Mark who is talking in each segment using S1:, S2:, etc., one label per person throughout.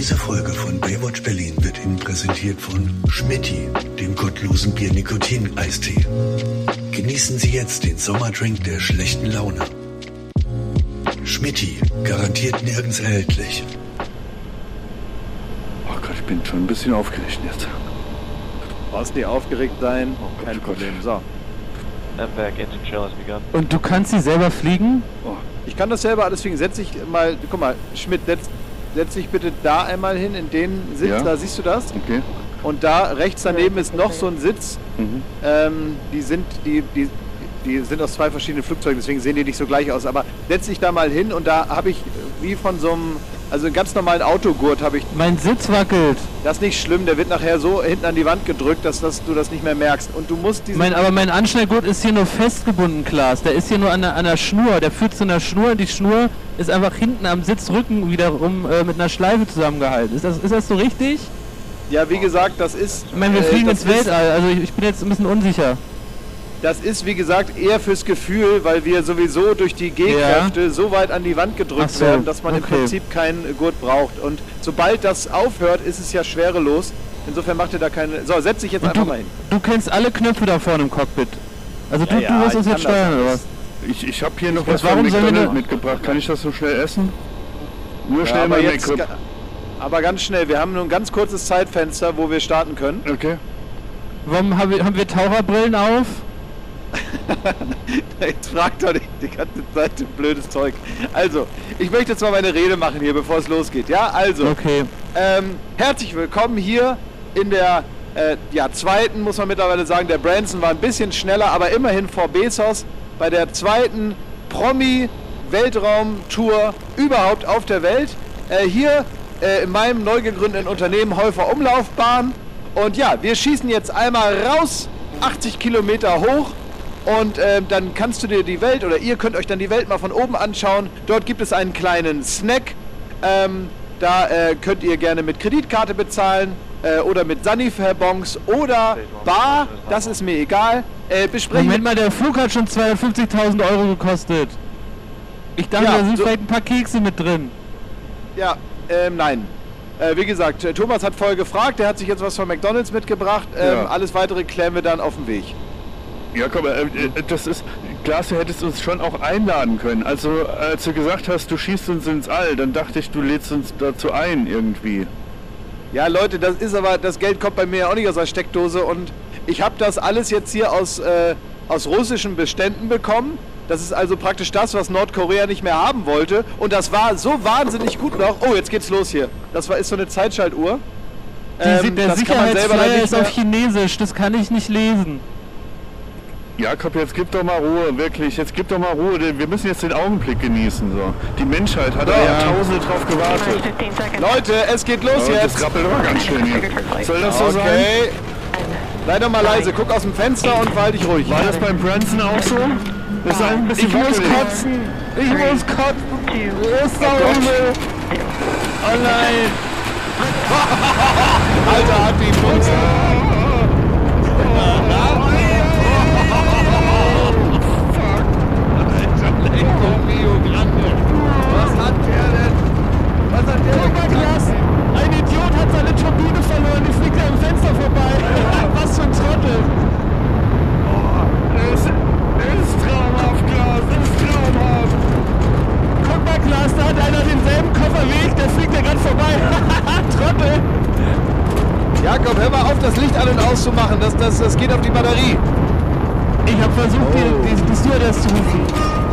S1: Diese Folge von Baywatch Berlin wird Ihnen präsentiert von Schmitti, dem gottlosen Bier-Nikotin-Eistee. Genießen Sie jetzt den Sommerdrink der schlechten Laune. Schmitti, garantiert nirgends erhältlich.
S2: Oh Gott, ich bin schon ein bisschen aufgeregt jetzt.
S3: Brauchst nicht aufgeregt sein,
S2: Oh
S3: kein
S2: Gott, oh Gott.
S3: Problem. So,
S4: And back, engine shell has begun.
S5: Und du kannst sie selber fliegen?
S2: Oh,
S3: ich kann das selber alles fliegen. Setz dich mal, guck mal, Schmidt, setz, setz dich bitte da einmal hin, in den Sitz,
S2: Ja.
S3: da siehst du das?
S2: okay.
S3: Und da rechts daneben ist noch so ein Sitz.
S2: Mhm.
S3: Ähm, die sind, die, die, die sind aus zwei verschiedenen Flugzeugen, deswegen sehen die nicht so gleich aus. Aber setz dich da mal hin und da habe ich wie von so einem, also einen ganz normalen Autogurt habe ich.
S5: Mein Sitz wackelt.
S3: Das ist nicht schlimm, der wird nachher so hinten an die Wand gedrückt, dass, dass du das nicht mehr merkst. Und du musst diesen.
S5: Mein, aber mein Anschnallgurt ist hier nur festgebunden, Klaas. Der ist hier nur an der, an der Schnur. Der führt zu einer Schnur und die Schnur ist einfach hinten am Sitzrücken wiederum äh, mit einer Schleife zusammengehalten. Ist das, ist das so richtig?
S3: ja, wie gesagt, das ist.
S5: Ich meine, wir
S3: äh,
S5: fliegen ins Weltall. Also ich, ich bin jetzt ein bisschen unsicher.
S3: Das ist, wie gesagt, eher fürs Gefühl, weil wir sowieso durch die G-Kräfte so weit an die Wand gedrückt
S5: so,
S3: werden, dass man im
S5: okay.
S3: Prinzip keinen Gurt braucht. Und sobald das aufhört, ist es ja schwerelos. Insofern macht ihr da keine. So, setz dich jetzt
S5: Und
S3: einfach
S5: du,
S3: mal hin.
S5: du kennst alle Knöpfe da vorne im Cockpit. Also du,
S3: Ja, ja,
S5: du wirst uns
S3: ich
S5: jetzt steuern, oder was?
S2: Ich, ich habe hier noch
S5: weiß,
S2: was von McDonald's mitgebracht. Kann ich das so schnell essen? Nur
S3: Ja,
S2: schnell
S3: aber,
S2: mal
S3: jetzt, aber ganz schnell, wir haben nur ein ganz kurzes Zeitfenster, wo wir starten können.
S2: Okay.
S5: Warum haben wir, haben wir Taucherbrillen auf?
S3: Jetzt fragt doch nicht die ganze Zeit blödes Zeug. Also, ich möchte jetzt mal meine Rede machen hier, bevor es losgeht. Ja, also.
S5: Okay.
S3: Ähm, herzlich willkommen hier in der äh, ja, zweiten, muss man mittlerweile sagen. Der Branson war ein bisschen schneller, aber immerhin vor Bezos bei der zweiten Promi-Weltraumtour überhaupt auf der Welt. Äh, hier äh, in meinem neu gegründeten Unternehmen Häufer Umlaufbahn. Und ja, wir schießen jetzt einmal raus, 80 Kilometer hoch. Und ähm, dann kannst du dir die Welt oder ihr könnt euch dann die Welt mal von oben anschauen. Dort gibt es einen kleinen Snack. Ähm, da äh, könnt ihr gerne mit Kreditkarte bezahlen äh, oder mit Sanifair-Bons oder Bar, das ist mir egal. Äh, besprechen
S5: Moment mal, der Flug hat schon 250.000 Euro gekostet. Ich dachte,
S3: Ja,
S5: da sind
S3: so-
S5: vielleicht ein paar Kekse mit drin.
S3: Ja, ähm, nein. Äh, wie gesagt, äh, Thomas hat vorher gefragt, der hat sich jetzt was von McDonalds mitgebracht. Ähm,
S2: Ja.
S3: Alles weitere klären wir dann auf dem Weg.
S2: Ja, komm, äh, äh, das ist. Klaas, du hättest uns schon auch einladen können. Also, als du gesagt hast, du schießt uns ins All, dann dachte ich, du lädst uns dazu ein irgendwie.
S3: Ja, Leute, das ist aber, das Geld kommt bei mir auch nicht aus der Steckdose und ich habe das alles jetzt hier aus, äh, aus russischen Beständen bekommen. Das ist also praktisch das, was Nordkorea nicht mehr haben wollte. Und das war so wahnsinnig gut noch. Oh, jetzt geht's los hier. Das war, ist so eine Zeitschaltuhr.
S5: Die,
S3: Ähm,
S5: der
S3: das kann man selber dann
S5: Sicherheitsflyer
S3: nicht
S5: ist auf Chinesisch, das kann ich nicht lesen.
S2: Jakob, jetzt gib doch mal Ruhe, wirklich. Jetzt gib doch mal Ruhe. denn Wir müssen jetzt den Augenblick genießen. So. Die Menschheit hat da
S3: Ja.
S2: Jahrtausende drauf gewartet.
S3: Leute, es geht los
S2: Oh,
S3: jetzt.
S2: das rappelt aber ganz schön hier. Soll das so sein?
S3: Okay. Sei doch mal leise, guck aus dem Fenster und verhalte dich ruhig.
S2: War das beim Branson auch so? Das ist ein bisschen
S5: Ich muss kotzen! Ich muss kotzen! Ist übel! Oh nein!
S3: Alter, hat die Fuchs. Was hat der denn? Der denn
S5: Klaas, ein Idiot hat seine Turbine verloren, die fliegt ja im Fenster vorbei. Was für ein Trottel!
S2: Es ist traumhaft, Klaas. Es ist traumhaft.
S5: Guck mal, Klaas, da hat einer denselben Koffer wie ich, der fliegt ja gerade vorbei. Trottel!
S3: Jakob, hör mal auf, das Licht an und auszumachen. Das, das, das geht auf die Batterie.
S5: Ich habe versucht, die, die, die Stewardess zu rufen.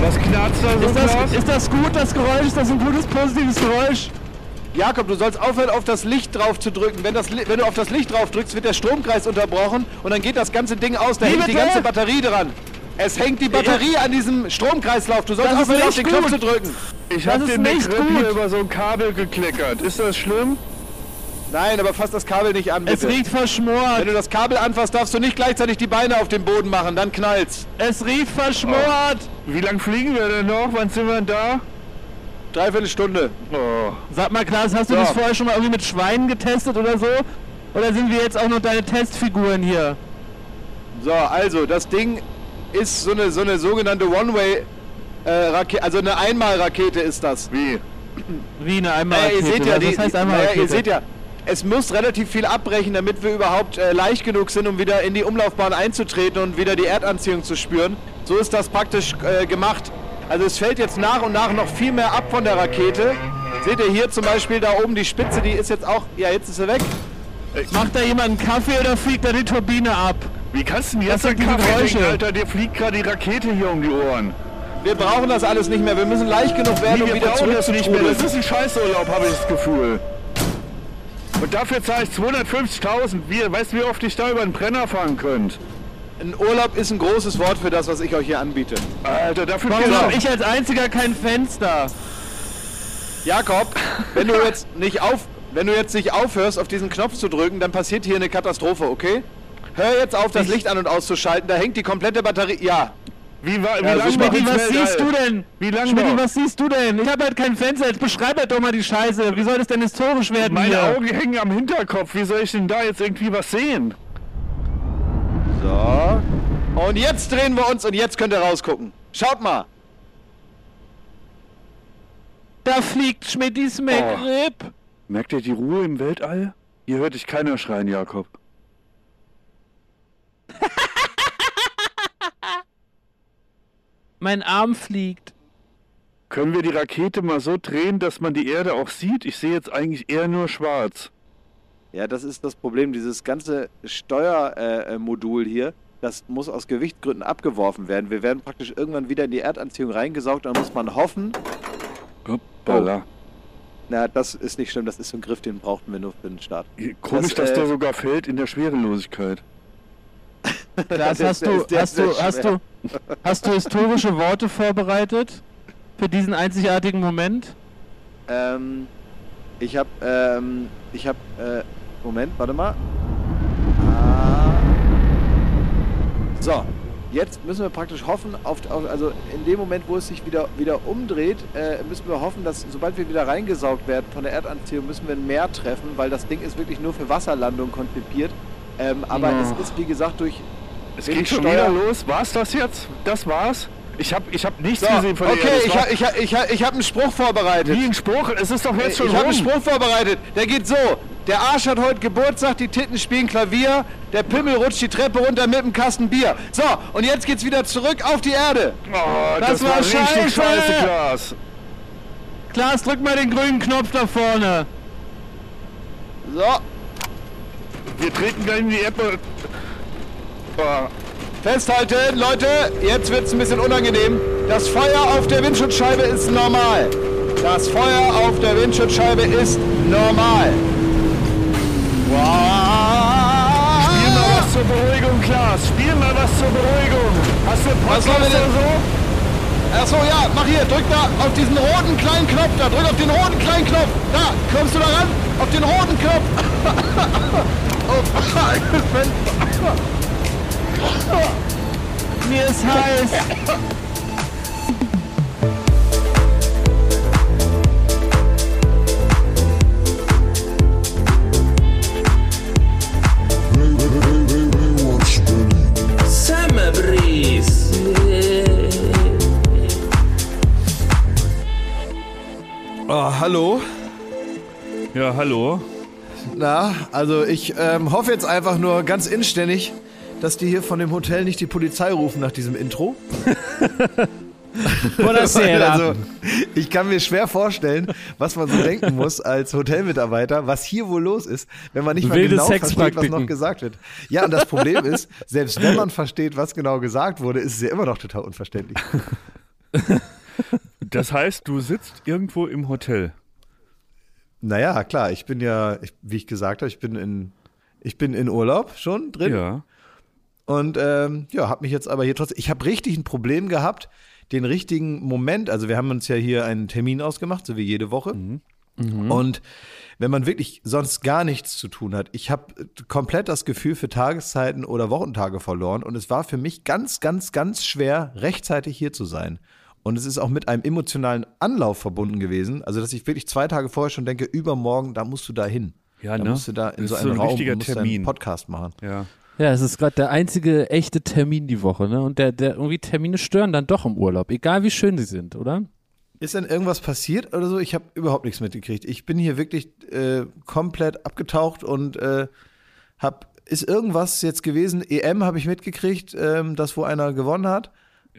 S2: Was knarzt da so,
S5: Ist das, ist das gut, das Geräusch? Ist das ein gutes, positives Geräusch?
S3: Jakob, du sollst aufhören, auf das Licht drauf zu drücken. Wenn, das, wenn du auf das Licht drauf drückst, wird der Stromkreis unterbrochen und dann geht das ganze Ding aus. Da
S5: Wie
S3: hängt die
S5: bitte?
S3: ganze Batterie dran. Es hängt die Batterie an diesem Stromkreislauf. Du sollst
S5: Das
S3: aufhören, auf den Knopf
S5: gut.
S3: zu drücken.
S2: Ich
S5: das
S2: hab
S5: ist
S2: den
S5: nicht
S2: McRib
S5: gut.
S2: hier über so ein Kabel gekleckert. Ist das schlimm?
S3: Nein, aber fass das Kabel nicht an,
S5: Es
S3: bitte.
S5: riecht verschmort.
S3: Wenn du das Kabel anfasst, darfst du nicht gleichzeitig die Beine auf den Boden machen, dann knallt's.
S5: Es riecht verschmort.
S2: Wie lang fliegen wir denn noch? Wann sind wir denn da?
S3: Dreiviertel Stunde.
S2: Oh.
S5: Sag mal, Klaas, hast du
S3: So.
S5: das vorher schon mal irgendwie mit Schweinen getestet oder so? Oder sind wir jetzt auch noch deine Testfiguren hier?
S3: So, also, das Ding ist so eine, so eine sogenannte One-Way-Rakete, also eine Einmalrakete ist das.
S2: Wie?
S5: Wie eine einmal
S3: Naja, ihr seht ja, die,
S5: Was heißt einmal
S3: naja, ihr seht ja, es muss relativ viel abbrechen, damit wir überhaupt äh, leicht genug sind, um wieder in die Umlaufbahn einzutreten und wieder die Erdanziehung zu spüren. So ist das praktisch äh, gemacht. Also es fällt jetzt nach und nach noch viel mehr ab von der Rakete. Seht ihr hier zum Beispiel da oben die Spitze, die ist jetzt auch, ja jetzt ist sie weg.
S5: Macht da jemand einen Kaffee oder fliegt da die Turbine ab?
S2: Wie kannst du denn jetzt Kaffee
S5: Geräusche?
S2: trinken, Alter? Dir fliegt gerade die Rakete hier um die Ohren.
S3: Wir brauchen das alles nicht mehr, wir müssen leicht genug werden,
S2: Nee,
S3: um
S2: wir
S3: wieder
S2: brauchen das nicht mehr.
S3: zurückzutrudeln.
S2: Das ist ein Scheißurlaub, habe ich das Gefühl. Und dafür zahle ich 250.000. Wie, weißt du, wie oft ich da über den Brenner fahren könnt?
S3: Ein Urlaub ist ein großes Wort für das, was ich euch hier anbiete.
S2: Alter, dafür
S5: Warum ich als einziger kein Fenster?
S3: Jakob, wenn du jetzt nicht auf, wenn du jetzt nicht aufhörst, auf diesen Knopf zu drücken, dann passiert hier eine Katastrophe, okay? Hör jetzt auf, das Licht an und auszuschalten. Da hängt die komplette Batterie. Ja,
S2: Wie, wa- wie
S3: Ja,
S2: lange ins
S5: was siehst du denn?
S2: Wie lange
S5: Schmidti,
S2: noch?
S5: was siehst du denn? Ich habe halt kein Fenster. Jetzt beschreib halt doch mal die Scheiße. Wie soll das denn historisch werden
S2: Meine
S5: hier?
S2: Augen hängen am Hinterkopf. Wie soll ich denn da jetzt irgendwie was sehen?
S3: So. Und jetzt drehen wir uns und jetzt könnt ihr rausgucken. Schaut mal.
S5: Da fliegt Schmidtis McRib.
S2: Merkt ihr die Ruhe im Weltall? Hier hört dich keiner schreien, Jakob.
S5: Mein Arm fliegt.
S2: Können wir die Rakete mal so drehen, dass man die Erde auch sieht? Ich sehe jetzt eigentlich eher nur schwarz.
S3: Ja, das ist das Problem. Dieses ganze Steuermodul äh, hier, das muss aus Gewichtgründen abgeworfen werden. Wir werden praktisch irgendwann wieder in die Erdanziehung reingesaugt. Dann muss man hoffen.
S2: Hoppala.
S3: Na, das ist nicht schlimm. Das ist so ein Griff, den brauchten wir nur für den Start.
S2: Komisch,
S3: Das,
S2: dass
S3: äh,
S2: der sogar fällt in der Schwerelosigkeit.
S5: Klaas, hast du, hast du, hast du, hast du historische Worte vorbereitet? Für diesen einzigartigen Moment?
S3: Ähm, ich hab, ähm, ich hab, äh, Moment, warte mal. Ah. So, jetzt müssen wir praktisch hoffen, auf, auf, also in dem Moment, wo es sich wieder, wieder umdreht, äh, müssen wir hoffen, dass sobald wir wieder reingesaugt werden von der Erdanziehung, müssen wir ein Meer treffen, weil das Ding ist wirklich nur für Wasserlandung konzipiert. Ähm, aber
S5: Ja.
S3: es ist, wie gesagt, durch
S2: Es geht schon wieder los. War's das jetzt? Das war's? Ich hab, ich hab nichts
S3: So,
S2: gesehen von der
S3: okay, ich, ha, ich, ha, ich, ha, ich habe einen Spruch vorbereitet.
S2: Wie ein Spruch? Es ist doch jetzt schon
S3: ich habe einen. Spruch vorbereitet. Der geht so. Der Arsch hat heute Geburtstag, die Titten spielen Klavier, der Pimmel rutscht die Treppe runter mit einem Kasten Bier. So, und jetzt geht's wieder zurück auf die Erde.
S2: Oh, das,
S5: Das war
S2: war
S5: scheiße.
S2: scheiße, Klaas.
S5: Klaas, drück mal den grünen Knopf da vorne.
S3: So,
S2: Wir treten gleich in die Erde. Oh,
S3: festhalten, Leute, jetzt wird's ein bisschen unangenehm. Das Feuer auf der Windschutzscheibe ist normal. Das Feuer auf der Windschutzscheibe ist normal. Wow.
S2: Spiel mal was zur Beruhigung, Klaas. Spiel mal was zur Beruhigung. Hast du einen Podcast oder
S3: denn-
S2: so?
S3: Achso, ja, mach hier, drück da auf diesen roten kleinen Knopf da, drück auf den roten kleinen Knopf. Da, kommst du da ran? Auf den roten Knopf.
S5: Mir ist heiß.
S6: Summer Breeze.
S3: Oh, hallo.
S2: Ja, hallo.
S3: Na, also ich ähm, hoffe jetzt einfach nur ganz inständig, dass die hier von dem Hotel nicht die Polizei rufen nach diesem Intro.
S6: Buonasera.
S3: Also, ich kann mir schwer vorstellen, was man so denken muss als Hotelmitarbeiter, was hier wohl los ist, wenn man nicht mal
S6: Wilde
S3: genau versteht, was noch gesagt wird. Ja, und das Problem ist, selbst wenn man versteht, was genau gesagt wurde, ist es ja immer noch total unverständlich.
S2: Das heißt, du sitzt irgendwo im Hotel.
S3: Naja, klar, ich bin ja, ich, wie ich gesagt habe, ich bin in, ich bin in Urlaub schon drin.
S2: Ja.
S3: Und ähm, ja, habe mich jetzt aber hier trotzdem. Ich habe richtig ein Problem gehabt, den richtigen Moment. Also wir haben uns ja hier einen Termin ausgemacht, so wie jede Woche. Und wenn man wirklich sonst gar nichts zu tun hat, ich habe komplett das Gefühl für Tageszeiten oder Wochentage verloren. Und es war für mich ganz, ganz, ganz schwer, rechtzeitig hier zu sein. Und es ist auch mit einem emotionalen Anlauf verbunden gewesen. Also, dass ich wirklich zwei Tage vorher schon denke, übermorgen, da musst du da hin.
S2: Ja,
S3: da
S2: ne?
S3: musst du da in
S2: Das
S3: so einen
S2: so ein
S3: Raum
S2: richtiger
S3: und musst
S2: Termin.
S3: einen Podcast machen.
S2: Ja.
S5: Ja, es ist gerade der einzige echte Termin die Woche, ne? Und der, der irgendwie Termine stören dann doch im Urlaub, egal wie schön sie sind, oder?
S3: Ist denn irgendwas passiert oder so? Ich habe überhaupt nichts mitgekriegt. Ich bin hier wirklich äh, komplett abgetaucht und äh, hab. Ist irgendwas jetzt gewesen? EM habe ich mitgekriegt, ähm, das wo einer gewonnen hat.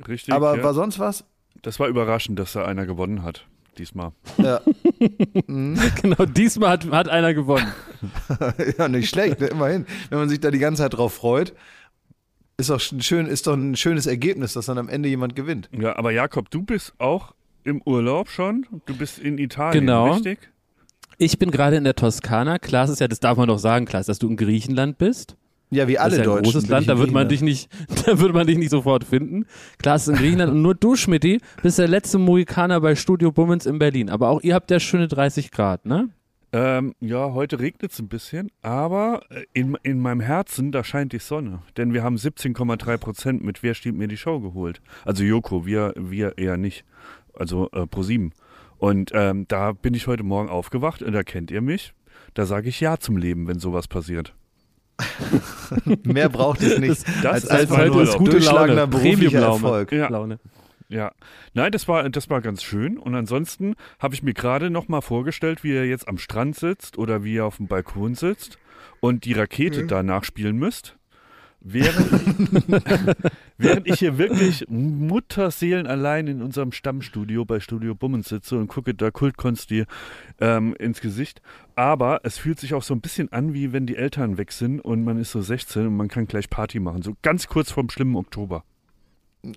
S2: Richtig.
S3: Aber
S2: ja.
S3: war sonst was?
S2: das war überraschend, dass da einer gewonnen hat. Diesmal.
S3: Ja,
S5: genau, diesmal hat, hat einer gewonnen.
S3: ja nicht schlecht, ne? immerhin. Wenn man sich da die ganze Zeit drauf freut, ist doch ein schön, ist doch ein schönes Ergebnis, dass dann am Ende jemand gewinnt.
S2: Ja, aber Jakob, du bist auch im Urlaub schon. Du bist in Italien,
S5: Genau.
S2: richtig?
S5: Ich bin gerade in der Toskana. Klaas ist ja, das darf man doch sagen, Klaas, dass du in Griechenland bist.
S3: Ja, wie
S5: Das
S3: alle
S5: ist ja ein
S3: Deutschen.
S5: großes Land, da wird man dich nicht, da wird man dich nicht sofort finden. Klaas ist in Griechenland und nur du, Schmidti, bist der letzte Mohikaner bei Studio Bummens in Berlin. Aber auch ihr habt ja schöne 30 Grad, ne?
S2: Ähm, ja, heute regnet es ein bisschen, aber äh, in, in meinem Herzen, da scheint die Sonne. Denn wir haben 17,3 Prozent mit Wer stiehlt mir die Show geholt. Also Joko, wir, wir eher nicht. Also äh, Pro7. Und ähm, da bin ich heute Morgen aufgewacht und da kennt ihr mich. Da sage ich Ja zum Leben, wenn sowas passiert.
S3: Mehr braucht es nicht.
S2: Das
S3: als
S2: ist
S3: einfach
S2: mein
S3: nur
S2: Urlaub.
S5: gute Laune,
S3: beruflicher. Erfolg.
S2: Ja.
S5: Laune.
S2: Ja, nein, das war, das war ganz schön. Und ansonsten habe ich mir gerade noch mal vorgestellt, wie ihr jetzt am Strand sitzt oder wie ihr auf dem Balkon sitzt und die Rakete da nachspielen müsst. Während, während ich hier wirklich Mutterseelen allein in unserem Stammstudio bei Studio Bummens sitze und gucke da Kultkonsti ähm, ins Gesicht. Aber es fühlt sich auch so ein bisschen an, wie wenn die Eltern weg sind und man ist so 16 und man kann gleich Party machen. So ganz kurz vorm schlimmen Oktober.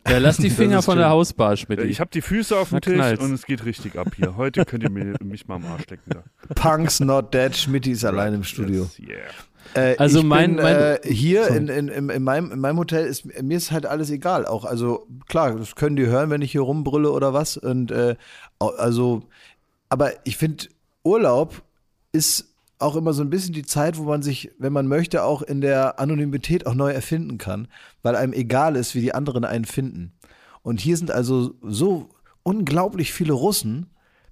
S5: Ja, lass die Finger von der Hausbar, Schmidti.
S2: Ich habe die Füße auf dem Tisch
S5: knallt's.
S2: und es geht richtig ab hier. Heute könnt ihr mir, mich mal am Arsch stecken. Da.
S3: Punks not dead, Schmidt ist allein im Studio.
S2: Yes, yeah.
S3: Äh,
S5: Also
S3: ich
S5: mein-
S3: bin,
S5: mein-
S3: äh, hier in, in, in, in, meinem, in meinem Hotel ist mir ist halt alles egal. Auch also klar, das können die hören, wenn ich hier rumbrülle oder was. Und äh, also, aber ich finde Urlaub ist auch immer so ein bisschen die Zeit, wo man sich, wenn man möchte, auch in der Anonymität auch neu erfinden kann, weil einem egal ist, wie die anderen einen finden. Und hier sind also so unglaublich viele Russen,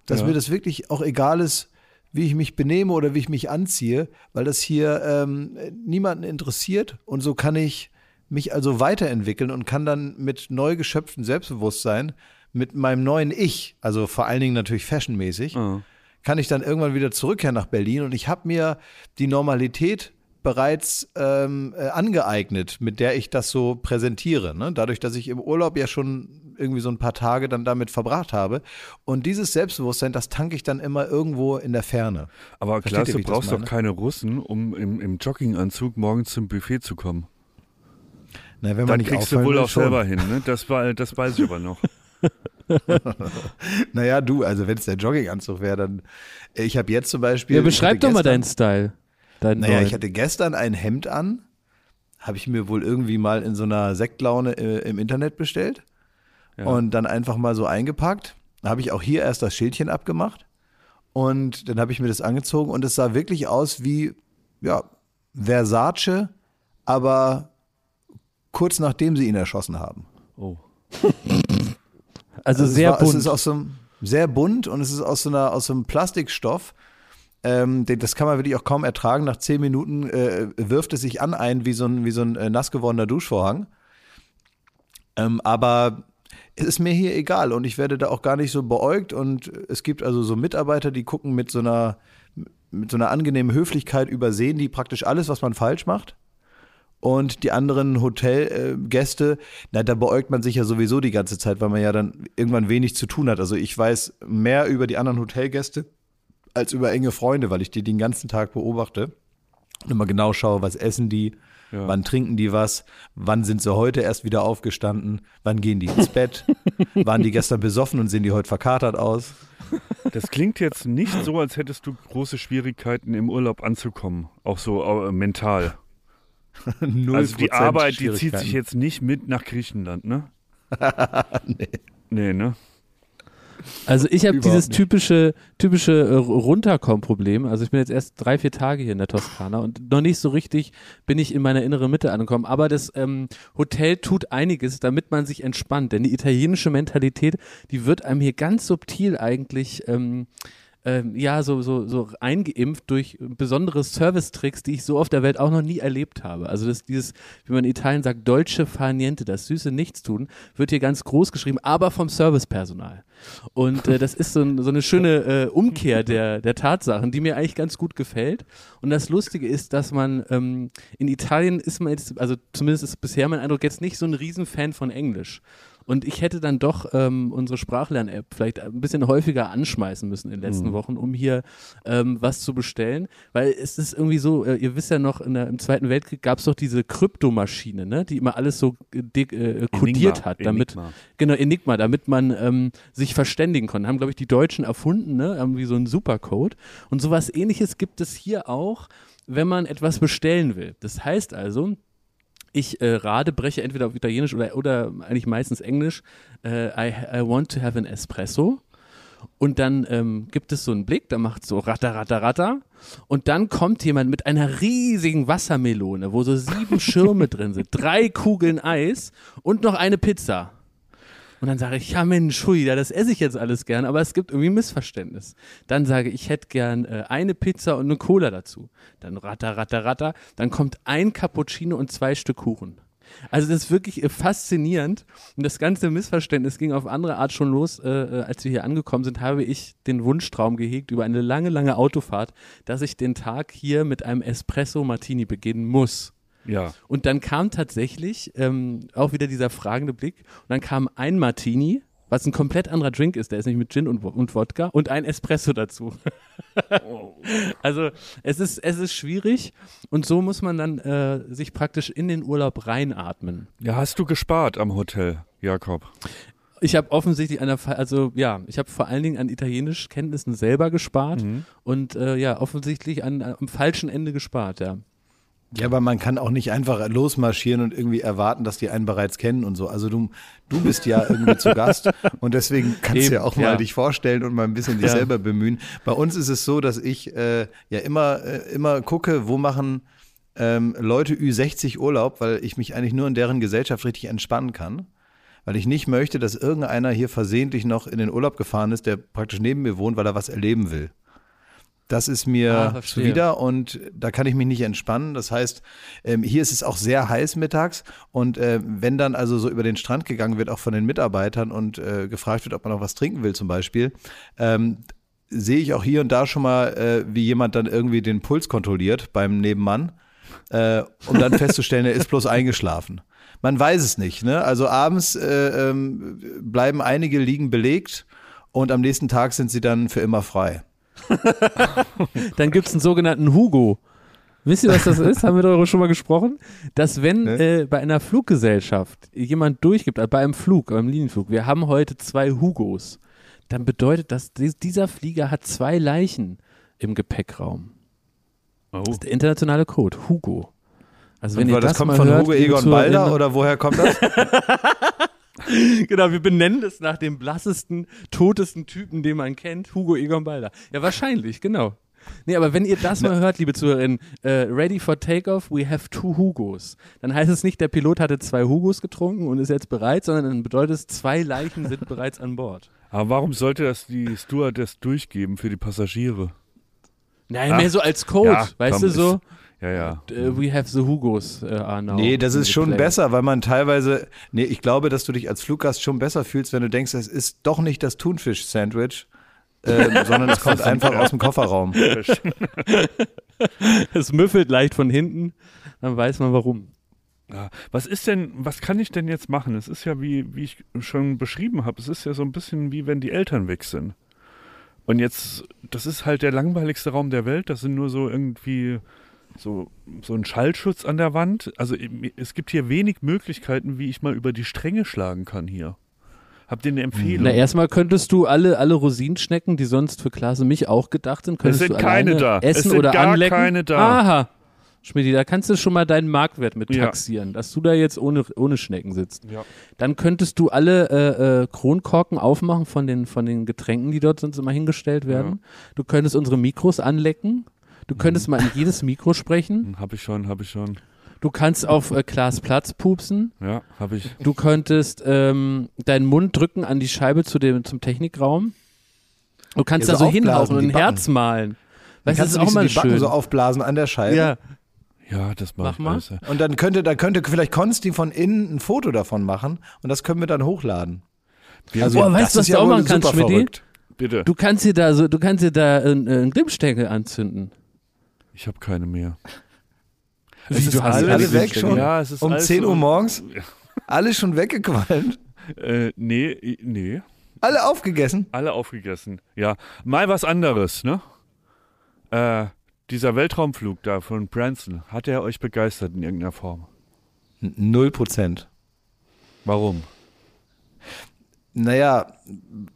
S3: dass
S2: Ja.
S3: mir das wirklich auch egal ist, wie ich mich benehme oder wie ich mich anziehe, weil das hier ähm, niemanden interessiert und so kann ich mich also weiterentwickeln und kann dann mit neu geschöpftem Selbstbewusstsein, mit meinem neuen Ich, also vor allen Dingen natürlich fashionmäßig,
S2: Ah.
S3: Kann ich dann irgendwann wieder zurückkehren nach Berlin und ich habe mir die Normalität bereits ähm, äh, angeeignet, mit der ich das so präsentiere. Ne? Dadurch, dass ich im Urlaub ja schon irgendwie so ein paar Tage dann damit verbracht habe. Und dieses Selbstbewusstsein, das tanke ich dann immer irgendwo in der Ferne.
S2: Aber
S3: Versteht ihr,
S2: du brauchst doch keine Russen, um im, im Jogginganzug morgens zum Buffet zu kommen.
S3: Na, wenn man
S2: Dann
S3: nicht
S2: kriegst du wohl auch
S3: schon.
S2: selber hin. Ne? Das, war, das weiß ich aber noch.
S3: Naja, du, also wenn es der Jogginganzug wäre, dann. Ich habe jetzt zum Beispiel.
S5: ja, beschreib doch mal
S3: gestern-
S5: deinen Style. Deinen
S3: Naja,
S5: neuen.
S3: ich hatte gestern ein Hemd an, habe ich mir wohl irgendwie mal in so einer Sektlaune äh, im Internet bestellt
S2: Ja.
S3: und dann einfach mal so eingepackt. Da habe ich auch hier erst das Schildchen abgemacht und dann habe ich mir das angezogen und es sah wirklich aus wie, ja, Versace, aber kurz nachdem sie ihn erschossen haben.
S2: Oh.
S5: also
S3: es
S5: sehr
S3: war,
S5: bunt.
S3: Es ist aus so einem, sehr bunt und es ist aus so, einer, aus so einem Plastikstoff. Ähm, das kann man wirklich auch kaum ertragen. Nach zehn Minuten äh, wirft es sich an ein wie so ein, wie so ein äh, nass gewordener Duschvorhang. Ähm, aber es ist mir hier egal und ich werde da auch gar nicht so beäugt und es gibt also so Mitarbeiter, die gucken mit so einer mit so einer angenehmen Höflichkeit übersehen die praktisch alles, was man falsch macht. Und die anderen Hotelgäste, na, da beäugt man sich ja sowieso die ganze Zeit, weil man ja dann irgendwann wenig zu tun hat. Also ich weiß mehr über die anderen Hotelgäste als über enge Freunde, weil ich die den ganzen Tag beobachte und immer genau schaue, was essen die,
S2: Ja.
S3: wann trinken die was, wann sind sie heute erst wieder aufgestanden, wann gehen die ins Bett, waren die gestern besoffen und sehen die heute verkatert aus.
S2: Das klingt jetzt nicht so, als hättest du große Schwierigkeiten im Urlaub anzukommen. Auch so äh, mental.
S3: Null
S2: also die Arbeit, die zieht sich jetzt nicht mit nach Griechenland, ne?
S3: Nee.
S2: Nee, ne?
S5: Also ich habe dieses
S3: nicht.
S5: typische, typische äh, Runterkommen-Problem. Also ich bin jetzt erst drei, vier Tage hier in der Toskana und noch nicht so richtig bin ich in meiner inneren Mitte angekommen. Aber das ähm, Hotel tut einiges, damit man sich entspannt. Denn die italienische Mentalität, die wird einem hier ganz subtil eigentlich ähm, ähm, ja, so, so, so eingeimpft durch besondere Service-Tricks, die ich so auf der Welt auch noch nie erlebt habe. Also das, dieses, wie man in Italien sagt, deutsche Farniente, das süße Nichtstun, wird hier ganz groß geschrieben, aber vom Servicepersonal. Und äh, das ist so, ein, so eine schöne äh, Umkehr der, der Tatsachen, die mir eigentlich ganz gut gefällt. Und das Lustige ist, dass man ähm, in Italien ist man jetzt, also zumindest ist bisher mein Eindruck, jetzt nicht so ein Riesenfan von Englisch. Und ich hätte dann doch ähm, unsere Sprachlern-App vielleicht ein bisschen häufiger anschmeißen müssen in den letzten
S2: Mhm.
S5: Wochen, um hier ähm, was zu bestellen. Weil es ist irgendwie so, äh, ihr wisst ja noch, der, im Zweiten Weltkrieg gab es doch diese Kryptomaschine, ne? die immer alles so äh, de- äh, kodiert
S2: Enigma,
S5: hat, damit,
S2: Enigma.
S5: genau, Enigma, damit man ähm, sich verständigen konnte. Haben, glaube ich, die Deutschen erfunden, ne? Irgendwie so einen Supercode. Und sowas ähnliches gibt es hier auch, wenn man etwas bestellen will. Das heißt also, ich äh, rade, breche entweder auf Italienisch oder, oder eigentlich meistens Englisch. Äh, I, I want to have an Espresso. Und dann ähm, gibt es so einen Blick, da macht so ratter, ratter, ratter. Und dann kommt jemand mit einer riesigen Wassermelone, wo so sieben Schirme drin sind, drei Kugeln Eis und noch eine Pizza. Und dann sage ich, ja Mensch, hui, ja, das esse ich jetzt alles gern, aber es gibt irgendwie ein Missverständnis. Dann sage ich, ich hätte gern äh, eine Pizza und eine Cola dazu. Dann ratter, ratter, ratter. Dann kommt ein Cappuccino und zwei Stück Kuchen. Also das ist wirklich äh, faszinierend. Und das ganze Missverständnis ging auf andere Art schon los, äh, äh, als wir hier angekommen sind, habe ich den Wunschtraum gehegt über eine lange, lange Autofahrt, dass ich den Tag hier mit einem Espresso Martini beginnen muss.
S2: Ja.
S5: Und dann kam tatsächlich ähm, auch wieder dieser fragende Blick. Und dann kam ein Martini, was ein komplett anderer Drink ist. Der ist nicht mit Gin und, und Wodka und ein Espresso dazu. also es ist, es ist schwierig und so muss man dann äh, sich praktisch in den Urlaub reinatmen.
S2: Ja, hast du gespart am Hotel, Jakob?
S5: Ich habe offensichtlich an der, also ja, ich habe vor allen Dingen an Italienischkenntnissen selber gespart und äh, ja, offensichtlich an, am falschen Ende gespart, ja.
S3: Ja, aber man kann auch nicht einfach losmarschieren und irgendwie erwarten, dass die einen bereits kennen und so. Also du, du bist ja irgendwie zu Gast und deswegen kannst du ja auch mal
S5: ja.
S3: dich vorstellen und mal ein bisschen dich
S5: Ja.
S3: selber bemühen. Bei uns ist es so, dass ich äh, ja immer, äh, immer gucke, wo machen ähm, Leute Ü60 Urlaub, weil ich mich eigentlich nur in deren Gesellschaft richtig entspannen kann. Weil ich nicht möchte, dass irgendeiner hier versehentlich noch in den Urlaub gefahren ist, der praktisch neben mir wohnt, weil er was erleben will. Das ist mir
S5: Ah,
S3: zuwider und da kann ich mich nicht entspannen. Das heißt, ähm, hier ist es auch sehr heiß mittags und äh, wenn dann also so über den Strand gegangen wird, auch von den Mitarbeitern und äh, gefragt wird, ob man noch was trinken will zum Beispiel, ähm, sehe ich auch hier und da schon mal, äh, wie jemand dann irgendwie den Puls kontrolliert beim Nebenmann, äh, um dann festzustellen, er ist bloß eingeschlafen. Man weiß es nicht. Ne? Also abends äh, ähm, bleiben einige liegen belegt und am nächsten Tag sind sie dann für immer frei.
S5: Dann gibt es einen sogenannten Hugo. Wisst ihr, was das ist? Haben wir darüber schon mal gesprochen? Dass wenn äh, bei einer Fluggesellschaft jemand durchgibt, also bei einem Flug, beim Linienflug, wir haben heute zwei Hugos, dann bedeutet das, dies- dieser Flieger hat zwei Leichen im Gepäckraum.
S2: Oh.
S5: Das ist der internationale Code, Hugo. Also wenn
S3: Und
S5: ihr
S3: das
S5: das
S3: kommt
S5: mal
S3: von
S5: hört,
S3: Hugo Egon Balder oder woher kommt das?
S5: Genau, wir benennen es nach dem blassesten, totesten Typen, den man kennt, Hugo Egon Balder. Ja, wahrscheinlich, genau. Nee, aber wenn ihr das mal hört, liebe Zuhörerinnen, äh, ready for takeoff, we have two Hugos. Dann heißt es nicht, der Pilot hatte zwei Hugos getrunken und ist jetzt bereit, sondern dann bedeutet es, zwei Leichen sind bereits an Bord.
S2: Aber warum sollte das die Stewardess durchgeben für die Passagiere?
S5: Nein,
S2: Ach,
S5: mehr so als Code,
S2: ja,
S5: weißt
S2: komm,
S5: du so?
S2: Ja, ja.
S5: äh, we have the Hugos äh, are now.
S3: Nee, das ist schon
S5: plane.
S3: besser, weil man teilweise, nee, ich glaube, dass du dich als Fluggast schon besser fühlst, wenn du denkst, es ist doch nicht das Thunfisch-Sandwich, äh, sondern es kommt einfach aus dem Kofferraum.
S5: Es müffelt leicht von hinten, dann weiß man warum.
S2: Ja, was ist denn, was kann ich denn jetzt machen? Es ist ja wie, wie ich schon beschrieben habe, es ist ja so ein bisschen wie wenn die Eltern weg sind. Und jetzt, das ist halt der langweiligste Raum der Welt, das sind nur so irgendwie so, so ein Schallschutz an der Wand. Also es gibt hier wenig Möglichkeiten, wie ich mal über die Stränge schlagen kann hier. Habt ihr eine Empfehlung?
S5: Na, erstmal könntest du alle, alle Rosinenschnecken, die sonst für Klaas und mich auch gedacht sind, könntest
S2: sind
S5: du
S2: keine da. Es
S5: essen
S2: sind
S5: oder
S2: gar
S5: anlecken.
S2: keine da.
S5: Aha. Schmidti, da kannst du schon mal deinen Marktwert mit
S2: Ja.
S5: taxieren, dass du da jetzt ohne, ohne Schnecken sitzt.
S2: Ja.
S5: Dann könntest du alle äh, äh, Kronkorken aufmachen von den, von den Getränken, die dort sonst immer hingestellt werden. Du könntest unsere Mikros anlecken. Du könntest
S2: Mhm.
S5: mal in jedes Mikro sprechen.
S2: Hab ich schon, hab ich schon.
S5: Du kannst auf äh, Klaas Platz pupsen.
S2: Ja, hab ich.
S5: Du könntest ähm, deinen Mund drücken an die Scheibe zu dem, zum Technikraum. Du kannst
S3: Ja,
S5: da
S3: so
S5: so hinhauchen
S3: aufblasen,
S5: und ein
S3: Backen.
S5: Herz malen. Weißt du, das
S3: kannst
S5: ist
S3: du
S5: auch
S3: nicht so
S5: mal
S3: die Backen
S5: schön.
S3: so aufblasen an der Scheibe.
S5: ja.
S2: Ja, das mach,
S5: Mach
S2: ich
S5: mal.
S2: ja.
S3: Und dann könnte, dann könnte vielleicht Konsti von innen ein Foto davon machen und das können wir dann hochladen. Also,
S5: Boah, weißt
S3: das
S5: du, was
S3: ist
S5: du auch machen kannst, Schmidti?
S3: verrückt.
S2: Bitte.
S5: Du kannst dir da so, du kannst dir da einen, einen Glimmstängel anzünden.
S2: Ich habe keine mehr.
S5: Wie,
S2: Es ist
S5: du hast
S2: alles-
S3: alle weg schon?
S2: Ja, es ist
S3: Um
S2: alles
S3: 10 Uhr morgens? Alle schon weggequalmt?
S2: Äh, nee, nee.
S3: Alle aufgegessen?
S2: Alle aufgegessen. Ja, mal was anderes, ne? Äh, dieser Weltraumflug da von Branson, hat er euch begeistert in irgendeiner Form?
S3: Null Prozent.
S2: Warum?
S3: Naja,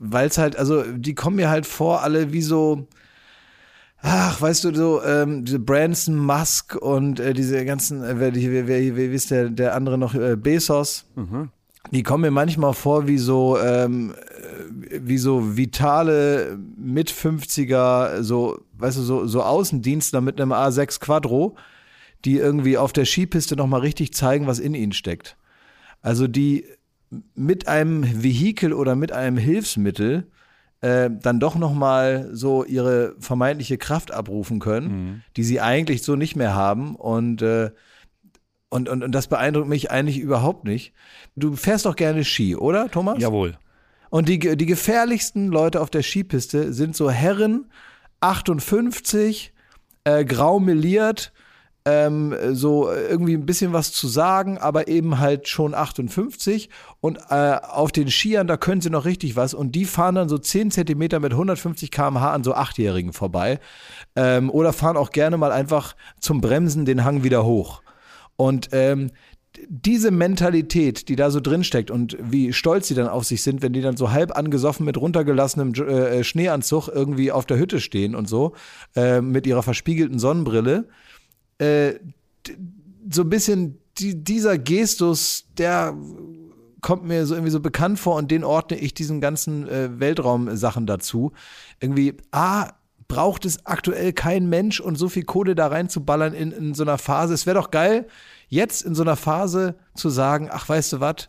S3: weil es halt, also die kommen mir halt vor, alle wie so, ach, weißt du, so, ähm, diese Branson, Musk und äh, diese ganzen, äh, wer, wer, wer, wer ist der, der andere noch, äh, Bezos.
S2: Mhm.
S3: Die kommen mir manchmal vor wie so, ähm, äh, wie so vitale Mit-50er, so, weißt du, so, so Außendienstler mit einem A6 Quattro, die irgendwie auf der Skipiste nochmal richtig zeigen, was in ihnen steckt. Also die mit einem Vehikel oder mit einem Hilfsmittel äh, dann doch nochmal so ihre vermeintliche Kraft abrufen können, die sie eigentlich so nicht mehr haben. Und, äh, und, und, und das beeindruckt mich eigentlich überhaupt nicht. Du fährst doch gerne Ski, oder, Thomas?
S2: Jawohl.
S3: Und die, die gefährlichsten Leute auf der Skipiste sind so Herren 58, äh, grau meliert, ähm, so irgendwie ein bisschen was zu sagen, aber eben halt schon 58. Und äh, auf den Skiern, da können sie noch richtig was. Und die fahren dann so 10 Zentimeter mit 150 km/h an so Achtjährigen vorbei. Ähm, oder fahren auch gerne mal einfach zum Bremsen den Hang wieder hoch. Und ähm, diese Mentalität, die da so drin steckt und wie stolz sie dann auf sich sind, wenn die dann so halb angesoffen mit runtergelassenem äh, Schneeanzug irgendwie auf der Hütte stehen und so, äh, mit ihrer verspiegelten Sonnenbrille, äh, so ein bisschen die, dieser Gestus, der kommt mir so irgendwie so bekannt vor und den ordne ich diesen ganzen äh, Weltraumsachen dazu. Irgendwie, A, braucht es aktuell kein Mensch und so viel Kohle da reinzuballern in, in so einer Phase. Es wäre doch geil, jetzt in so einer Phase zu sagen, ach, weißt du was,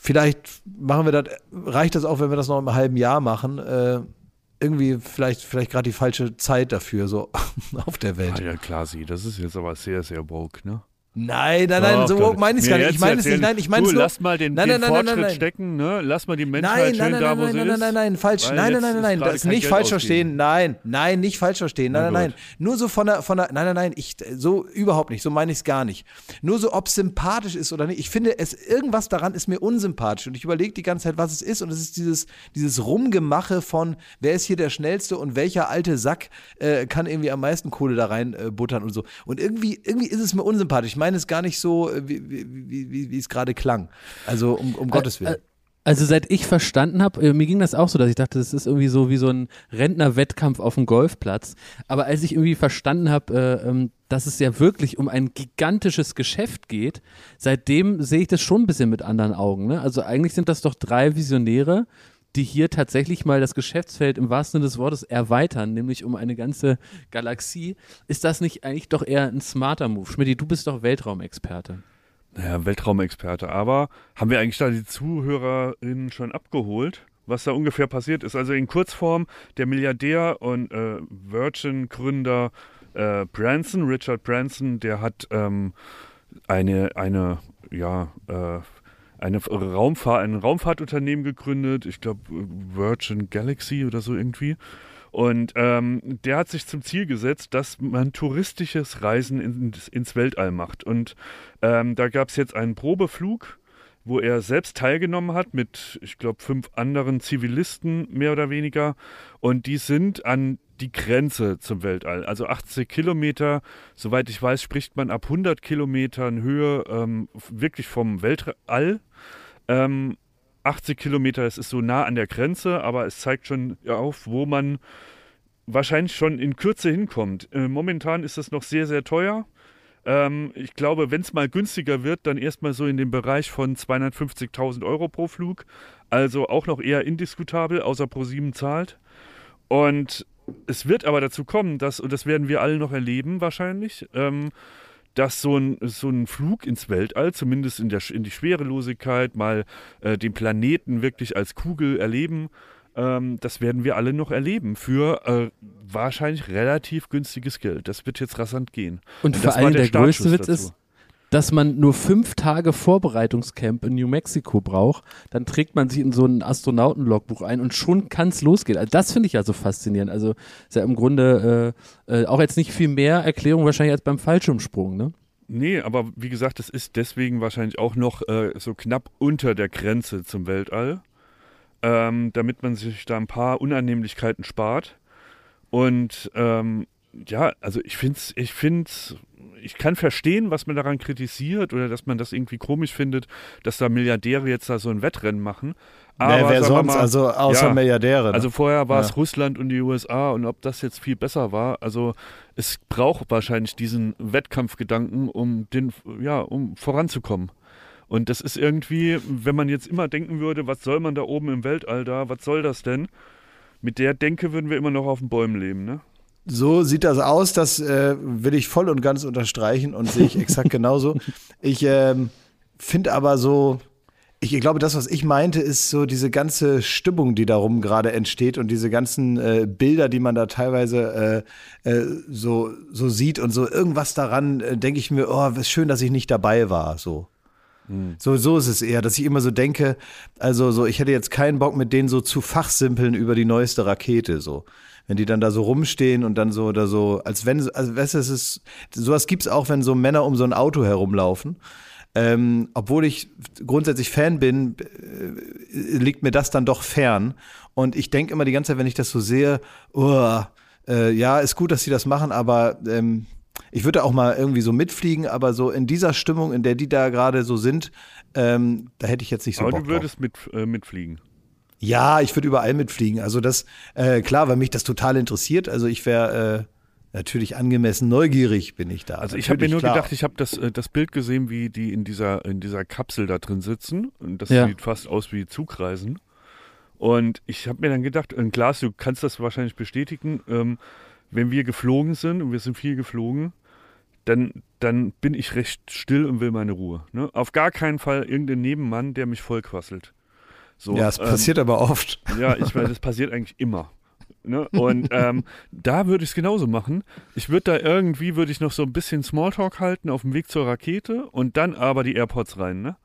S3: vielleicht machen wir das, reicht das auch, wenn wir das noch im halben Jahr machen. Äh, irgendwie vielleicht, vielleicht gerade die falsche Zeit dafür, so auf der Welt.
S2: Ah, ja, klar, sie. Das ist jetzt aber sehr, sehr woke, ne?
S3: Nein, nein, nein,
S2: Doch,
S3: so meine ich
S2: Mir
S3: gar nicht. Ich meine es nicht, nein, ich meine es nur.
S2: lass mal den,
S3: nein,
S2: den
S3: nein, nein, nein,
S2: Fortschritt
S3: nein, nein.
S2: stecken, ne? Lass mal die Menschheit
S3: Nein, nein,
S2: schön
S3: nein,
S2: da,
S3: nein,
S2: wo
S3: nein,
S2: sie
S3: nein,
S2: ist.
S3: nein, nein, nein, falsch. Nein, nein,
S2: jetzt
S3: nein, nein, nein,
S2: gerade
S3: das nicht falsch verstehen. Nein, nein, nicht falsch verstehen. Nein, nein, nein. Nur so von der, von der, nein, nein, nein, ich, so überhaupt nicht. So meine ich es gar nicht. Nur so, ob es sympathisch ist oder nicht. Ich finde, es, irgendwas daran ist mir unsympathisch und ich überlege die ganze Zeit, was es ist und es ist dieses, dieses Rumgemache von, wer ist hier der Schnellste und welcher alte Sack äh, kann irgendwie am meisten Kohle da rein äh, buttern und so. Und irgendwie, irgendwie ist es mir unsympathisch. Ich meine es gar nicht so, äh, wie, wie, wie, wie, es gerade klang. Also um, um Gottes Willen.
S5: Also seit ich verstanden habe, äh, mir ging das auch so, dass ich dachte, das ist irgendwie so wie so ein Rentnerwettkampf auf dem Golfplatz. Aber als ich irgendwie verstanden habe, äh, ähm, dass es ja wirklich um ein gigantisches Geschäft geht, seitdem sehe ich das schon ein bisschen mit anderen Augen. Ne? Also eigentlich sind das doch drei Visionäre, die hier tatsächlich mal das Geschäftsfeld im wahrsten Sinne des Wortes erweitern, nämlich um eine ganze Galaxie. Ist das nicht eigentlich doch eher ein smarter Move? Schmidt, du bist doch Weltraumexperte.
S2: Naja, Weltraumexperte. Aber haben wir eigentlich da die ZuhörerInnen schon abgeholt, was da ungefähr passiert ist? Also in Kurzform, der Milliardär und äh, Virgin-Gründer äh, Branson, Richard Branson, der hat ähm, eine, eine, ja, äh, eine Raumfahrt, ein Raumfahrtunternehmen gegründet, ich glaube Virgin Galaxy oder so irgendwie. Und ähm, der hat sich zum Ziel gesetzt, dass man touristisches Reisen ins, ins Weltall macht. Und ähm, da gab es jetzt einen Probeflug, wo er selbst teilgenommen hat mit, ich glaube, fünf anderen Zivilisten mehr oder weniger. Und die sind an die Grenze zum Weltall. Also 80 Kilometer, soweit ich weiß, spricht man ab 100 Kilometern Höhe ähm, wirklich vom Weltall. Ähm, 80 Kilometer, es ist so nah an der Grenze, aber es zeigt schon auf, wo man wahrscheinlich schon in Kürze hinkommt. Äh, momentan ist das noch sehr, sehr teuer. Ähm, ich glaube, wenn es mal günstiger wird, dann erstmal so in dem Bereich von 250.000 Euro pro Flug. Also auch noch eher indiskutabel, außer ProSieben zahlt. Und es wird aber dazu kommen, dass, und das werden wir alle noch erleben wahrscheinlich, ähm, dass so ein, so ein Flug ins Weltall, zumindest in, der, in die Schwerelosigkeit, mal äh, den Planeten wirklich als Kugel erleben, Ähm, das werden wir alle noch erleben für äh, wahrscheinlich relativ günstiges Geld. Das wird jetzt rasant gehen.
S5: Und,
S2: das
S5: vor allem der,
S2: Startschuss
S5: größte Witz
S2: dazu.
S5: ist, dass man nur fünf Tage Vorbereitungscamp in New Mexico braucht. Dann trägt man sich in so ein Astronautenlogbuch ein und schon kann es losgehen. Also das finde ich ja so faszinierend. Also ist ja im Grunde äh, äh, auch jetzt nicht viel mehr Erklärung wahrscheinlich als beim Fallschirmsprung, ne?
S2: Nee, aber wie gesagt, es ist deswegen wahrscheinlich auch noch äh, so knapp unter der Grenze zum Weltall, ähm, damit man sich da ein paar Unannehmlichkeiten spart. Und ähm, ja, also ich finde ich find's, ich kann verstehen, was man daran kritisiert oder dass man das irgendwie komisch findet, dass da Milliardäre jetzt da so ein Wettrennen machen. Aber
S3: wer wer sonst,
S2: mal,
S3: also außer
S2: ja,
S3: Milliardäre. ne?
S2: Also vorher war
S3: Ja.
S2: es Russland und die USA und ob das jetzt viel besser war, also es braucht wahrscheinlich diesen Wettkampfgedanken, um den, ja, um voranzukommen. Und das ist irgendwie, wenn man jetzt immer denken würde, was soll man da oben im Weltall da, was soll das denn? Mit der Denke würden wir immer noch auf den Bäumen leben, ne?
S3: So sieht das aus, das äh, will ich voll und ganz unterstreichen und sehe ich exakt genauso. Ich ähm, finde aber so, ich glaube, das, was ich meinte, ist so diese ganze Stimmung, die darum gerade entsteht und diese ganzen äh, Bilder, die man da teilweise äh, äh, so, so sieht und so irgendwas daran, äh, denke ich mir, oh, ist schön, dass ich nicht dabei war, so. So, so ist es eher, dass ich immer so denke, also so, ich hätte jetzt keinen Bock mit denen so zu fachsimpeln über die neueste Rakete, so. Wenn die dann da so rumstehen und dann so oder so, als wenn, also weißt du, es ist, sowas gibt's auch, wenn so Männer um so ein Auto herumlaufen. Ähm, obwohl ich grundsätzlich Fan bin, äh, liegt mir das dann doch fern. Und ich denke immer die ganze Zeit, wenn ich das so sehe, oh, äh, ja, ist gut, dass sie das machen, aber ähm, ich würde auch mal irgendwie so mitfliegen, aber so in dieser Stimmung, in der die da gerade so sind, ähm, da hätte ich jetzt nicht so
S2: Aber
S3: Bock
S2: du
S3: drauf.
S2: würdest mit, äh, mitfliegen.
S3: Ja, ich würde überall mitfliegen. Also das, äh, klar, weil mich das total interessiert. Also ich wäre äh, natürlich angemessen neugierig, bin ich da.
S2: Also ich habe mir nur
S3: klar.
S2: gedacht, ich habe das, äh, das Bild gesehen, wie die in dieser, in dieser Kapsel da drin sitzen. Und das
S5: Ja.
S2: sieht fast aus wie Zugreisen. Und ich habe mir dann gedacht, äh, Klaas, du kannst das wahrscheinlich bestätigen, ähm, wenn wir geflogen sind, und wir sind viel geflogen, dann, dann bin ich recht still und will meine Ruhe. Ne? Auf gar keinen Fall irgendein Nebenmann, der mich vollquasselt. So,
S3: ja, es
S2: ähm,
S3: passiert aber oft.
S2: ja, ich weiß, das passiert eigentlich immer. Ne? Und ähm, da würde ich es genauso machen. Ich würde da irgendwie, würde ich noch so ein bisschen Smalltalk halten auf dem Weg zur Rakete und dann aber die AirPods rein. Ne?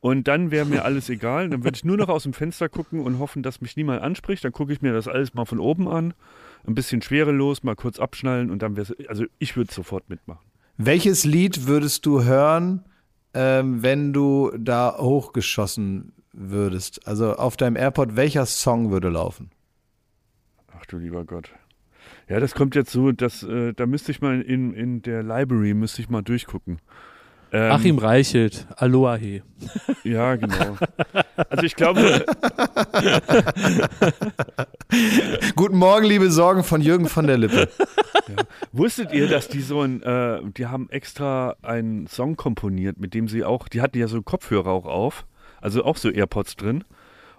S2: Und dann wäre mir alles egal. Dann würde ich nur noch aus dem Fenster gucken und hoffen, dass mich niemand anspricht. Dann gucke ich mir das alles mal von oben an. Ein bisschen schwerelos, mal kurz abschnallen und dann wäre es, also ich würde sofort mitmachen.
S3: Welches Lied würdest du hören, ähm, wenn du da hochgeschossen würdest? Also auf deinem Airport, welcher Song würde laufen?
S2: Ach du lieber Gott. Ja, das kommt jetzt so, dass, äh, da müsste ich mal in, in der Library, müsste ich mal durchgucken. Ähm,
S5: Achim Reichelt, Aloha he.
S2: Ja, genau. Also ich glaube,
S3: Guten Morgen, liebe Sorgen von Jürgen von der Lippe.
S2: wusstet ihr, dass die so ein, äh, die haben extra einen Song komponiert, mit dem sie auch, die hatten ja so Kopfhörer auch auf, also auch so AirPods drin.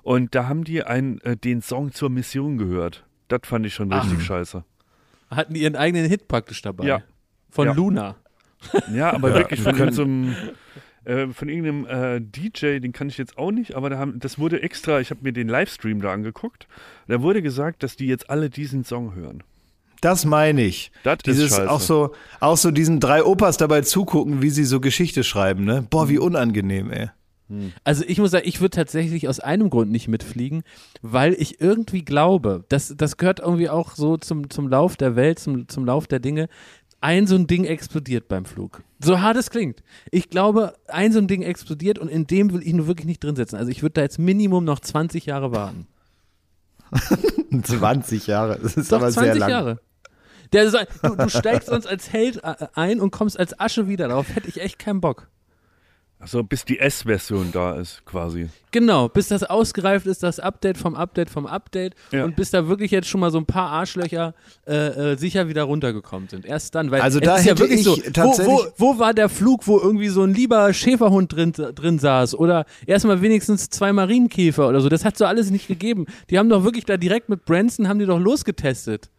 S2: Und da haben die einen, äh, den Song zur Mission gehört. Das fand ich schon richtig scheiße.
S5: Hatten die ihren eigenen Hit praktisch dabei.
S2: Ja.
S5: Von
S2: Ja.
S5: Luna.
S2: Ja, aber wirklich von
S3: können-
S2: irgendeinem, äh, von irgendeinem äh, DJ, den kann ich jetzt auch nicht, aber da haben, das wurde extra, ich habe mir den Livestream da angeguckt, da wurde gesagt, dass die jetzt alle diesen Song hören.
S3: Das meine ich.
S2: Das ist
S3: Dieses
S2: scheiße.
S3: auch so, auch so diesen drei Opas dabei zugucken, wie sie so Geschichte schreiben, ne? Boah, wie unangenehm, ey.
S5: Also ich muss sagen, ich würde tatsächlich aus einem Grund nicht mitfliegen, weil ich irgendwie glaube, das, das gehört irgendwie auch so zum, zum Lauf der Welt, zum, zum Lauf der Dinge. Ein so ein Ding explodiert beim Flug. So hart es klingt. Ich glaube, ein so ein Ding explodiert und in dem will ich nur wirklich nicht drin sitzen. Also ich würde da jetzt Minimum noch 20 Jahre warten.
S3: 20 Jahre, das ist
S5: Doch,
S3: aber
S5: 20
S3: sehr lang.
S5: Jahre. Der, du, du steigst sonst als Held äh, ein und kommst als Asche wieder. Darauf hätte ich echt keinen Bock.
S2: Also bis die S-Version da ist, quasi.
S5: Genau, bis das ausgereift ist, das Update vom Update vom Update
S2: Ja.
S5: und bis da wirklich jetzt schon mal so ein paar Arschlöcher äh, äh, sicher wieder runtergekommen sind. Erst dann, weil
S3: Also
S5: es
S3: da
S5: ist ja wirklich
S3: ich
S5: so, wo, wo, wo war der Flug, wo irgendwie so ein lieber Schäferhund drin, drin saß oder erstmal wenigstens zwei Marienkäfer oder so, das hat so alles nicht gegeben. Die haben doch wirklich da direkt mit Branson, haben die doch losgetestet.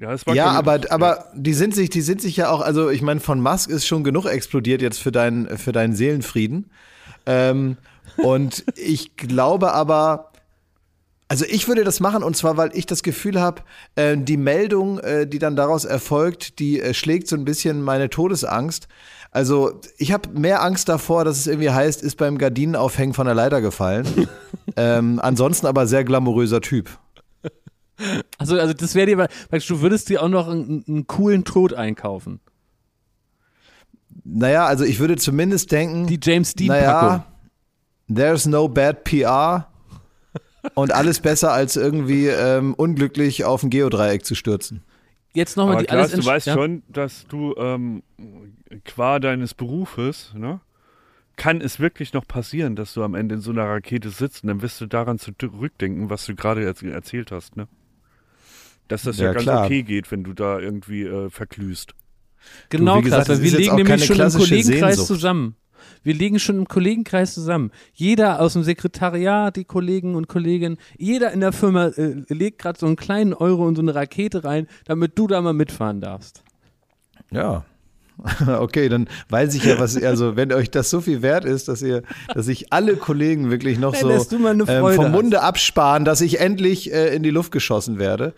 S2: Ja,
S3: Ja, aber, aber die sind sich, die sind sich ja auch, also ich meine, von Musk ist schon genug explodiert jetzt für deinen, für deinen Seelenfrieden. Ähm, und ich glaube aber, Also ich würde das machen und zwar, weil ich das Gefühl habe, äh, die Meldung, äh, die dann daraus erfolgt, die äh, schlägt so ein bisschen meine Todesangst. Also ich habe mehr Angst davor, dass es irgendwie heißt, ist beim Gardinenaufhängen von der Leiter gefallen. ähm, ansonsten aber sehr glamouröser Typ.
S5: Also, also das wäre dir, weil du würdest dir auch noch einen, einen coolen Tod einkaufen.
S3: Naja, also ich würde zumindest denken,
S5: Die James Dean-Packung.
S3: naja, there's no bad PR und alles besser als irgendwie ähm, unglücklich auf ein Geodreieck zu stürzen.
S5: Jetzt nochmal die
S2: Klaas,
S5: alles
S2: du weißt
S5: ja?
S2: schon, dass du ähm, qua deines Berufes, ne, kann es wirklich noch passieren, dass du am Ende in so einer Rakete sitzt und dann wirst du daran zurückdenken, was du gerade erz- erzählt hast, ne? Dass das ja,
S3: Ja,
S2: ganz
S3: klar.
S2: okay geht, wenn du da irgendwie äh, verglühst.
S5: Genau,
S3: wie gesagt,
S5: wir
S3: auch
S5: nämlich schon im Kollegenkreis
S3: Sehnsucht.
S5: zusammen. Wir liegen schon im Kollegenkreis zusammen. Jeder aus dem Sekretariat, die Kollegen und Kolleginnen, jeder in der Firma äh, legt gerade so einen kleinen Euro in so eine Rakete rein, damit du da mal mitfahren darfst.
S3: Ja. Okay, dann weiß ich ja, was, also wenn euch das so viel wert ist, dass ihr, dass sich alle Kollegen wirklich noch
S5: Ja,
S3: so ähm, vom
S5: hast.
S3: Munde absparen, dass ich endlich äh, in die Luft geschossen werde.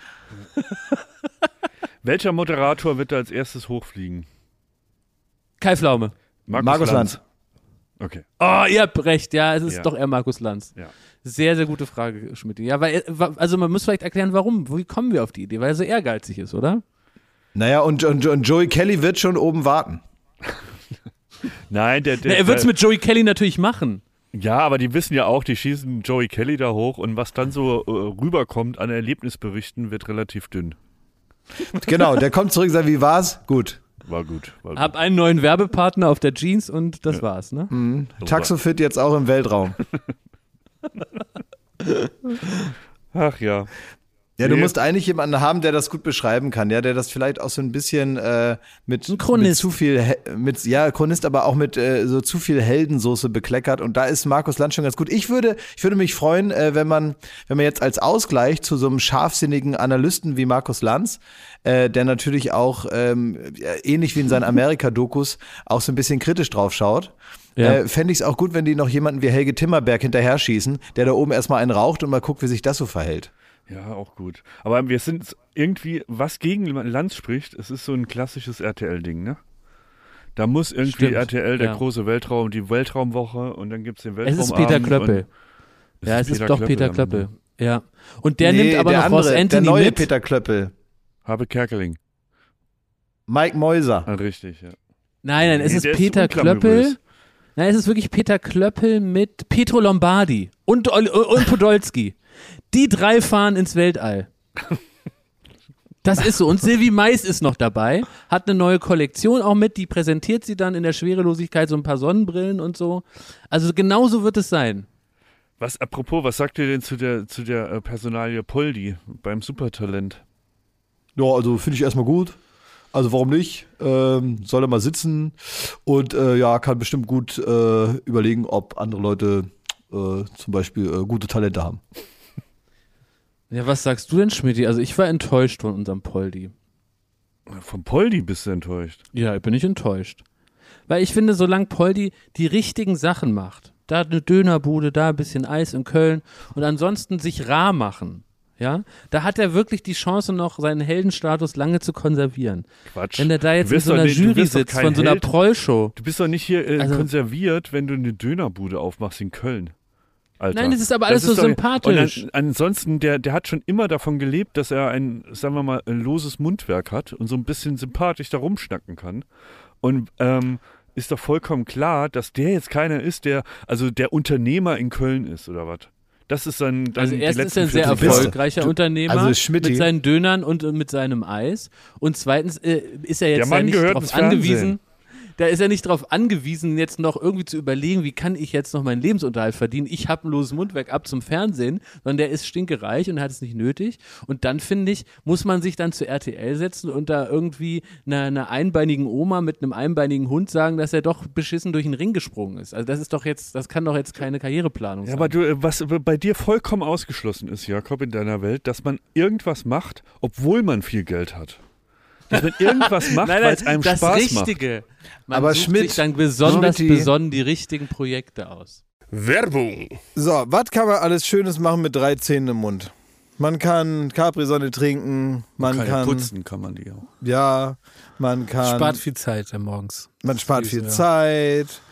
S2: Welcher Moderator wird da als erstes hochfliegen?
S5: Kai Pflaume.
S3: Markus Lanz.
S2: Okay.
S5: Oh, ihr habt recht, ja, es ist
S2: Ja.
S5: doch eher Markus Lanz.
S2: Ja.
S5: Sehr, sehr gute Frage, Schmidt. Ja, weil, äh, also man muss vielleicht erklären, warum. Wie kommen wir auf die Idee? Weil er so ehrgeizig ist, oder?
S3: Naja, und, und, und Joey Kelly wird schon oben warten.
S2: Nein, der, der,
S5: Na, er wird es mit Joey Kelly natürlich machen.
S2: Ja, aber die wissen ja auch, die schießen Joey Kelly da hoch und was dann so äh, rüberkommt an Erlebnisberichten, wird relativ dünn.
S3: Genau, der kommt zurück und sagt, wie war's? Gut.
S2: War gut. War gut.
S5: Hab einen neuen Werbepartner auf der Jeans und das war's, ne?
S3: Taxofit jetzt auch im Weltraum.
S2: Ach ja.
S3: Ja, du musst eigentlich jemanden haben, der das gut beschreiben kann, ja, der das vielleicht auch so ein bisschen äh, mit,
S5: Ein Chronist.
S3: mit zu viel, He- mit, ja, Chronist, aber auch mit äh, so zu viel Heldensoße bekleckert. Und da ist Markus Land schon ganz gut. Ich würde, ich würde mich freuen, äh, wenn man, wenn man jetzt als Ausgleich zu so einem scharfsinnigen Analysten wie Markus Lanz, äh, der natürlich auch ähm, ähnlich wie in seinen Amerika-Dokus auch so ein bisschen kritisch drauf schaut.
S5: Ja.
S3: Äh, Fände ich es auch gut, wenn die noch jemanden wie Helge Timmerberg hinterher schießen, der da oben erstmal einen raucht und mal guckt, wie sich das so verhält.
S2: Ja, auch gut. Aber wir sind irgendwie, was gegen Lanz spricht, es ist so ein klassisches RTL-Ding, ne? Da muss irgendwie
S5: Stimmt,
S2: RTL, der
S5: ja.
S2: große Weltraum, die Weltraumwoche und dann gibt es den
S5: Es
S2: Weltraumabend.
S5: ist Peter Klöppel.
S2: und-
S5: Ja, es ist doch Peter
S2: am
S5: Klöppel. Ja. Und der
S3: Nee,
S5: nimmt aber
S3: der
S5: noch
S3: andere,
S5: Ross Anthony
S3: der neue
S5: mit.
S3: Peter Klöppel.
S2: Habe Kerkeling.
S3: Mike Mäuser.
S2: Ah, richtig, ja.
S5: Nein, nein, es
S2: Nee,
S5: ist
S2: ist
S5: Peter
S2: unglamourös.
S5: Klöppel. Nein, es ist wirklich Peter Klöppel mit Petro Lombardi und, und Podolski. Die drei fahren ins Weltall. Das ist so. Und Sylvie Mais ist noch dabei, hat eine neue Kollektion auch mit, die präsentiert sie dann in der Schwerelosigkeit, so ein paar Sonnenbrillen und so. Also genauso wird es sein.
S2: Was, apropos, was sagt ihr denn zu der, zu der äh, Personalie Poldi beim Supertalent?
S3: Ja, also finde ich erstmal gut. Also warum nicht? Ähm, soll er mal sitzen und äh, ja, kann bestimmt gut äh, überlegen, ob andere Leute äh, zum Beispiel äh, gute Talente haben.
S5: Ja, was sagst du denn, Schmidt? Also ich war enttäuscht von unserem Poldi.
S2: Vom Poldi bist du enttäuscht.
S5: Ja, bin ich enttäuscht. Weil ich finde, solange Poldi die richtigen Sachen macht, da eine Dönerbude, da ein bisschen Eis in Köln und ansonsten sich rar machen, ja, da hat er wirklich die Chance noch, seinen Heldenstatus lange zu konservieren.
S2: Quatsch.
S5: Wenn er da jetzt in so einer
S2: nicht-
S5: Jury sitzt von so einer
S2: Held.
S5: Proll-Show.
S2: Du bist doch nicht hier äh,
S5: Also-
S2: konserviert, wenn du eine Dönerbude aufmachst in Köln. Alter.
S5: Nein, das ist aber alles so
S2: ist doch-
S5: sympathisch.
S2: An, ansonsten, der, der hat schon immer davon gelebt, dass er ein, sagen wir mal, ein loses Mundwerk hat und so ein bisschen sympathisch da rumschnacken kann. Und ähm, ist doch vollkommen klar, dass der jetzt keiner ist, der, also der Unternehmer in Köln ist oder was. Das ist dann, dann
S5: Also erstens ist er ein sehr
S2: 40 Jahre.
S5: erfolgreicher Unternehmer
S3: also
S5: mit seinen Dönern und äh, mit seinem Eis. Und zweitens äh, ist er jetzt
S2: Mann
S5: nicht darauf angewiesen. Da ist er nicht darauf angewiesen, jetzt noch irgendwie zu überlegen, wie kann ich jetzt noch meinen Lebensunterhalt verdienen. Ich habe ein loses Mundwerk ab zum Fernsehen, sondern der ist stinkereich und hat es nicht nötig. Und dann finde ich, muss man sich dann zu RTL setzen und da irgendwie einer, einer einbeinigen Oma mit einem einbeinigen Hund sagen, dass er doch beschissen durch den Ring gesprungen ist. Also das ist doch jetzt, das kann doch jetzt keine Karriereplanung
S2: Ja,
S5: sein.
S2: aber du, äh, was bei dir vollkommen ausgeschlossen ist, Jakob, in deiner Welt, dass man irgendwas macht, obwohl man viel Geld hat. Dass man irgendwas macht, weil es einem
S5: das
S2: Spaß macht.
S5: Richtige. Man
S3: Aber
S5: sucht
S3: Schmidt,
S5: sich dann besonders
S3: Schmidti.
S5: besonnen die richtigen Projekte aus.
S6: Werbung.
S3: So, was kann man alles Schönes machen mit drei Zähnen im Mund? Man kann Capri-Sonne trinken, man
S2: Kann ja
S3: kann,
S2: putzen kann man die auch.
S3: ja, man kann,
S5: Spart viel Zeit morgens.
S3: man spart viel
S5: Ja.
S3: Zeit.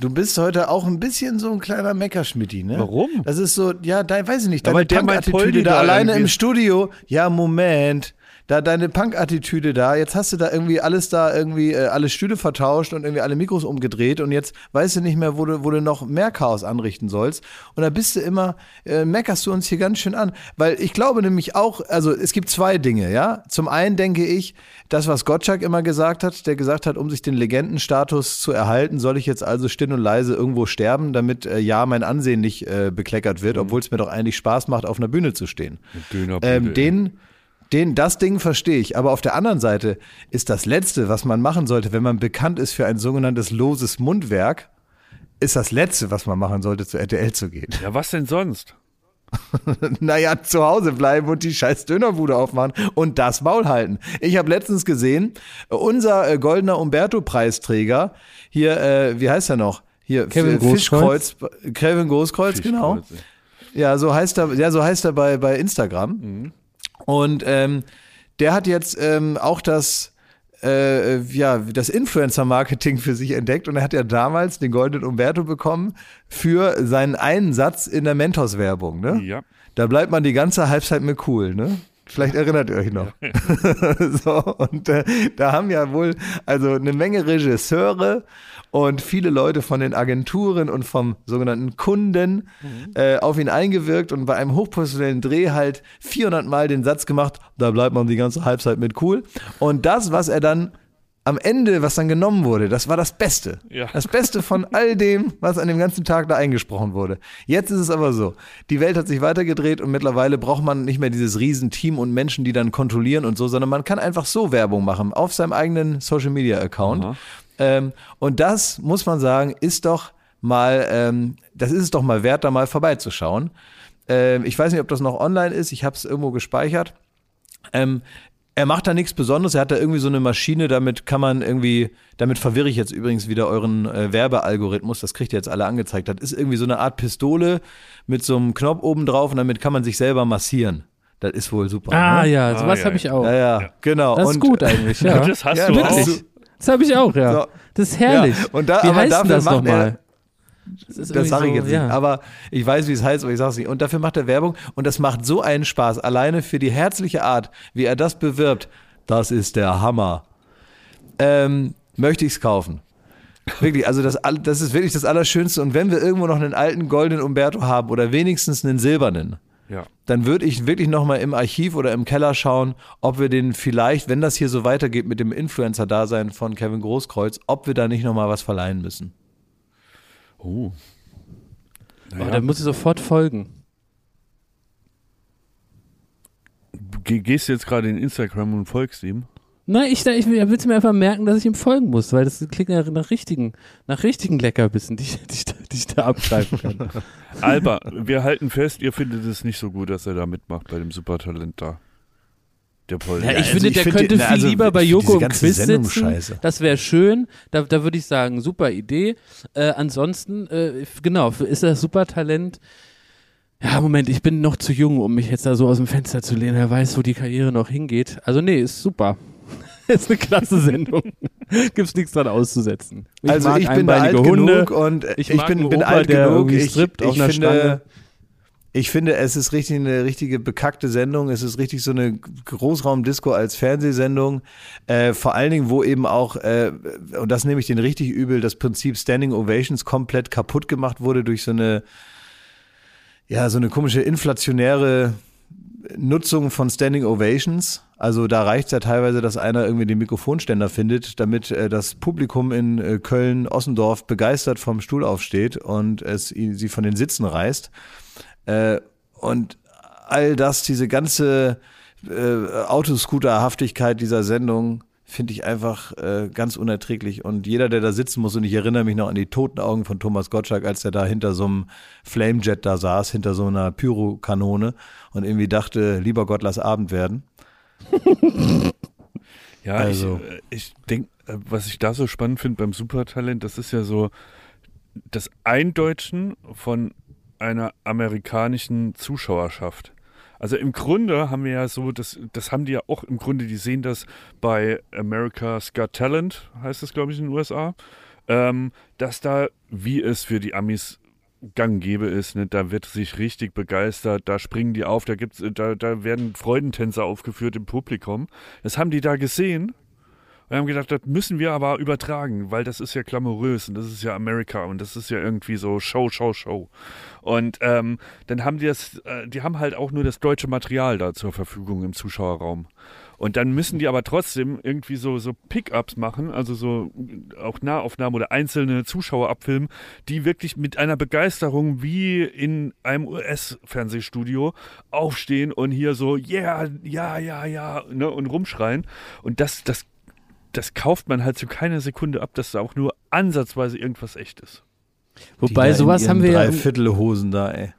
S3: Du bist heute auch ein bisschen so ein kleiner Meckerschmitti, ne?
S2: Warum?
S3: Das ist so, ja, dein, weiß ich nicht, deine Punk-Attitüde da
S2: da
S3: alleine im Studio. Ja, Moment. Da deine Punk-Attitüde da, jetzt hast du da irgendwie alles da irgendwie, äh, alle Stühle vertauscht und irgendwie alle Mikros umgedreht und jetzt weißt du nicht mehr, wo du, wo du noch mehr Chaos anrichten sollst. Und da bist du immer, äh, meckerst du uns hier ganz schön an. Weil ich glaube nämlich auch, also es gibt zwei Dinge, ja. Zum einen denke ich, das, was Gottschalk immer gesagt hat, der gesagt hat, um sich den Legendenstatus zu erhalten, soll ich jetzt also still und leise irgendwo sterben, damit äh, ja mein Ansehen nicht äh, bekleckert wird, obwohl es mir doch eigentlich Spaß macht, auf einer Bühne zu stehen. Ähm, den, den, das Ding verstehe ich. Aber auf der anderen Seite ist das Letzte, was man machen sollte, wenn man bekannt ist für ein sogenanntes loses Mundwerk, ist das Letzte, was man machen sollte, zu RTL zu gehen.
S2: Ja, was denn sonst?
S3: naja, zu Hause bleiben und die scheiß Dönerbude aufmachen und das Maul halten. Ich habe letztens gesehen, unser äh, goldener Umberto-Preisträger, hier, äh, wie heißt er noch? Hier,
S5: Kevin Großkreuz?
S3: Fischkreuz, Kevin Großkreuz, genau. Ja, so heißt er, ja, so heißt er bei, bei Instagram. Und ähm, der hat jetzt ähm, auch das, äh, ja, das Influencer-Marketing für sich entdeckt und er hat ja damals den goldenen Umberto bekommen für seinen einen Satz in der Mentos-Werbung. Ne?
S2: Ja.
S3: Da bleibt man die ganze Halbzeit mit cool, ne? Vielleicht erinnert ihr euch noch. so, und äh, da haben ja wohl also eine Menge Regisseure und viele Leute von den Agenturen und vom sogenannten Kunden äh, auf ihn eingewirkt und bei einem hochprofessionellen Dreh halt 400 Mal den Satz gemacht, da bleibt man die ganze Halbzeit mit cool. Und das, was er dann am Ende, was dann genommen wurde, das war das Beste.
S2: Ja.
S3: Das Beste von all dem, was an dem ganzen Tag da eingesprochen wurde. Jetzt ist es aber so. Die Welt hat sich weitergedreht und mittlerweile braucht man nicht mehr dieses Riesenteam und Menschen, die dann kontrollieren und so, sondern man kann einfach so Werbung machen auf seinem eigenen Social Media Account. Ähm, und das, muss man sagen, ist doch mal, ähm, das ist es doch mal wert, da mal vorbeizuschauen. Ähm, ich weiß nicht, ob das noch online ist. Ich habe es irgendwo gespeichert. Ähm, Er macht da nichts Besonderes, er hat da irgendwie so eine Maschine, damit kann man irgendwie, damit verwirre ich jetzt übrigens wieder euren äh, Werbealgorithmus, das kriegt ihr jetzt alle angezeigt. Das ist irgendwie so eine Art Pistole mit so einem Knopf oben drauf und damit kann man sich selber massieren. Das ist wohl super.
S5: Ah
S3: ne?
S5: ja, sowas
S2: Ah, ja,
S5: habe ich auch.
S3: Ja, ja, genau.
S5: Das ist
S3: und,
S5: gut eigentlich, ja.
S2: Das hast
S3: Ja,
S2: du auch.
S5: Das habe ich auch, ja.
S3: So.
S5: Das ist herrlich.
S3: Ja, und da-
S5: Wie
S3: aber dafür
S5: das nochmal? Das,
S3: Das sage ich
S5: so,
S3: jetzt nicht.
S5: ja.
S3: Aber ich weiß, wie es heißt, aber ich sage es nicht. Und dafür macht er Werbung und das macht so einen Spaß. Alleine für die herzliche Art, wie er das bewirbt. Das ist der Hammer. Ähm, möchte ich es kaufen. Wirklich, also das, das ist wirklich das Allerschönste. Und wenn wir irgendwo noch einen alten goldenen Umberto haben oder wenigstens einen silbernen,
S2: Ja.
S3: dann würde ich wirklich nochmal im Archiv oder im Keller schauen, ob wir den vielleicht, wenn das hier so weitergeht mit dem Influencer-Dasein von Kevin Großkreuz, ob wir da nicht nochmal was verleihen müssen.
S2: Oh.
S5: Aber da muss ich sofort folgen.
S2: Ge gehst du jetzt gerade in Instagram und folgst ihm?
S5: Nein, ich, ich will es mir einfach merken, dass ich ihm folgen muss, weil das klingt ja nach richtigen, nach richtigen Leckerbissen, die ich, die ich, da- die ich da abgreifen kann.
S2: Alba, wir halten fest, ihr findet es nicht so gut, dass er da mitmacht bei dem Supertalent da. Der Paul.
S5: Ja, ich
S3: also
S5: finde,
S3: ich
S5: der
S3: finde,
S5: könnte
S3: na,
S5: viel
S3: also
S5: lieber bei Joko im Quiz
S3: Sendung
S5: sitzen.
S3: scheiße.
S5: Das wäre schön. Da, da würde ich sagen, super Idee. Äh, ansonsten, äh, genau, ist das Supertalent. Ja, Moment, ich bin noch zu jung, um mich jetzt da so aus dem Fenster zu lehnen. Wer weiß, wo die Karriere noch hingeht. Also nee, ist super. ist eine klasse Sendung. Gibt's nichts dran auszusetzen. Ich
S3: also ich bin alt
S5: Hunde.
S3: genug und
S5: Ich
S3: ich, bin, bin
S5: Opa,
S3: alt genug. Ich, ich finde,
S5: Stange.
S3: ich finde, es ist richtig eine richtige bekackte Sendung. Es ist richtig so eine Großraumdisco als Fernsehsendung. Äh, vor allen Dingen, wo eben auch, äh, und das nehme ich den richtig übel, das Prinzip Standing Ovations komplett kaputt gemacht wurde durch so eine, ja, so eine komische inflationäre Nutzung von Standing Ovations. Also da reicht es ja teilweise, dass einer irgendwie den Mikrofonständer findet, damit äh, das Publikum in äh, Köln, Ossendorf begeistert vom Stuhl aufsteht und es sie von den Sitzen reißt. Äh, und all das, diese ganze äh, Autoscooterhaftigkeit dieser Sendung, finde ich einfach äh, ganz unerträglich. Und jeder, der da sitzen muss, und ich erinnere mich noch an die toten Augen von Thomas Gottschalk, als der da hinter so einem Flamejet da saß, hinter so einer Pyrokanone und irgendwie dachte, lieber Gott, lass Abend werden.
S2: Ja,
S3: Also.
S2: ich, äh, ich denke, was ich da so spannend finde beim Supertalent, das ist ja so das Eindeutschen von einer amerikanischen Zuschauerschaft. Also im Grunde haben wir ja so, das, das haben die ja auch im Grunde, die sehen das bei America's Got Talent, heißt das, glaube ich, in den USA, ähm, dass da, wie es für die Amis gang gäbe ist, ne, da wird sich richtig begeistert, da springen die auf, da gibt's, da, da werden Freudentänzer aufgeführt im Publikum. Das haben die da gesehen und haben gedacht, das müssen wir aber übertragen, weil das ist ja glamourös und das ist ja Amerika und das ist ja irgendwie so Show, Show, Show. Und ähm, dann haben die das, äh, die haben halt auch nur das deutsche Material da zur Verfügung im Zuschauerraum. Und dann müssen die aber trotzdem irgendwie so, so Pickups machen, also so auch Nahaufnahmen oder einzelne Zuschauer abfilmen, die wirklich mit einer Begeisterung wie in einem US-Fernsehstudio aufstehen und hier so, yeah, ja, ja, ja, ne, und rumschreien. Und das, das, das kauft man halt zu keiner Sekunde ab, dass da auch nur ansatzweise irgendwas echt ist.
S5: Wobei, sowas haben wir ja.
S3: Dreiviertelhosen da, ey.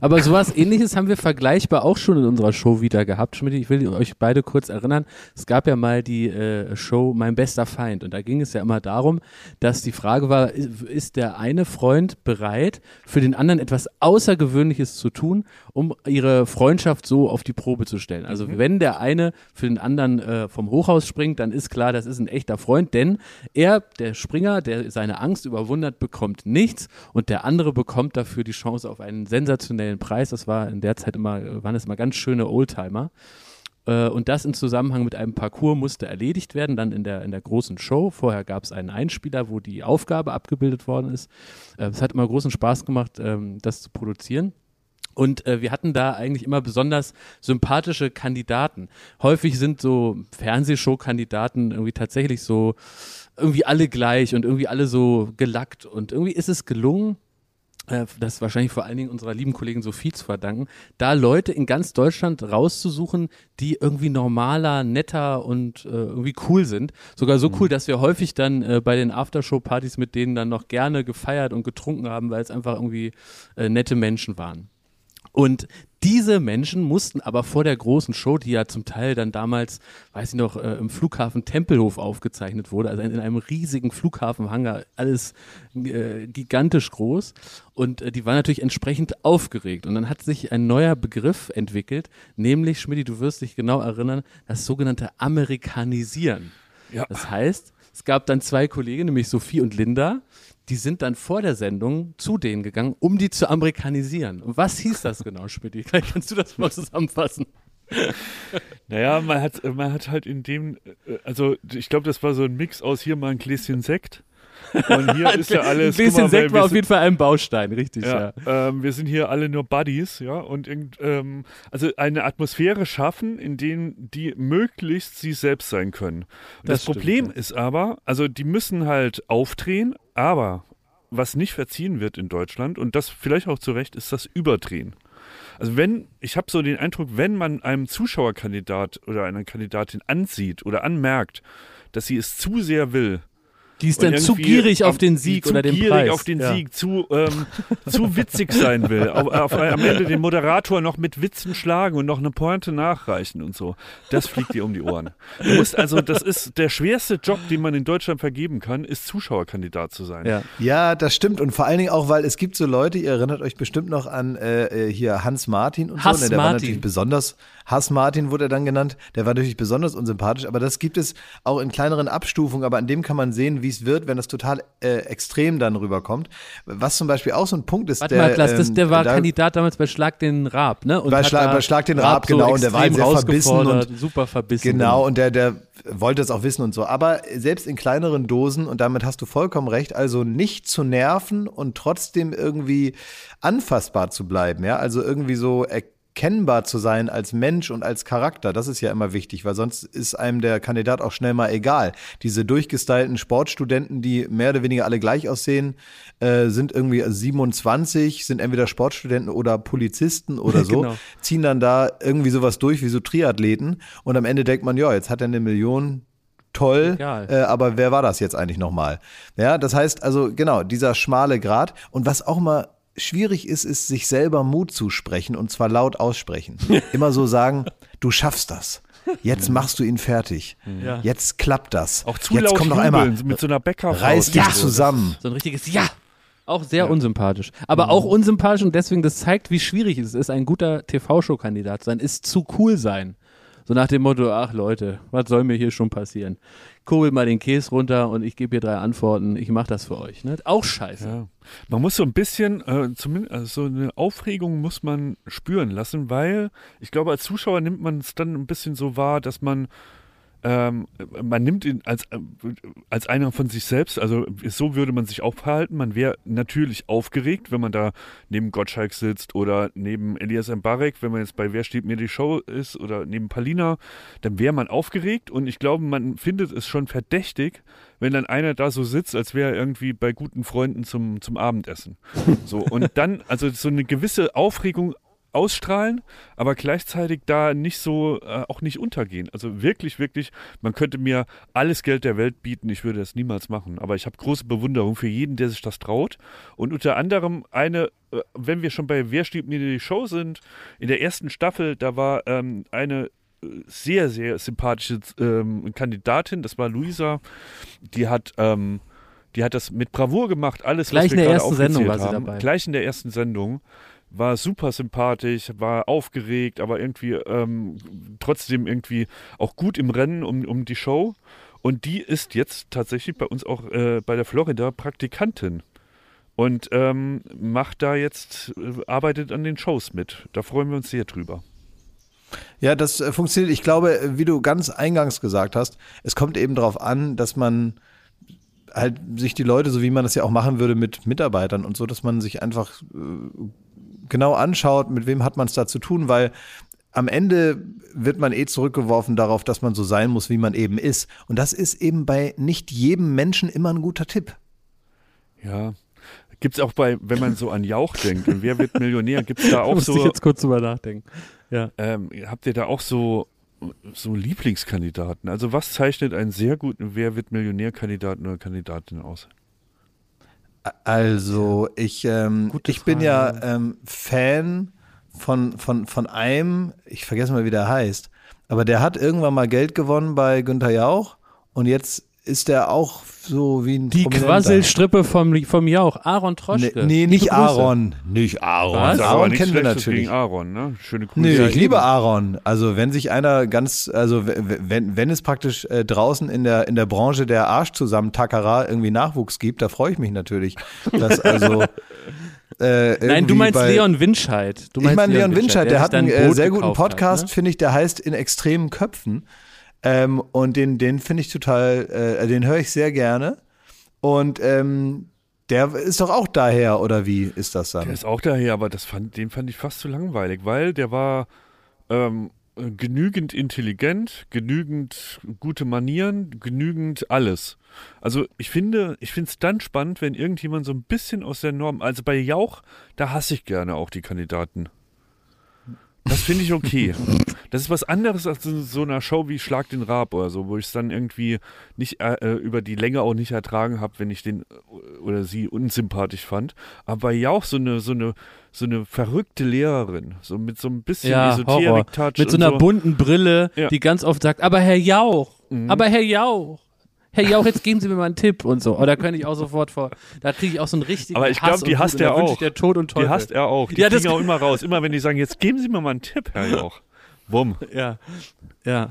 S5: Aber sowas ähnliches haben wir vergleichbar auch schon in unserer Show wieder gehabt. Schmidt, ich will euch beide kurz erinnern. Es gab ja mal die äh, Show Mein bester Feind. Und da ging es ja immer darum, dass die Frage war, ist, der eine Freund bereit, für den anderen etwas Außergewöhnliches zu tun, um ihre Freundschaft so auf die Probe zu stellen. Also wenn der eine für den anderen äh, vom Hochhaus springt, dann ist klar, das ist ein echter Freund, denn er, der Springer, der seine Angst überwundert, bekommt nichts und der andere bekommt dafür die Chance auf einen sensationellen Preis. Das war in der Zeit immer, waren das immer ganz schöne Oldtimer. Äh, Und das im Zusammenhang mit einem Parcours musste erledigt werden, dann in der, in der großen Show. Vorher gab es einen Einspieler, wo die Aufgabe abgebildet worden ist. Äh, Es hat immer großen Spaß gemacht, ähm, das zu produzieren. Und äh, wir hatten da eigentlich immer besonders sympathische Kandidaten. Häufig sind so Fernsehshow-Kandidaten irgendwie tatsächlich so irgendwie alle gleich und irgendwie alle so gelackt. Und irgendwie ist es gelungen, das wahrscheinlich vor allen Dingen unserer lieben Kollegin Sophie zu verdanken, da Leute in ganz Deutschland rauszusuchen, die irgendwie normaler, netter und äh, irgendwie cool sind. Sogar so cool, dass wir häufig dann äh, bei den Aftershow-Partys mit denen dann noch gerne gefeiert und getrunken haben, weil es einfach irgendwie äh, nette Menschen waren. Und Diese Menschen mussten aber vor der großen Show, die ja zum Teil dann damals, weiß ich noch, äh, im Flughafen Tempelhof aufgezeichnet wurde, also in einem riesigen Flughafenhangar, alles äh, gigantisch groß. Und äh, die waren natürlich entsprechend aufgeregt. Und dann hat sich ein neuer Begriff entwickelt, nämlich, Schmidt, du wirst dich genau erinnern, das sogenannte Amerikanisieren.
S2: Ja.
S5: Das heißt, es gab dann zwei Kollegen, nämlich Sophie und Linda, die sind dann vor der Sendung zu denen gegangen, um die zu amerikanisieren. Und was hieß das genau, Schmidt? Vielleicht kannst du das mal zusammenfassen.
S2: Naja, man hat, man hat halt in dem, äh, also ich glaube, das war so ein Mix aus hier mal ein Gläschen Sekt. Und hier ist ja alles.
S5: Ein bisschen
S2: mal,
S5: Sekt war auf jeden Fall ein Baustein, richtig, ja.
S2: Ja, Ähm, wir sind hier alle nur Buddies, ja, und ähm, also eine Atmosphäre schaffen, in denen die möglichst sie selbst sein können. Das,
S5: Das stimmt,
S2: Problem
S5: ja.
S2: ist aber, also die müssen halt aufdrehen, aber was nicht verziehen wird in Deutschland und das vielleicht auch zu Recht ist das Überdrehen. Also wenn, ich habe so den Eindruck, wenn man einem Zuschauerkandidat oder einer Kandidatin ansieht oder anmerkt, dass sie es zu sehr will,
S5: Die ist dann zu gierig auf den Sieg
S2: zu
S5: oder den
S2: gierig
S5: Preis.
S2: auf den
S5: ja.
S2: Sieg, zu, ähm, zu witzig sein will, auf, auf, am Ende den Moderator noch mit Witzen schlagen und noch eine Pointe nachreichen und so. Das fliegt dir um die Ohren. Du musst also, das ist der schwerste Job, den man in Deutschland vergeben kann, ist Zuschauerkandidat zu sein.
S5: Ja.
S3: Ja, das stimmt. Und vor allen Dingen auch, weil es gibt so Leute, ihr erinnert euch bestimmt noch an äh, äh, hier Hans Martin und
S5: Hass
S3: so. Ne, der war
S5: Martin.
S3: natürlich besonders, Hass Martin wurde er dann genannt, der war natürlich besonders unsympathisch, aber das gibt es auch in kleineren Abstufungen, aber an dem kann man sehen, wie es wird, wenn das total äh, extrem dann rüberkommt. Was zum Beispiel auch so ein Punkt ist,
S5: Warte
S3: der,
S5: mal, Klaas, das,
S3: ähm,
S5: der war
S3: da-
S5: Kandidat damals bei Schlag den Raab, ne? Und
S3: Bei Schlag- bei Schlag den Raab,
S5: so
S3: genau, und der war sehr verbissen und-
S5: super verbissen.
S3: Genau, und der, der wollte es auch wissen und so. Aber selbst in kleineren Dosen, und damit hast du vollkommen recht, also nicht zu nerven und trotzdem irgendwie anfassbar zu bleiben, ja, also irgendwie so erkennbar zu sein als Mensch und als Charakter, das ist ja immer wichtig, weil sonst ist einem der Kandidat auch schnell mal egal. Diese durchgestylten Sportstudenten, die mehr oder weniger alle gleich aussehen, äh, sind irgendwie 27, sind entweder Sportstudenten oder Polizisten oder so,
S5: Genau.
S3: ziehen dann da irgendwie sowas durch wie so Triathleten und am Ende denkt man, ja, jetzt hat er eine Million, toll, äh, aber wer war das jetzt eigentlich nochmal? Ja, das heißt also, genau, dieser schmale Grat und was auch mal schwierig ist, ist sich selber Mut zusprechen und zwar laut aussprechen. Immer so sagen, du schaffst das. Jetzt machst du ihn fertig.
S5: Ja.
S3: Jetzt klappt das.
S2: Auch zu
S3: Jetzt
S2: laut
S3: komm noch einmal.
S2: mit so einer Bäckerfaust.
S3: Reiß dich
S2: so.
S3: zusammen.
S5: So ein richtiges Ja. Auch sehr unsympathisch. Aber auch unsympathisch und deswegen, das zeigt, wie schwierig es ist, ein guter TV-Show-Kandidat zu sein, ist zu cool sein. So nach dem Motto, ach Leute, was soll mir hier schon passieren? Kurbel mal den Käse runter und ich gebe hier drei Antworten, ich mache das für euch. Ne? Auch scheiße.
S2: Ja. Man muss so ein bisschen, äh, zumindest also so eine Aufregung muss man spüren lassen, weil ich glaube, als Zuschauer nimmt man es dann ein bisschen so wahr, dass man ähm, man nimmt ihn als, als einer von sich selbst, also so würde man sich auch verhalten. Man wäre natürlich aufgeregt, wenn man da neben Gottschalk sitzt oder neben Elias Mbarek, wenn man jetzt bei Wer steht mir die Show ist oder neben Palina, dann wäre man aufgeregt und ich glaube, man findet es schon verdächtig, wenn dann einer da so sitzt, als wäre er irgendwie bei guten Freunden zum, zum Abendessen. So, und dann, also so eine gewisse Aufregung ausstrahlen, aber gleichzeitig da nicht so, äh, auch nicht untergehen. Also wirklich, wirklich, man könnte mir alles Geld der Welt bieten, ich würde das niemals machen. Aber ich habe große Bewunderung für jeden, der sich das traut. Und unter anderem eine, äh, wenn wir schon bei Wer steht mir die Show sind, in der ersten Staffel, da war ähm, eine äh, sehr, sehr sympathische ähm, Kandidatin, das war Luisa, die hat, ähm, die hat das mit Bravour gemacht, alles,
S5: Gleich
S2: was
S5: in
S2: wir
S5: der
S2: gerade
S5: ersten Sendung war sie
S2: haben.
S5: dabei.
S2: Gleich in der ersten Sendung war super sympathisch, war aufgeregt, aber irgendwie ähm, trotzdem irgendwie auch gut im Rennen um, um die Show. Und die ist jetzt tatsächlich bei uns auch äh, bei der Florida Praktikantin. Und ähm, macht da jetzt, äh, arbeitet an den Shows mit. Da freuen wir uns sehr drüber.
S3: Ja, das äh, funktioniert. Ich glaube, wie du ganz eingangs gesagt hast, es kommt eben darauf an, dass man halt sich die Leute, so wie man das ja auch machen würde mit Mitarbeitern und so, dass man sich einfach äh, genau anschaut, mit wem hat man es da zu tun, weil am Ende wird man eh zurückgeworfen darauf, dass man so sein muss, wie man eben ist. Und das ist eben bei nicht jedem Menschen immer ein guter Tipp.
S2: Ja. Gibt es auch bei, wenn man so an Jauch denkt, und wer wird Millionär, gibt es da
S5: Da
S2: auch
S5: ich
S2: so,
S5: jetzt kurz drüber nachdenken. Ja.
S2: ähm, habt ihr da auch so, so Lieblingskandidaten? Also was zeichnet einen sehr guten Wer wird Millionär-Kandidaten oder Kandidatin aus?
S3: Also ich, ähm, ich bin ja ähm, Fan von, von, von einem, ich vergesse mal, wie der heißt, aber der hat irgendwann mal Geld gewonnen bei Günther Jauch und jetzt ist der auch so wie ein
S5: Die
S3: Prominenter.
S5: Quasselstrippe vom, vom Jauch, Aaron Troschke.
S3: Nee, nee nicht. Aaron. Nicht Aaron.
S5: Was?
S3: Aaron kennen wir natürlich.
S2: gegen Aaron, ne? Schöne Grüße.
S3: Nee, ich liebe. Aaron. Also wenn sich einer ganz, also wenn, wenn es praktisch äh, draußen in der, in der Branche der Arschzusammentackerer irgendwie Nachwuchs gibt, da freue ich mich natürlich. Dass also äh,
S5: Nein, du meinst
S3: bei,
S5: Leon Winscheid. Du
S3: ich
S5: meinst
S3: meine Leon Winscheid, der
S5: sich
S3: hat einen
S5: ein
S3: äh, sehr guten Podcast,
S5: ne?
S3: finde ich, der heißt In extremen Köpfen. Ähm, und den, den finde ich total, äh, den höre ich sehr gerne. Und ähm, der ist doch auch daher, oder wie ist das dann?
S2: Der ist auch daher, aber das fand, den fand ich fast zu langweilig, weil der war ähm, äh, genügend intelligent, genügend gute Manieren, genügend alles. Also ich finde, ich finde es dann spannend, wenn irgendjemand so ein bisschen aus der Norm, also bei Jauch, da hasse ich gerne auch die Kandidaten. Das finde ich okay. Das ist was anderes als so einer Show wie Schlag den Rab oder so, wo ich es dann irgendwie nicht äh, äh, über die Länge auch nicht ertragen habe, wenn ich den äh, oder sie unsympathisch fand. Aber bei Jauch so eine, so eine, so eine verrückte Lehrerin, so mit so ein bisschen
S5: ja.
S2: Esoterik-Touch.
S5: Mit so einer bunten Brille,
S2: Ja.
S5: die ganz oft sagt, aber Herr Jauch,
S3: Mhm.
S5: aber Herr Jauch. Herr Jauch, jetzt geben Sie mir mal einen Tipp und so. Oder könnte ich auch sofort vor. Da kriege ich auch so einen richtigen
S2: Aber ich glaube, die hasst er auch.
S5: Der Tod und Teufel.
S2: Die hasst er auch. Die
S5: Ja,
S2: fliegen auch immer raus. Immer wenn die sagen, jetzt geben Sie mir mal einen Tipp, Herr Jauch. Wumm.
S5: Ja, ja.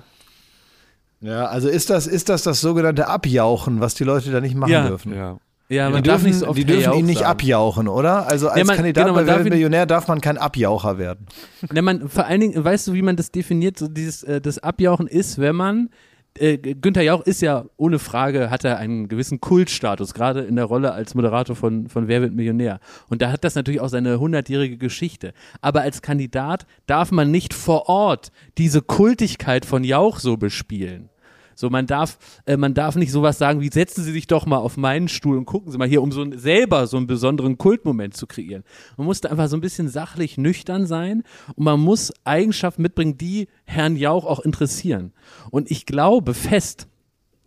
S3: Ja, also ist das, ist das das sogenannte Abjauchen, was die Leute da nicht machen
S5: Ja.
S3: dürfen?
S2: Ja.
S5: Ja,
S3: Die
S5: man darf
S3: dürfen,
S5: nicht so oft
S3: die dürfen
S5: Jauch
S3: ihn nicht
S5: sagen.
S3: abjauchen, oder? Also als
S5: man-
S3: Kandidat
S5: genau, man
S3: bei
S5: darf
S3: Millionär darf man kein Abjaucher werden.
S5: Ne, man, vor allen Dingen, weißt du, wie man das definiert? So dieses, äh, das Abjauchen ist, wenn man äh, Günther Jauch ist ja ohne Frage, hat er einen gewissen Kultstatus, gerade in der Rolle als Moderator von, von Wer wird Millionär. Und da hat das natürlich auch seine hundertjährige Geschichte. Aber als Kandidat darf man nicht vor Ort diese Kultigkeit von Jauch so bespielen. So, man darf, äh, man darf nicht sowas sagen wie, setzen Sie sich doch mal auf meinen Stuhl und gucken Sie mal hier, um so ein, selber so einen besonderen Kultmoment zu kreieren. Man muss da einfach so ein bisschen sachlich nüchtern sein und man muss Eigenschaften mitbringen, die Herrn Jauch auch interessieren. Und ich glaube fest,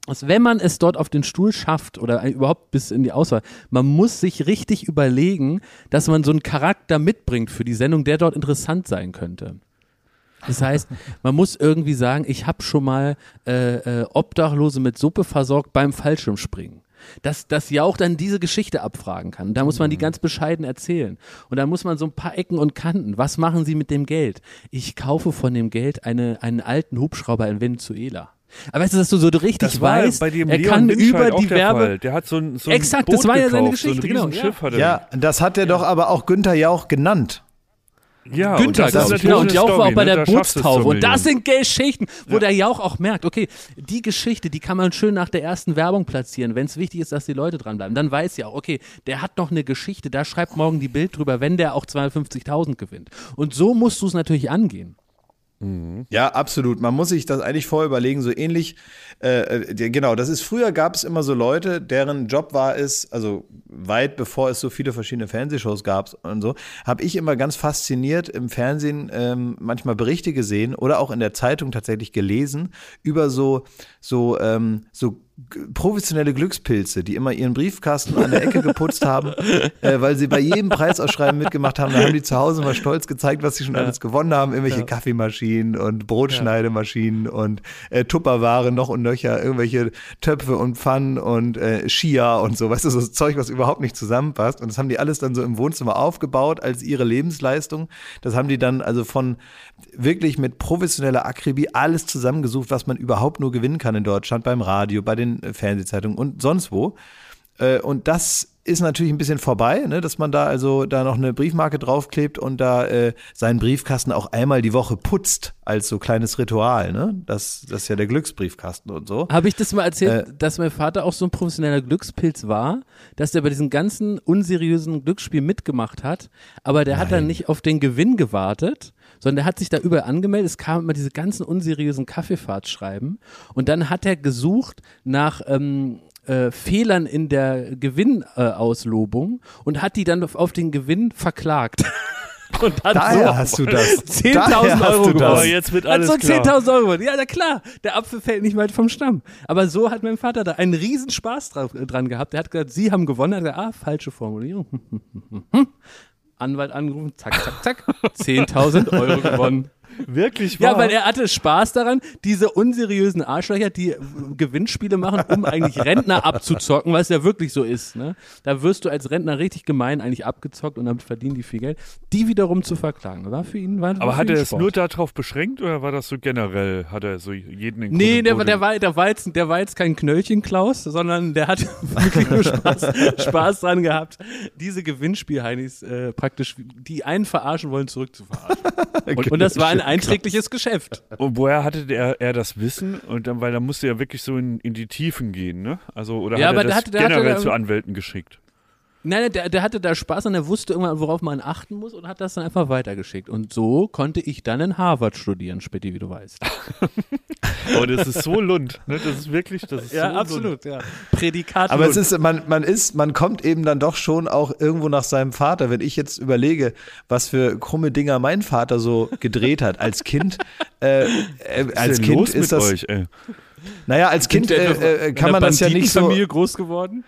S5: dass wenn man es dort auf den Stuhl schafft oder überhaupt bis in die Auswahl, man muss sich richtig überlegen, dass man so einen Charakter mitbringt für die Sendung, der dort interessant sein könnte. Das heißt, man muss irgendwie sagen, ich habe schon mal äh, äh, Obdachlose mit Suppe versorgt beim Fallschirmspringen. Dass, dass Jauch dann diese Geschichte abfragen kann. Da muss man die ganz bescheiden erzählen. Und da muss man so ein paar Ecken und Kanten. Was machen Sie mit dem Geld? Ich kaufe von dem Geld eine, einen alten Hubschrauber in Venezuela. Aber weißt du, dass du so richtig
S2: Das war
S5: weißt,
S2: bei dem
S5: er
S2: Leon
S5: kann
S2: Winscheid
S5: über
S2: auch
S5: die
S2: der
S5: Werbe.
S2: Fall. Der hat so ein, so ein
S5: Exakt,
S2: Boot
S5: das war ja seine
S2: gekauft,
S5: Geschichte,
S2: so ein
S5: genau,
S2: Riesenschiff hat er.
S3: Ja, das hat er doch aber auch Günther Jauch genannt.
S2: Ja
S5: Günther,
S2: und das ist
S5: Genau, und Jauch war
S2: Story,
S5: auch bei
S2: ne?
S5: der Bootstaufe. Und das sind Geschichten, wo der Jauch auch merkt, okay, die Geschichte, die kann man schön nach der ersten Werbung platzieren, wenn es wichtig ist, dass die Leute dranbleiben. Dann weiß ja auch, okay, der hat noch eine Geschichte, da schreibt morgen die Bild drüber, wenn der auch 250.000 gewinnt. Und so musst du es natürlich angehen.
S3: Ja, absolut. Man muss sich das eigentlich vorher überlegen, so ähnlich, äh, äh, genau, das ist, früher gab es immer so Leute, deren Job war es, also weit bevor es so viele verschiedene Fernsehshows gab und so, habe ich immer ganz fasziniert im Fernsehen ähm, manchmal Berichte gesehen oder auch in der Zeitung tatsächlich gelesen über so, so, ähm, so professionelle Glückspilze, die immer ihren Briefkasten an der Ecke geputzt haben, äh, weil sie bei jedem Preisausschreiben mitgemacht haben. Da haben die zu Hause mal stolz gezeigt, was sie schon alles gewonnen haben. Irgendwelche Kaffeemaschinen und Brotschneidemaschinen und äh, Tupperware noch und nöcher, irgendwelche Töpfe und Pfannen und äh, Skier und so, weißt du, so Zeug, was überhaupt nicht zusammenpasst. Und das haben die alles dann so im Wohnzimmer aufgebaut als ihre Lebensleistung. Das haben die dann also von wirklich mit professioneller Akribie alles zusammengesucht, was man überhaupt nur gewinnen kann in Deutschland, beim Radio, bei den äh, Fernsehzeitungen und sonst wo. Äh, Und das ist natürlich ein bisschen vorbei, ne, dass man da also da noch eine Briefmarke draufklebt und da äh, seinen Briefkasten auch einmal die Woche putzt als so kleines Ritual. Ne? Das, das ist ja der Glücksbriefkasten und so.
S5: Habe ich das mal erzählt,
S3: Äh.
S5: dass mein Vater auch so ein professioneller Glückspilz war, dass der bei diesem ganzen unseriösen Glücksspiel mitgemacht hat, aber der hat dann nicht auf den Gewinn gewartet, sondern der hat sich da überall angemeldet. Es kamen immer diese ganzen unseriösen Kaffeefahrtschreiben und dann hat er gesucht nach ähm, äh, Fehlern in der Gewinnauslobung äh, und hat die dann auf, auf den Gewinn verklagt. Und hat
S3: Daher
S5: so
S3: hast du das.
S5: 10.000
S3: Daher hast
S5: Euro
S3: du das.
S5: gewonnen.
S2: Aber jetzt wird
S5: Hat
S2: alles
S5: so
S2: klar.
S5: 10.000 Euro gewonnen. Ja, na klar. Der Apfel fällt nicht weit vom Stamm. Aber so hat mein Vater da einen riesen Spaß drauf, äh, dran gehabt. Er hat gesagt, Sie haben gewonnen. Er hat gesagt, ah, falsche Formulierung. Anwalt angerufen, zack, zack, zack, 10.000 Euro gewonnen.
S2: Wirklich wahr?
S5: Ja, weil er hatte Spaß daran, diese unseriösen Arschlöcher, die Gewinnspiele machen, um eigentlich Rentner abzuzocken, was ja wirklich so ist. Ne? Da wirst du als Rentner richtig gemein eigentlich abgezockt und damit verdienen die viel Geld. Die wiederum zu verklagen, war für ihn war
S2: Aber hat er es nur darauf beschränkt oder war das so generell? Hat er so jeden in
S5: Nee, der, der, war, der, war jetzt, der war jetzt kein Knöllchen-Klaus, sondern der hat wirklich nur Spaß, Spaß dran gehabt, diese Gewinnspiel-Heinis äh, praktisch, die einen verarschen wollen, zurückzuverarschen. Und, und das war ein einträgliches Geschäft.
S2: Und woher hatte der, er das Wissen? Und dann, weil da musste er wirklich so in, in die Tiefen gehen, ne? Also, oder
S5: Ja,
S2: hat er
S5: der
S2: das
S5: der
S2: generell
S5: da-
S2: zu Anwälten geschickt?
S5: Nein, nein, der, der hatte da Spaß und er wusste irgendwann, worauf man achten muss und hat das dann einfach weitergeschickt. Und so konnte ich dann in Harvard studieren, Spätti, wie du weißt.
S2: Aber das ist so lund, ne? Das ist wirklich, das ist so Lund.
S5: ja. Prädikat.
S3: Aber es
S5: Lund.
S3: ist, man, man ist, man kommt eben dann doch schon auch irgendwo nach seinem Vater. Wenn ich jetzt überlege, was für krumme Dinger mein Vater so gedreht hat als Kind, äh, äh, als Kind
S2: los
S3: ist
S2: mit
S3: das,
S2: euch, ey?
S3: naja, als Kind äh, äh, kann man das ja nicht so.
S5: Banditenfamilie groß geworden?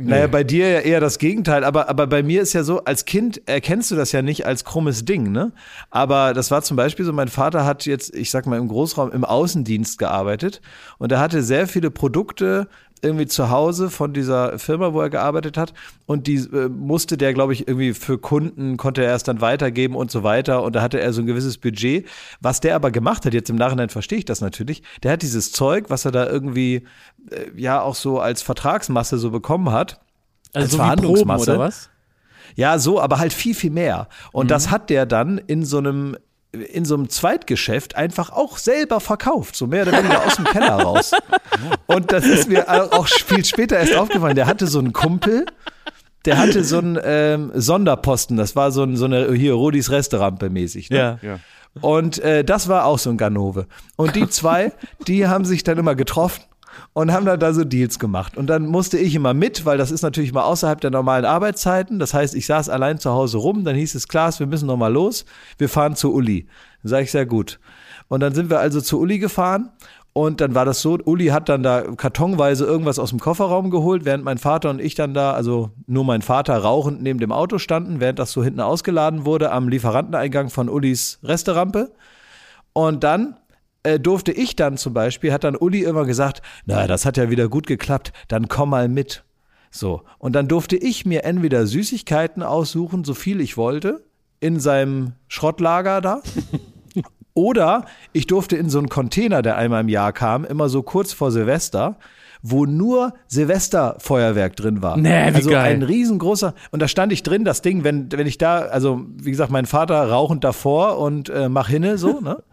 S3: Naja, bei dir ja eher das Gegenteil, aber, aber bei mir ist ja so, als Kind erkennst du das ja nicht als krummes Ding, ne? Aber das war zum Beispiel so, mein Vater hat jetzt, ich sag mal, im Großraum im Außendienst gearbeitet und er hatte sehr viele Produkte irgendwie zu Hause von dieser Firma, wo er gearbeitet hat und die äh, musste der, glaube ich, irgendwie für Kunden, konnte er erst dann weitergeben und so weiter und da hatte er so ein gewisses Budget. Was der aber gemacht hat, jetzt im Nachhinein verstehe ich das natürlich, der hat dieses Zeug, was er da irgendwie äh, ja auch so als Vertragsmasse so bekommen hat,
S5: Also
S3: Als
S5: so wie Proben
S3: Verhandlungsmasse.
S5: oder was?
S3: ja, so, aber halt viel, viel mehr. Und das hat der dann in so einem in so einem Zweitgeschäft einfach auch selber verkauft, so mehr oder weniger aus dem Keller raus. Und das ist mir auch viel später erst aufgefallen. Der hatte so einen Kumpel, der hatte so einen ähm, Sonderposten. Das war so, ein, so eine hier Rodis Resterampe mäßig. Ne?
S2: Ja.
S3: Und äh, das war auch so ein Ganove. Und die zwei, die haben sich dann immer getroffen und haben dann da so Deals gemacht. Und dann musste ich immer mit, weil das ist natürlich mal außerhalb der normalen Arbeitszeiten. Das heißt, ich saß allein zu Hause rum, dann hieß es, Klaas, wir müssen noch mal los, wir fahren zu Uli. Dann sage ich, sehr gut. Und dann sind wir also zu Uli gefahren und dann war das so, Uli hat dann da kartonweise irgendwas aus dem Kofferraum geholt, während mein Vater und ich dann da, also nur mein Vater rauchend neben dem Auto standen, während das so hinten ausgeladen wurde am Lieferanteneingang von Ulis Resterampe. Und dann äh, durfte ich dann zum Beispiel, hat dann Uli immer gesagt, na, das hat ja wieder gut geklappt, dann komm mal mit. So. Und dann durfte ich mir entweder Süßigkeiten aussuchen, so viel ich wollte, in seinem Schrottlager da. Oder ich durfte in so einen Container, der einmal im Jahr kam, immer so kurz vor Silvester, wo nur Silvesterfeuerwerk drin war.
S5: Nee, wie
S3: also
S5: geil.
S3: ein riesengroßer, und da stand ich drin, das Ding, wenn, wenn ich da, also wie gesagt, mein Vater rauchend davor und äh, mach hinne so, ne?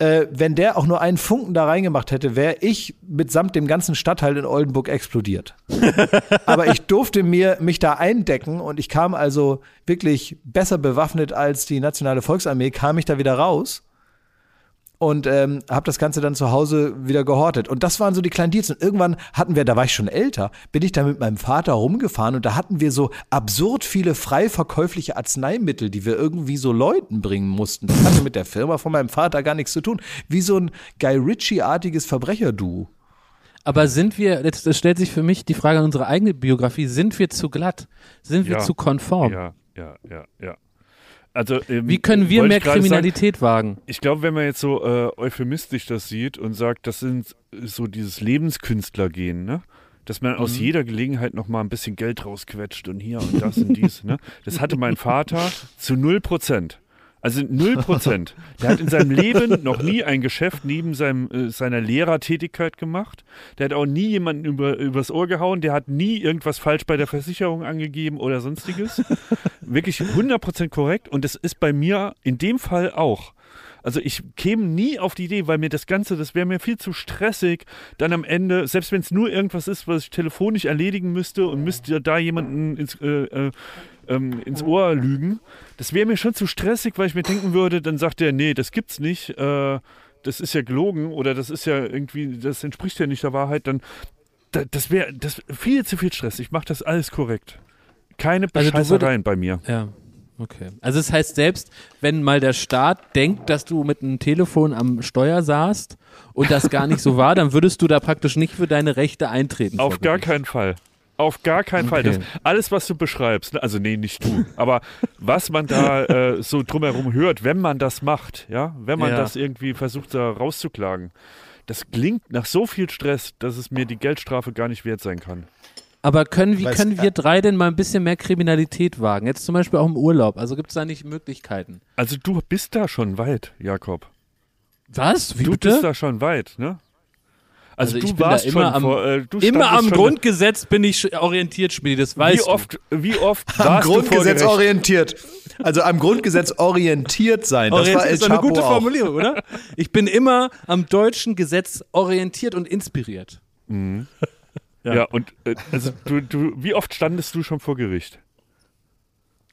S3: äh, wenn der auch nur einen Funken da reingemacht hätte, wäre ich mitsamt dem ganzen Stadtteil in Oldenburg explodiert. Aber ich durfte mir mich da eindecken und ich kam also wirklich besser bewaffnet als die Nationale Volksarmee, kam ich da wieder raus und ähm, habe das Ganze dann zu Hause wieder gehortet. Und das waren so die kleinen Deals. Und irgendwann hatten wir, da war ich schon älter, bin ich da mit meinem Vater rumgefahren und da hatten wir so absurd viele frei verkäufliche Arzneimittel, die wir irgendwie so Leuten bringen mussten. Das hatte mit der Firma von meinem Vater gar nichts zu tun. Wie so ein Guy Ritchie-artiges Verbrecherduo.
S5: Aber sind wir, jetzt das stellt sich für mich die Frage an unsere eigene Biografie, sind wir zu glatt? Sind wir
S2: Ja.
S5: zu konform?
S2: Ja, ja, ja, ja. Also, ähm,
S5: Wie können wir mehr Kriminalität wagen?
S2: Sagen, ich glaube, wenn man jetzt so äh, euphemistisch das sieht und sagt, das sind so dieses Lebenskünstlergehen, ne? Dass man aus jeder Gelegenheit noch mal ein bisschen Geld rausquetscht und hier und das und dies, ne? Das hatte mein Vater zu null Prozent. Also null Prozent. Der hat in seinem Leben noch nie ein Geschäft neben seinem, äh, seiner Lehrertätigkeit gemacht. Der hat auch nie jemanden über, übers Ohr gehauen. Der hat nie irgendwas falsch bei der Versicherung angegeben oder sonstiges. Wirklich 100% korrekt. Und das ist bei mir in dem Fall auch. Also ich käme nie auf die Idee, weil mir das Ganze, das wäre mir viel zu stressig, dann am Ende, selbst wenn es nur irgendwas ist, was ich telefonisch erledigen müsste und müsste da jemanden ins, äh, äh, ähm, ins Ohr lügen, das wäre mir schon zu stressig, weil ich mir denken würde, dann sagt er, nee, das gibt's nicht, äh, das ist ja gelogen oder das ist ja irgendwie, das entspricht ja nicht der Wahrheit, dann da, das wäre das viel zu viel Stress. Ich mache das alles korrekt. Keine
S5: Also
S2: Bescheißereien bei mir.
S5: Ja. Okay. Also es heißt selbst, wenn mal der Staat denkt, dass du mit einem Telefon am Steuer saßt und das gar nicht so war, dann würdest du da praktisch nicht für deine Rechte eintreten.
S2: Auf gar keinen Fall. Auf gar keinen Fall. Das, alles, was du beschreibst, ne, also nee, nicht du, aber was man da äh, so drumherum hört, wenn man das macht, ja, wenn man
S5: Ja.
S2: das irgendwie versucht, da rauszuklagen, das klingt nach so viel Stress, dass es mir die Geldstrafe gar nicht wert sein kann.
S5: Aber können, wie
S3: Weiß-
S5: können wir drei denn mal ein bisschen mehr Kriminalität wagen? Jetzt zum Beispiel auch im Urlaub. Also gibt es da nicht Möglichkeiten?
S2: Also du bist da schon weit, Jakob.
S5: Was? Wie
S2: du
S5: bitte?
S2: bist da schon weit, ne? Also,
S5: Also ich
S2: du
S5: bin da
S2: warst
S5: immer
S2: schon
S5: am-
S2: vor, äh, du
S5: Immer am
S2: schon-
S5: Grundgesetz bin ich orientiert, Schmiedi, das weißt
S2: Wie
S5: du.
S2: oft, wie oft
S3: Am Grundgesetz orientiert. Also am Grundgesetz orientiert sein. Das war
S5: Orientiert
S3: El
S5: ist doch eine gute
S3: auch.
S5: Formulierung, oder? Ich bin immer am deutschen Gesetz orientiert und inspiriert.
S2: Ja,
S5: Ja.
S2: und äh, also du, du, wie oft standest du schon vor Gericht?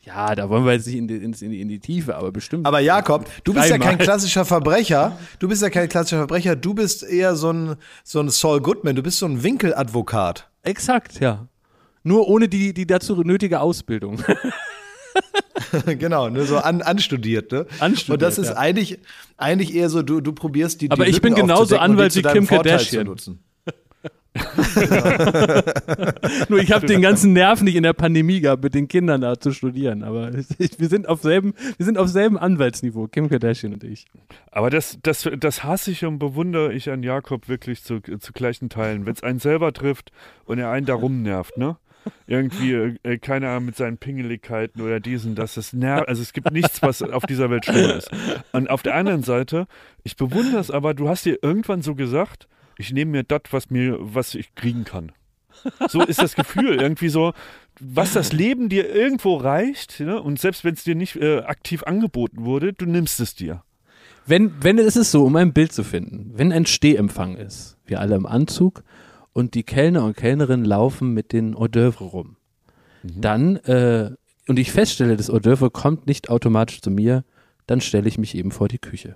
S5: Ja, da wollen wir jetzt nicht in die, in die, in die Tiefe, aber bestimmt.
S3: Aber Jakob, du bist ja kein klassischer Verbrecher. Du bist ja kein klassischer Verbrecher. Du bist eher so ein, so ein Saul Goodman. Du bist so ein Winkeladvokat.
S5: Exakt, ja. Nur ohne die, die dazu nötige Ausbildung.
S3: genau, ne, so an, anstudiert, ne?
S5: Anstudiert,
S3: Und das ist
S5: ja.
S3: eigentlich, eigentlich eher so, du, du probierst die, die
S5: Aber ich bin
S3: Lücken
S5: genauso
S3: und die
S5: Anwalt wie Kim Kardashian. Nur ich habe den ganzen Nerv nicht in der Pandemie gehabt, mit den Kindern da zu studieren. Aber ich, wir, sind auf selben, wir sind auf selben Anwaltsniveau, Kim Kardashian und ich.
S2: Aber das, das, das hasse ich und bewundere ich an Jakob wirklich zu, zu gleichen Teilen. Wenn es einen selber trifft und er einen da rumnervt, ne? Irgendwie, äh, keine Ahnung, mit seinen Pingeligkeiten oder diesen, das, das nervt. Also es gibt nichts, was auf dieser Welt schlimmer ist. Und auf der anderen Seite, ich bewundere es aber, du hast dir irgendwann so gesagt, ich nehme mir das, was mir, was ich kriegen kann. So ist das Gefühl, irgendwie so, was das Leben dir irgendwo reicht, ne? und selbst wenn es dir nicht äh, aktiv angeboten wurde, du nimmst es dir.
S5: Wenn, wenn es ist so, um ein Bild zu finden, wenn ein Stehempfang ist, wir alle im Anzug und die Kellner und Kellnerinnen laufen mit den Hors d'oeuvre rum, dann, äh, und ich feststelle, das Hors d'oeuvre kommt nicht automatisch zu mir, dann stelle ich mich eben vor die Küche.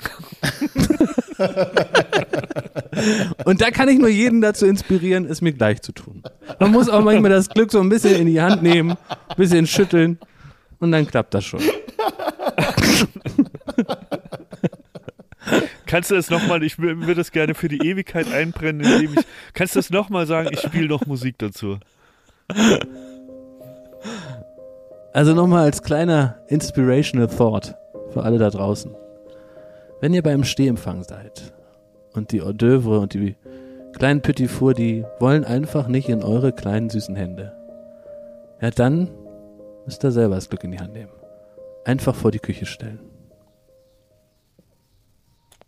S5: und da kann ich nur jeden dazu inspirieren, es mir gleich zu tun. Man muss auch manchmal das Glück so ein bisschen in die Hand nehmen, ein bisschen schütteln und dann klappt das schon.
S2: Kannst du das nochmal, ich wür- würde das gerne für die Ewigkeit einbrennen, indem ich, kannst du das nochmal sagen, ich spiele noch Musik dazu.
S5: Also nochmal als kleiner inspirational thought für alle da draußen. Wenn ihr beim Stehempfang seid und die Hors d'oeuvre und die kleinen Petit Four, die wollen einfach nicht in eure kleinen süßen Hände. Ja, dann müsst ihr selber das Glück in die Hand nehmen. Einfach vor die Küche stellen.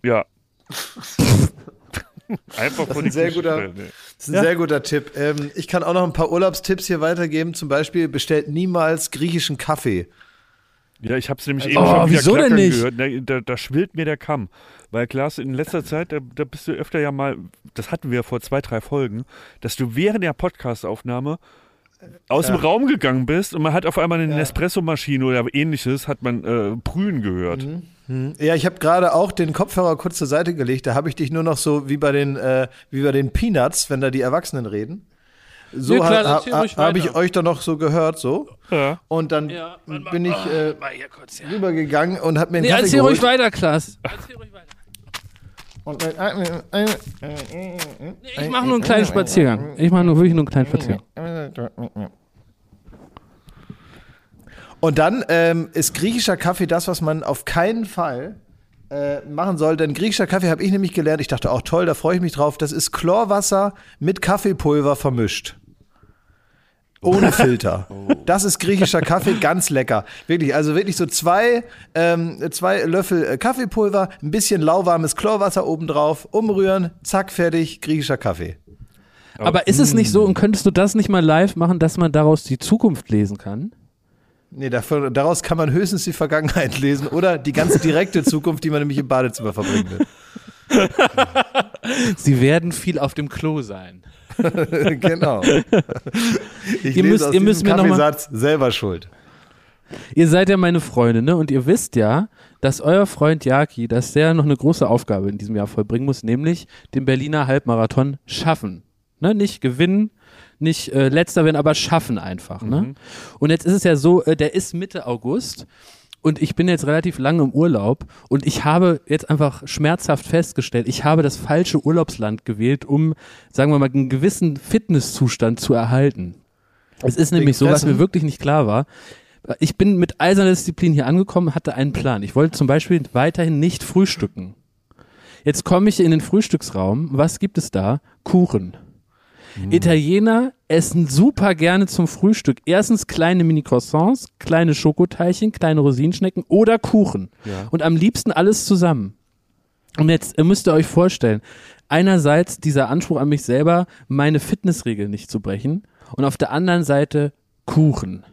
S2: Ja. Einfach vor die
S3: ein sehr
S2: Küche
S3: guter-
S2: stellen, nee.
S3: Das ist ein sehr guter Tipp. Ähm, ich kann auch noch ein paar Urlaubstipps hier weitergeben. Zum Beispiel bestellt niemals griechischen Kaffee.
S2: Ja, ich habe es nämlich
S5: Oh,
S2: eben schon wieder
S5: wieso denn nicht?
S2: gehört. Da, da, da schwillt mir der Kamm. Weil Klaas, in letzter Zeit, da, da bist du öfter ja mal, das hatten wir vor zwei, drei Folgen, dass du während der Podcastaufnahme aus dem Raum gegangen bist und man hat auf einmal eine Nespresso-Maschine oder ähnliches, hat man äh, brühen gehört.
S3: Ja, ich habe gerade auch den Kopfhörer kurz zur Seite gelegt. Da habe ich dich nur noch so wie bei den, äh, wie bei den Peanuts, wenn da die Erwachsenen reden. So
S5: Ja, klar,
S3: ha,
S5: erzähl
S3: ha,
S5: ruhig
S3: habe ich
S5: weiter.
S3: euch doch noch so gehört, so.
S2: Ja.
S3: Und dann bin ich äh, rübergegangen und habe mir einen
S5: Nee,
S3: Kaffee
S5: erzähl
S3: geholt.
S5: ruhig weiter, Klaas.
S3: Und, äh, äh,
S5: Ich mache nur einen kleinen Spaziergang. Ich mache nur wirklich nur einen kleinen Spaziergang.
S3: Und dann ähm, ist griechischer Kaffee das, was man auf keinen Fall äh, machen soll. Denn griechischer Kaffee habe ich nämlich gelernt. Ich dachte auch toll, da freue ich mich drauf. Das ist Chlorwasser mit Kaffeepulver vermischt. Ohne Filter. Das ist griechischer Kaffee, ganz lecker. Wirklich, also wirklich so zwei, ähm, zwei Löffel äh, Kaffeepulver, ein bisschen lauwarmes Chlorwasser obendrauf, umrühren, zack, fertig, griechischer Kaffee.
S5: Aber ist es nicht so, und könntest du das nicht mal live machen, dass man daraus die Zukunft lesen kann?
S3: Nee, davon, daraus kann man höchstens die Vergangenheit lesen oder die ganz direkte Zukunft, die man nämlich im Badezimmer verbringen wird.
S5: Sie werden viel auf dem Klo sein.
S3: genau. Ich
S5: Ihr
S3: lese
S5: müsst-
S3: aus
S5: ihr müsst mir noch mal-
S3: Kaffeesatz selber schuld.
S5: Ihr seid ja meine Freunde, ne? Und ihr wisst ja, dass euer Freund Jaki, dass der noch eine große Aufgabe in diesem Jahr vollbringen muss, nämlich den Berliner Halbmarathon schaffen. Ne? Nicht gewinnen, nicht äh, letzter werden, aber schaffen einfach. Ne? Und jetzt ist es ja so, äh, der ist Mitte August und ich bin jetzt relativ lange im Urlaub und ich habe jetzt einfach schmerzhaft festgestellt, ich habe das falsche Urlaubsland gewählt, um, sagen wir mal, einen gewissen Fitnesszustand zu erhalten. Es ist nämlich so, was mir wirklich nicht klar war. Ich bin mit eiserner Disziplin hier angekommen, hatte einen Plan. Ich wollte zum Beispiel weiterhin nicht frühstücken. Jetzt komme ich in den Frühstücksraum. Was gibt es da? Kuchen. Italiener essen super gerne zum Frühstück. Erstens kleine Mini-Croissants, kleine Schokoteilchen, kleine Rosinenschnecken oder Kuchen.
S2: Ja.
S5: Und am liebsten alles zusammen. Und jetzt müsst ihr euch vorstellen, einerseits dieser Anspruch an mich selber, meine Fitnessregeln nicht zu brechen und auf der anderen Seite Kuchen.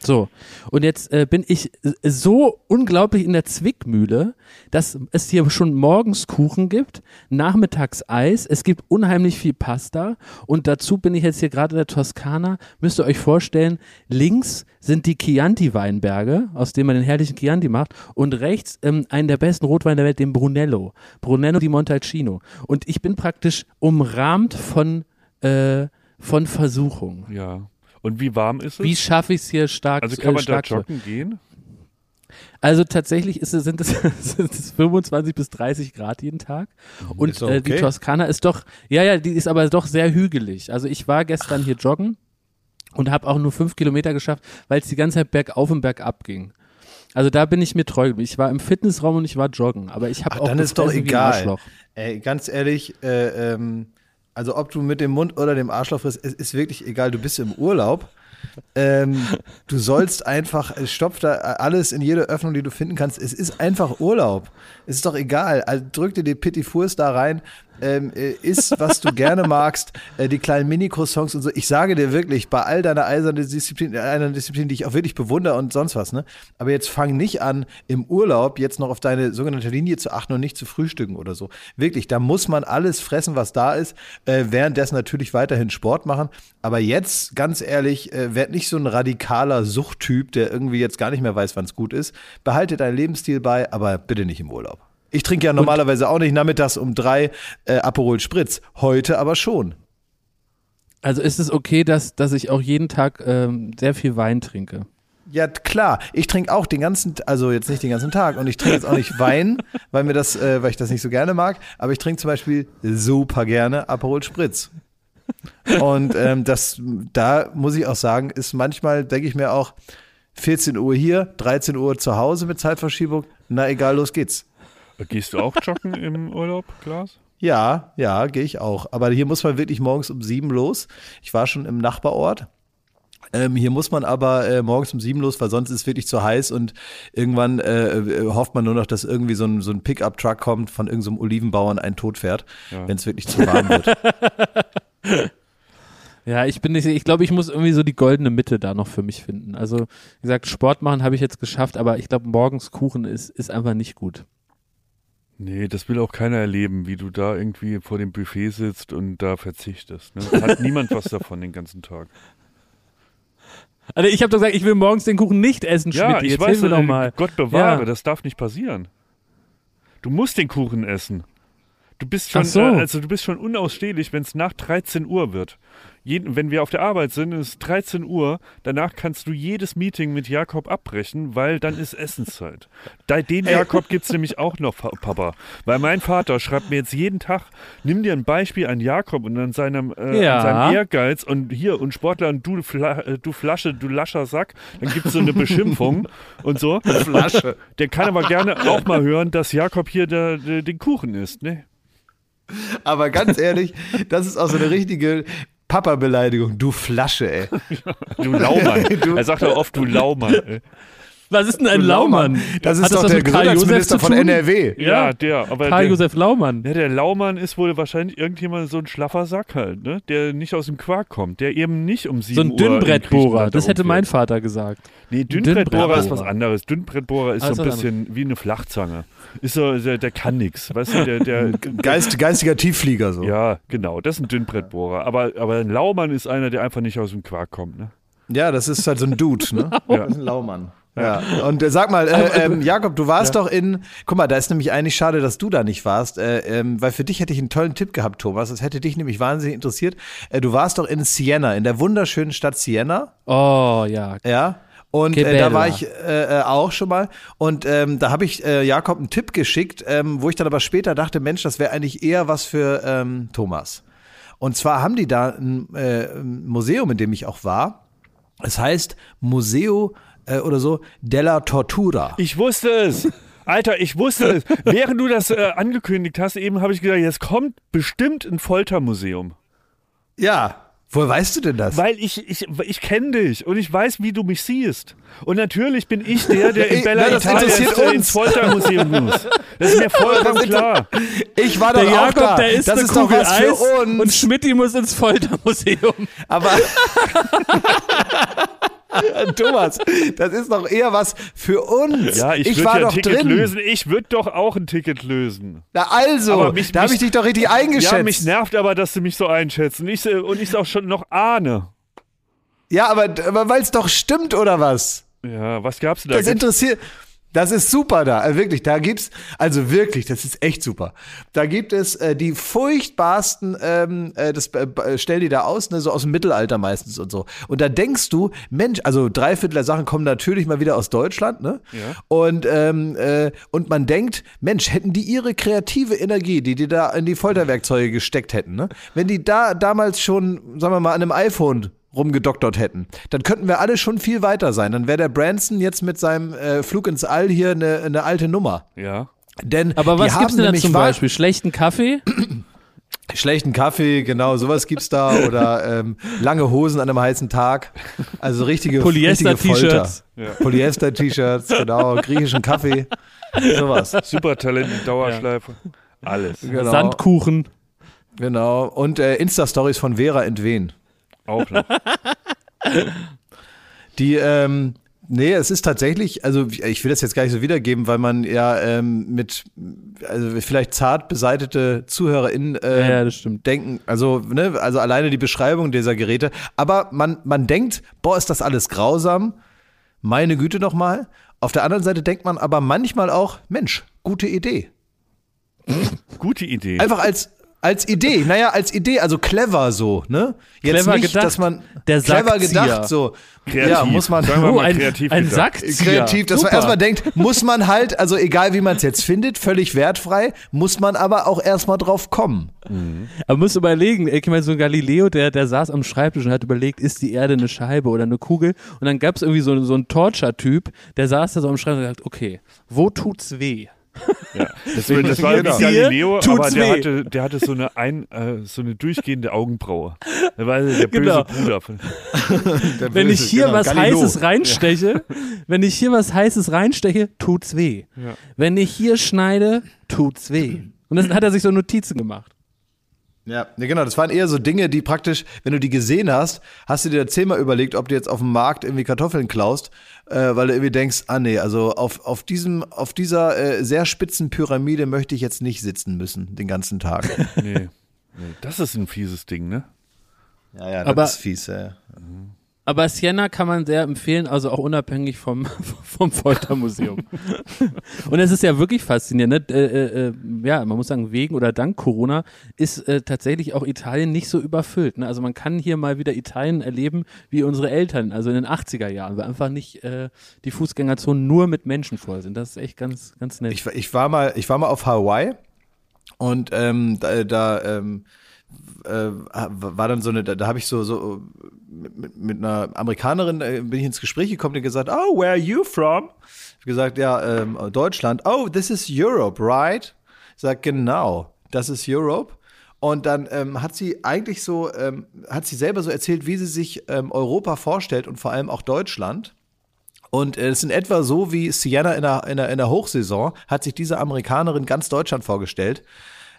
S5: So, und jetzt äh, bin ich äh, so unglaublich in der Zwickmühle, dass es hier schon morgens Kuchen gibt, nachmittags Eis, es gibt unheimlich viel Pasta. Und dazu bin ich jetzt hier gerade in der Toskana, müsst ihr euch vorstellen, links sind die Chianti-Weinberge, aus denen man den herrlichen Chianti macht. Und rechts ähm, einen der besten Rotweine der Welt, den Brunello, Brunello di Montalcino. Und ich bin praktisch umrahmt von, äh, von Versuchung.
S2: Ja. Und wie warm ist es?
S5: Wie schaffe ich es hier stark
S2: also kann
S5: äh,
S2: man da
S5: stark zu-
S2: joggen gehen?
S5: Also tatsächlich ist sind, es, sind es 25 bis 30 Grad jeden Tag. Und
S3: Ist doch
S5: äh, die
S3: okay.
S5: Toskana ist doch, ja, ja, die ist aber doch sehr hügelig. Also ich war gestern hier joggen und habe auch nur fünf Kilometer geschafft, weil es die ganze Zeit bergauf und bergab ging. Also da bin ich mir treu. Ich war im Fitnessraum und ich war joggen, aber ich habe
S3: Ach,
S5: auch
S3: dann ist doch egal. Ey, ganz ehrlich, äh, ähm, also ob du mit dem Mund oder dem Arschloch frisst, es ist wirklich egal. Du bist im Urlaub. Ähm, du sollst einfach, stopf da alles in jede Öffnung, die du finden kannst. Es ist einfach Urlaub. Es ist doch egal. Also drück dir die Petit Fours da rein. Ähm, äh, iss, was du gerne magst, äh, die kleinen Mini-Croissants und so. Ich sage dir wirklich, bei all deiner eisernen Disziplin, äh, einer Disziplin, die ich auch wirklich bewundere und sonst was, ne? Aber jetzt fang nicht an, im Urlaub jetzt noch auf deine sogenannte Linie zu achten und nicht zu frühstücken oder so. Wirklich, da muss man alles fressen, was da ist, äh, währenddessen natürlich weiterhin Sport machen. Aber jetzt, ganz ehrlich, äh, werd nicht so ein radikaler Suchttyp, der irgendwie jetzt gar nicht mehr weiß, wann es gut ist. Behalte deinen Lebensstil bei, aber bitte nicht im Urlaub. Ich trinke ja normalerweise auch nicht nachmittags um drei äh, Aperol Spritz. Heute aber schon.
S5: Also ist es okay, dass, dass ich auch jeden Tag ähm, sehr viel Wein trinke?
S3: Ja, klar. Ich trinke auch den ganzen, also jetzt nicht den ganzen Tag und ich trinke jetzt auch nicht Wein, weil mir das, äh, weil ich das nicht so gerne mag. Aber ich trinke zum Beispiel super gerne Aperol Spritz. Und ähm, das, da muss ich auch sagen, ist manchmal, denke ich mir auch, 14 Uhr hier, 13 Uhr zu Hause mit Zeitverschiebung. Na egal, los geht's.
S2: Gehst du auch joggen im Urlaub, Klaas?
S3: Ja, ja, gehe ich auch. Aber hier muss man wirklich morgens um sieben los. Ich war schon im Nachbarort. Ähm, hier muss man aber äh, morgens um sieben los, weil sonst ist es wirklich zu heiß und irgendwann äh, äh, hofft man nur noch, dass irgendwie so ein, so ein Pickup-Truck kommt von irgendeinem Olivenbauern einen tot fährt,
S2: Ja.
S3: wenn es wirklich zu warm wird.
S5: Ja, ich bin nicht, ich glaube, ich muss irgendwie so die goldene Mitte da noch für mich finden. Also, wie gesagt, Sport machen habe ich jetzt geschafft, aber ich glaube, morgens Kuchen ist, ist einfach nicht gut.
S2: Nee, das will auch keiner erleben, wie du da irgendwie vor dem Buffet sitzt und da verzichtest. Ne? Hat niemand was davon den ganzen Tag.
S5: Also ich habe doch gesagt, ich will morgens den Kuchen nicht essen,
S2: Ja,
S5: Schmidt.
S2: ich
S5: Jetzt
S2: weiß,
S5: hilf mir doch
S2: äh,
S5: mal.
S2: Gott bewahre,
S5: Ja.
S2: das darf nicht passieren. Du musst den Kuchen essen. Du bist schon,
S5: so.
S2: äh, also du bist schon unausstehlich, wenn es nach 13 Uhr wird. Jeden, wenn wir auf der Arbeit sind, ist es 13 Uhr. Danach kannst du jedes Meeting mit Jakob abbrechen, weil dann ist Essenszeit. Den Jakob gibt's nämlich auch noch, Pa- Papa. Weil mein Vater schreibt mir jetzt jeden Tag, nimm dir ein Beispiel an Jakob und an seinem, äh,
S5: Ja.
S2: an seinem Ehrgeiz und hier und Sportler und du, Fla äh, du Flasche, du lascher Sack. Dann gibt's so eine Beschimpfung und so.
S3: Flasche.
S2: Der kann aber gerne auch mal hören, dass Jakob hier der, der, den Kuchen isst, ne?
S3: Aber ganz ehrlich, das ist auch so eine richtige Papa-Beleidigung. Du Flasche, ey.
S2: Du Laumann. er sagt doch oft, du Laumann. Ey.
S5: Was ist denn ein
S3: Du
S5: Laumann?
S3: Das ist
S5: Hat
S3: doch
S5: was
S3: der Gesundheitsminister von? NRW.
S2: Ja, der. Aber
S5: Karl
S2: der,
S5: Josef Laumann.
S2: ja, der Laumann ist wohl wahrscheinlich irgendjemand so ein schlaffer Sack halt, ne? Der nicht aus dem Quark kommt, der eben nicht um 7
S5: So ein Dünnbrettbohrer. Das hätte mein Vater gesagt.
S2: Nee, Dünnbrettbohrer ist was anderes. Dünnbrettbohrer ist
S5: Ah,
S2: so ein
S5: was
S2: bisschen wie eine Flachzange. Ist so, der, der kann nix. Weißt du, der, der,
S3: Geist, geistiger Tiefflieger so.
S2: ja, genau, das ist ein Dünnbrettbohrer. Aber, aber ein Laumann ist einer, der einfach nicht aus dem Quark kommt, ne?
S3: Ja, das ist halt so ein Dude, ne?
S2: Ja.
S3: Das ist ein Laumann. Ja, und äh, sag mal, äh, ähm, Jakob, du warst doch in, guck mal, da ist nämlich eigentlich schade, dass du da nicht warst, äh, ähm, weil für dich hätte ich einen tollen Tipp gehabt, Thomas, das hätte dich nämlich wahnsinnig interessiert. Äh, du warst doch in Siena, in der wunderschönen Stadt Siena,
S5: Oh ja.
S3: ja, Und äh, da war ich äh, äh, auch schon mal. Und ähm, da habe ich äh, Jakob einen Tipp geschickt, ähm, wo ich dann aber später dachte, Mensch, das wäre eigentlich eher was für ähm, Thomas. Und zwar haben die da ein, äh, ein Museum, in dem ich auch war. Es heißt Museo äh, oder so della Tortura.
S2: Ich wusste es. Alter, ich wusste es. Während du das äh, angekündigt hast, eben habe ich gesagt, jetzt kommt bestimmt ein Foltermuseum.
S3: Ja. Woher weißt du denn das?
S2: Weil ich, ich, ich kenne dich und ich weiß, wie du mich siehst. Und natürlich bin ich der, der in Bella
S3: na, das
S2: Italia ins, Foltermuseum muss. Das ist mir vollkommen klar.
S3: Ich war
S5: Der
S3: doch auch
S5: Jakob,
S3: da.
S5: der ist
S3: das
S5: eine
S3: ist doch
S5: Kugel
S3: was für
S5: Eis
S3: uns.
S5: und Schmidti muss ins Foltermuseum.
S3: Aber Thomas, das ist doch eher was für uns.
S2: Ja, ich, würde
S3: war
S2: ja ein
S3: doch
S2: Ticket
S3: drin.
S2: lösen. Ich würde doch auch ein Ticket lösen.
S3: Na also,
S2: mich-
S3: da habe ich dich doch richtig eingeschätzt.
S2: Ja, mich nervt aber, dass du mich so einschätzt. Und ich und ich es auch schon noch ahne.
S3: Ja, aber, aber weil es doch stimmt, oder was?
S2: Ja, was gab's denn da?
S3: Das interessiert. Das ist super da, also wirklich. Da gibt's, also wirklich, das ist echt super. Da gibt es äh, die furchtbarsten, ähm, äh, das äh, äh, stellen die da aus, ne, so aus dem Mittelalter meistens und so. Und da denkst du, Mensch, also drei Viertel der Sachen kommen natürlich mal wieder aus Deutschland, ne?
S2: Ja.
S3: Und ähm, äh, und man denkt, Mensch, hätten die ihre kreative Energie, die die da in die Folterwerkzeuge gesteckt hätten, ne? Wenn die da damals schon, sagen wir mal, an einem iPhone rumgedoktert hätten, dann könnten wir alle schon viel weiter sein. Dann wäre der Branson jetzt mit seinem äh, Flug ins All hier eine, eine alte Nummer.
S2: ja.
S3: Denn
S5: Aber was
S3: haben
S5: gibt's denn da zum Beispiel? Schlechten Kaffee?
S3: Schlechten Kaffee, genau, sowas gibt's da oder ähm, lange Hosen an einem heißen Tag. Also richtige
S5: Polyester-T-Shirts.
S3: Folter. Polyester-T-Shirts, genau, griechischen Kaffee, sowas.
S2: Supertalent in Dauerschleife. Alles.
S3: Genau,
S5: Sandkuchen.
S3: genau. Und äh, Insta-Stories von Vera Entwen.
S2: Auch noch.
S3: Die, ähm, nee, es ist tatsächlich, also ich will das jetzt gar nicht so wiedergeben, weil man ja ähm, mit, also vielleicht zart beseitete ZuhörerInnen äh,
S5: Ja, ja, das stimmt.
S3: denken, also, ne, also alleine die Beschreibung dieser Geräte, aber man, man denkt, boah, ist das alles grausam, meine Güte nochmal. Auf der anderen Seite denkt man aber manchmal auch, Mensch, gute Idee.
S2: Gute Idee.
S3: Einfach als, als Idee, naja, als Idee, also clever so, ne? Jetzt
S5: Clever
S3: nicht,
S5: gedacht.
S3: dass man
S5: Der
S3: clever gedacht so.
S2: Kreativ.
S3: Ja, muss man
S2: Sagen wir
S5: Oh,
S2: mal
S5: ein,
S2: kreativ
S5: ein
S2: gedacht.
S5: Sackzieher.
S3: kreativ, dass
S5: Super.
S3: man erstmal denkt, muss man halt, also egal wie man es jetzt findet, völlig wertfrei, muss man aber auch erstmal drauf kommen.
S5: Aber muss überlegen, ich meine, so ein Galileo, der, der saß am Schreibtisch und hat überlegt, ist die Erde eine Scheibe oder eine Kugel? Und dann gab es irgendwie so, so einen Torture-Typ, der saß da so am Schreibtisch und hat gesagt, okay, wo tut's weh?
S2: Ja. Das, war- das war wie
S3: Genau.
S2: Galileo, aber der
S5: weh.
S2: hatte, der hatte so eine ein, äh, so eine durchgehende Augenbraue. Der war der böse
S5: Genau.
S2: Bruder. Von,
S5: Wenn ich hier
S3: Genau,
S5: was
S3: Galileo.
S5: Heißes reinsteche, wenn ich hier was Heißes reinsteche, tut's weh.
S2: Ja.
S5: Wenn ich hier schneide, tut's weh. Und dann hat er sich so Notizen gemacht.
S3: Ja, genau. Das waren eher so Dinge, die praktisch, wenn du die gesehen hast, hast du dir zehnmal überlegt, ob du jetzt auf dem Markt irgendwie Kartoffeln klaust, äh, weil du irgendwie denkst, ah nee, also auf, auf diesem, auf dieser äh, sehr spitzen Pyramide möchte ich jetzt nicht sitzen müssen den ganzen Tag.
S2: nee. nee. Das ist ein fieses Ding, ne?
S3: ja, ja,
S5: Aber-
S3: das ist fies. Ja.
S5: Aber Siena kann man sehr empfehlen, also auch unabhängig vom, vom Foltermuseum. Und es ist ja wirklich faszinierend. Ne? Äh, äh, äh, ja, man muss sagen, wegen oder dank Corona ist äh, tatsächlich auch Italien nicht so überfüllt. Ne? Also man kann hier mal wieder Italien erleben wie unsere Eltern, also in den 80er Jahren, weil einfach nicht äh, die Fußgängerzonen nur mit Menschen voll sind. Das ist echt ganz, ganz nett.
S3: Ich, war- ich war mal, ich war mal auf Hawaii und ähm, da, da ähm, äh, war dann so eine, da, da habe ich so, so mit, mit einer Amerikanerin äh, bin ich ins Gespräch gekommen, die gesagt, oh, where are you from? Ich hab gesagt, ja, ähm, Deutschland. Oh, this is Europe, right? Ich sag, genau, das ist Europe. Und dann ähm, hat sie eigentlich so, ähm, hat sie selber so erzählt, wie sie sich ähm, Europa vorstellt und vor allem auch Deutschland. Und äh, es ist in etwa so wie Sienna in der, in, der, in der Hochsaison, hat sich diese Amerikanerin ganz Deutschland vorgestellt.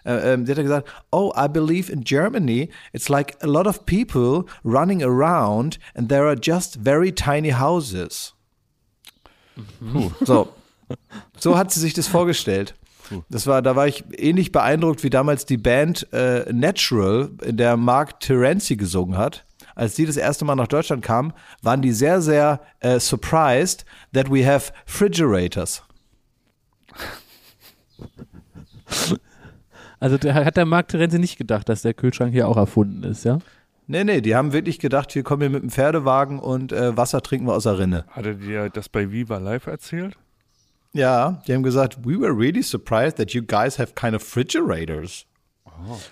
S3: Äh, ähm, sie hat ja gesagt, oh, I believe in Germany, it's like a lot of people running around and there are just very tiny houses. So. So hat sie sich das vorgestellt. Das war, da war ich ähnlich beeindruckt wie damals die Band äh, Natural, in der Mark Terenzi gesungen hat. Als die das erste Mal nach Deutschland kamen, waren die sehr, sehr äh, surprised that we have refrigerators.
S5: Also der, hat der Marc Terenzi nicht gedacht, dass der Kühlschrank hier auch erfunden ist, ja?
S3: Nee, nee, die haben wirklich gedacht, wir kommen hier mit dem Pferdewagen und äh, Wasser trinken wir aus der Rinne.
S2: Hat er dir das bei Viva Live erzählt?
S3: Ja, die haben gesagt, we were really surprised that you guys have kind of refrigerators.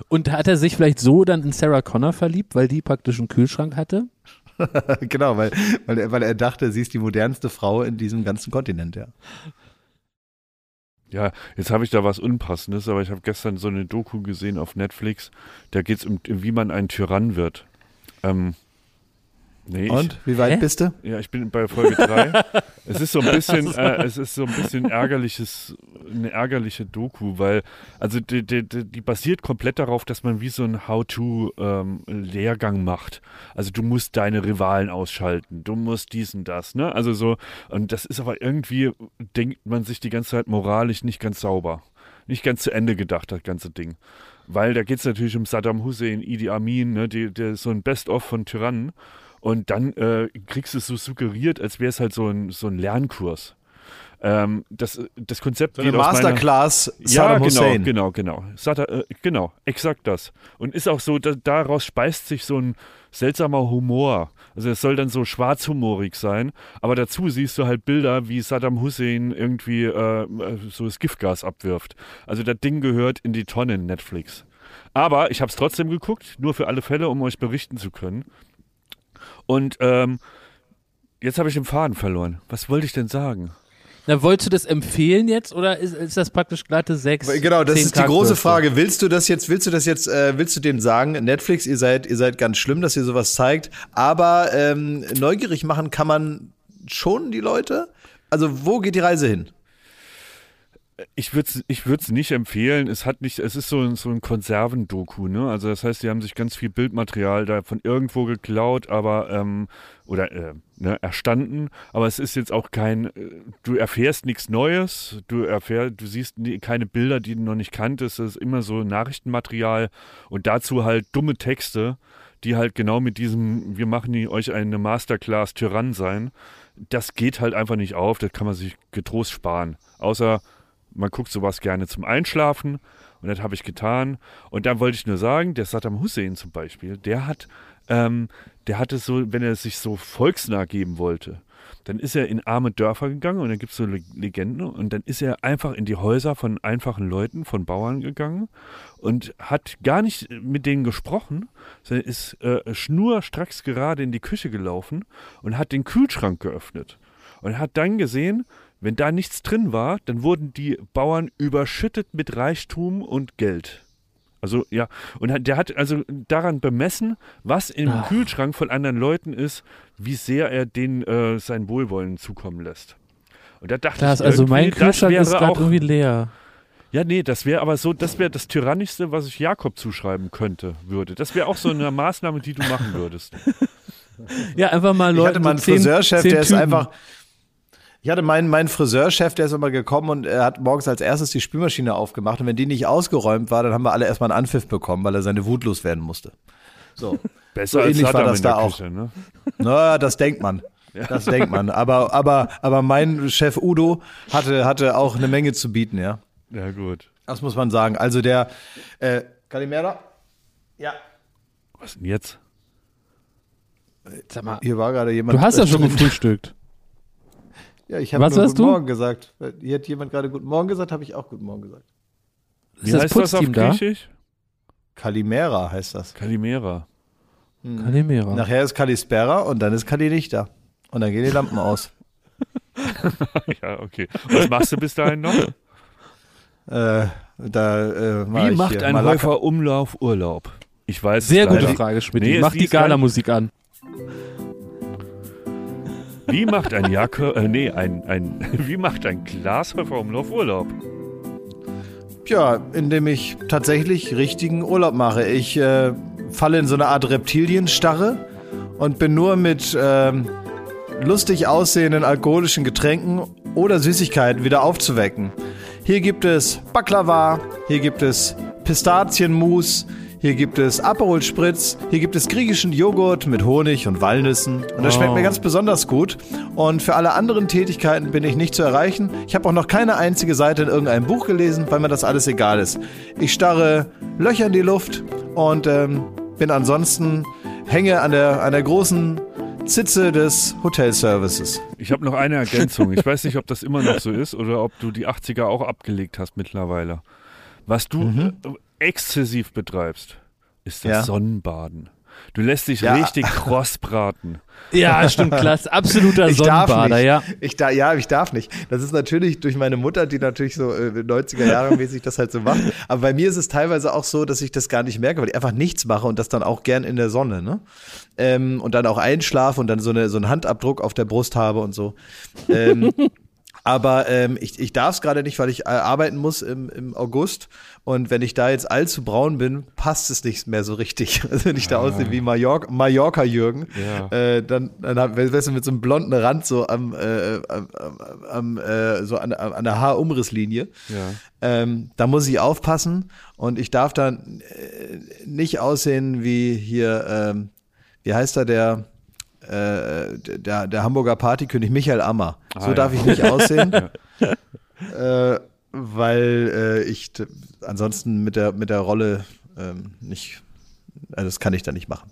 S5: Und hat er sich vielleicht so dann in Sarah Connor verliebt, weil die praktisch einen Kühlschrank hatte?
S3: genau, weil, weil, er, weil er dachte, sie ist die modernste Frau in diesem ganzen Kontinent, ja.
S2: Ja, jetzt habe ich da was Unpassendes, aber ich habe gestern so eine Doku gesehen auf Netflix. Da geht es um, wie man ein Tyrann wird. Ähm, nee,
S3: Und, wie weit
S5: Hä?
S3: bist du?
S2: Ich, ja, ich bin bei Folge 3. es ist so ein bisschen, äh, es ist so ein bisschen ärgerliches, eine ärgerliche Doku, weil, also die, die, die die basiert komplett darauf, dass man wie so ein How-to-Lehrgang macht. Also du musst deine Rivalen ausschalten, du musst dies und das, ne? Also so, und das ist aber irgendwie, denkt man sich die ganze Zeit moralisch nicht ganz sauber. Nicht ganz zu Ende gedacht, das ganze Ding. Weil da geht es natürlich um Saddam Hussein, Idi Amin, ne? Die, der ist so ein Best-of von Tyrannen. Und dann äh, kriegst du es so suggeriert, als wäre es halt so ein, so ein Lernkurs. Ähm, das, das Konzept
S3: So eine
S2: geht aus meiner-
S3: Masterclass
S2: ja,
S3: Saddam
S2: genau,
S3: Hussein.
S2: genau, genau. Äh, genau, exakt das. Und ist auch so, da, daraus speist sich so ein seltsamer Humor. Also es soll dann so schwarzhumorig sein, aber dazu siehst du halt Bilder, wie Saddam Hussein irgendwie äh, äh, so das Giftgas abwirft. Also das Ding gehört in die Tonne in Netflix. Aber ich habe es trotzdem geguckt, nur für alle Fälle, um euch berichten zu können. Und ähm, jetzt habe ich den Faden verloren. Was wollte ich denn sagen?
S5: Na, wolltest du das empfehlen jetzt oder ist, ist das praktisch glatte sechs?
S3: Genau, das
S5: 10
S3: ist die große? Frage. Willst du das jetzt, willst du das jetzt, äh, willst du denen sagen, Netflix, ihr seid, ihr seid ganz schlimm, dass ihr sowas zeigt, aber ähm, neugierig machen kann man schon die Leute? Also wo geht die Reise hin?
S2: Ich würde es ich nicht empfehlen. Es hat nicht, es ist so ein, so ein Konservendoku, ne? Also das heißt, die haben sich ganz viel Bildmaterial da von irgendwo geklaut, aber ähm, oder äh, ne, erstanden. Aber es ist jetzt auch kein, äh, du erfährst nichts Neues, du erfährst, du siehst keine Bilder, die du noch nicht kanntest. Es ist immer so Nachrichtenmaterial und dazu halt dumme Texte, die halt genau mit diesem, wir machen die, euch eine Masterclass Tyrann sein. Das geht halt einfach nicht auf. Das kann man sich getrost sparen. Außer man guckt sowas gerne zum Einschlafen und das habe ich getan. Und dann wollte ich nur sagen, der Saddam Hussein zum Beispiel, der hat, ähm, der hatte so, wenn er sich so volksnah geben wollte, dann ist er in arme Dörfer gegangen und da gibt es so Le- Legenden und dann ist er einfach in die Häuser von einfachen Leuten, von Bauern gegangen und hat gar nicht mit denen gesprochen, sondern ist äh, schnurstracks gerade in die Küche gelaufen und hat den Kühlschrank geöffnet und hat dann gesehen, wenn da nichts drin war, dann wurden die Bauern überschüttet mit Reichtum und Geld. Also ja, und der hat also daran bemessen, was im
S5: Ach.
S2: Kühlschrank von anderen Leuten ist, wie sehr er denen äh, sein Wohlwollen zukommen lässt. Und da dachte
S5: Klaas,
S2: ich
S5: also mein
S2: das
S5: Kühlschrank ist gerade
S2: auch,
S5: irgendwie leer.
S2: ja, nee, das wäre aber so, das wäre das Tyrannischste, was ich Jakob zuschreiben könnte, würde. Das wäre auch so eine Maßnahme, die du machen würdest.
S5: Ja, einfach mal
S3: Ich
S5: Leute.
S3: hatte mal einen
S5: zehn-
S3: Friseurchef,
S5: zehn
S3: der ist
S5: Typen.
S3: einfach. Ich hatte meinen, meinen Friseurchef, der ist immer gekommen und er hat morgens als erstes die Spülmaschine aufgemacht. Und wenn die nicht ausgeräumt war, dann haben wir alle erstmal einen Anpfiff bekommen, weil er seine Wut loswerden musste. So.
S2: Besser
S3: So
S2: als
S3: ähnlich war
S2: Saddam
S3: das da auch.
S2: Küche, ne?
S3: Naja, das denkt man. Das denkt man. Aber, aber, aber mein Chef Udo hatte, hatte auch eine Menge zu bieten, ja.
S2: Ja, gut.
S3: Das muss man sagen. Also der, äh, Kalimera? Ja.
S2: Was denn jetzt?
S5: Sag mal,
S3: Hier war gerade jemand.
S5: du hast ja schon gefrühstückt.
S3: Ja, ich habe
S5: Was
S3: Guten
S5: du?
S3: Morgen gesagt. Hier hat jemand gerade Guten Morgen gesagt, habe ich auch Guten Morgen gesagt.
S5: Ist das
S2: heißt das auf
S5: Putzteam da?
S2: Griechisch?
S3: Kalimera heißt das.
S2: Kalimera.
S5: Kalimera.
S3: Nachher ist Kalispera und dann ist Kali nicht da. Und dann gehen die Lampen aus.
S2: ja, okay. Was machst du bis dahin noch?
S3: Äh, da, äh,
S2: Wie
S3: ich
S2: macht
S3: hier
S2: ein
S3: Malaka-
S2: Häufer Umlauf Urlaub? Ich weiß es
S5: Sehr gute. Frage, Schmidt.
S2: Nee,
S5: Mach die Gala-Musik an.
S2: Wie macht ein Jakob, äh, nee, ein, ein, wie macht ein Glashäufer Umlauf Urlaub?
S3: Ja, indem ich tatsächlich richtigen Urlaub mache. Ich äh, falle in so eine Art Reptilienstarre und bin nur mit ähm, lustig aussehenden alkoholischen Getränken oder Süßigkeiten wieder aufzuwecken. Hier gibt es Baklava, hier gibt es Pistazienmus, hier gibt es Aperol Spritz, hier gibt es griechischen Joghurt mit Honig und Walnüssen. Und das schmeckt mir ganz besonders gut. Und für alle anderen Tätigkeiten bin ich nicht zu erreichen. Ich habe auch noch keine einzige Seite in irgendeinem Buch gelesen, weil mir das alles egal ist. Ich starre Löcher in die Luft und ähm, bin ansonsten hänge an der, an der großen Zitze des Hotelservices.
S2: Ich habe noch eine Ergänzung. Ich weiß nicht, ob das immer noch so ist oder ob du die 80er auch abgelegt hast mittlerweile. Was du äh, exzessiv betreibst, ist das
S3: Ja.
S2: Sonnenbaden. Du lässt dich
S3: Ja.
S2: richtig kross braten.
S5: Ja, stimmt, klasse. Absoluter
S3: Ich darf
S5: Sonnenbader,
S3: nicht.
S5: ja.
S3: Ich da, ja, ich darf nicht. Das ist natürlich durch meine Mutter, die natürlich so äh, 90er Jahre mäßig das halt so macht. Aber bei mir ist es teilweise auch so, dass ich das gar nicht merke, weil ich einfach nichts mache und das dann auch gern in der Sonne, ne? Ähm, und dann auch einschlafe und dann so, eine, so einen Handabdruck auf der Brust habe und so. Ähm, aber ähm, ich, ich darf es gerade nicht, weil ich äh, arbeiten muss im, im August. Und wenn ich da jetzt allzu braun bin, passt es nicht mehr so richtig. Also wenn ich da aussehe wie Mallorca, Mallorca Jürgen,
S2: Ja.
S3: äh, dann, dann hab, weißt du, mit so einem blonden Rand so am, äh, am, am, äh, so an, an der Haarumrisslinie.
S2: Ja.
S3: Ähm, da muss ich aufpassen und ich darf dann äh, nicht aussehen wie hier, ähm, wie heißt er, der, äh, der, der Hamburger Partykönig Michael Ammer. So
S2: Ah, ja.
S3: darf ich nicht aussehen, äh, weil äh, ich ansonsten mit der, mit der Rolle ähm, nicht, also das kann ich dann nicht machen.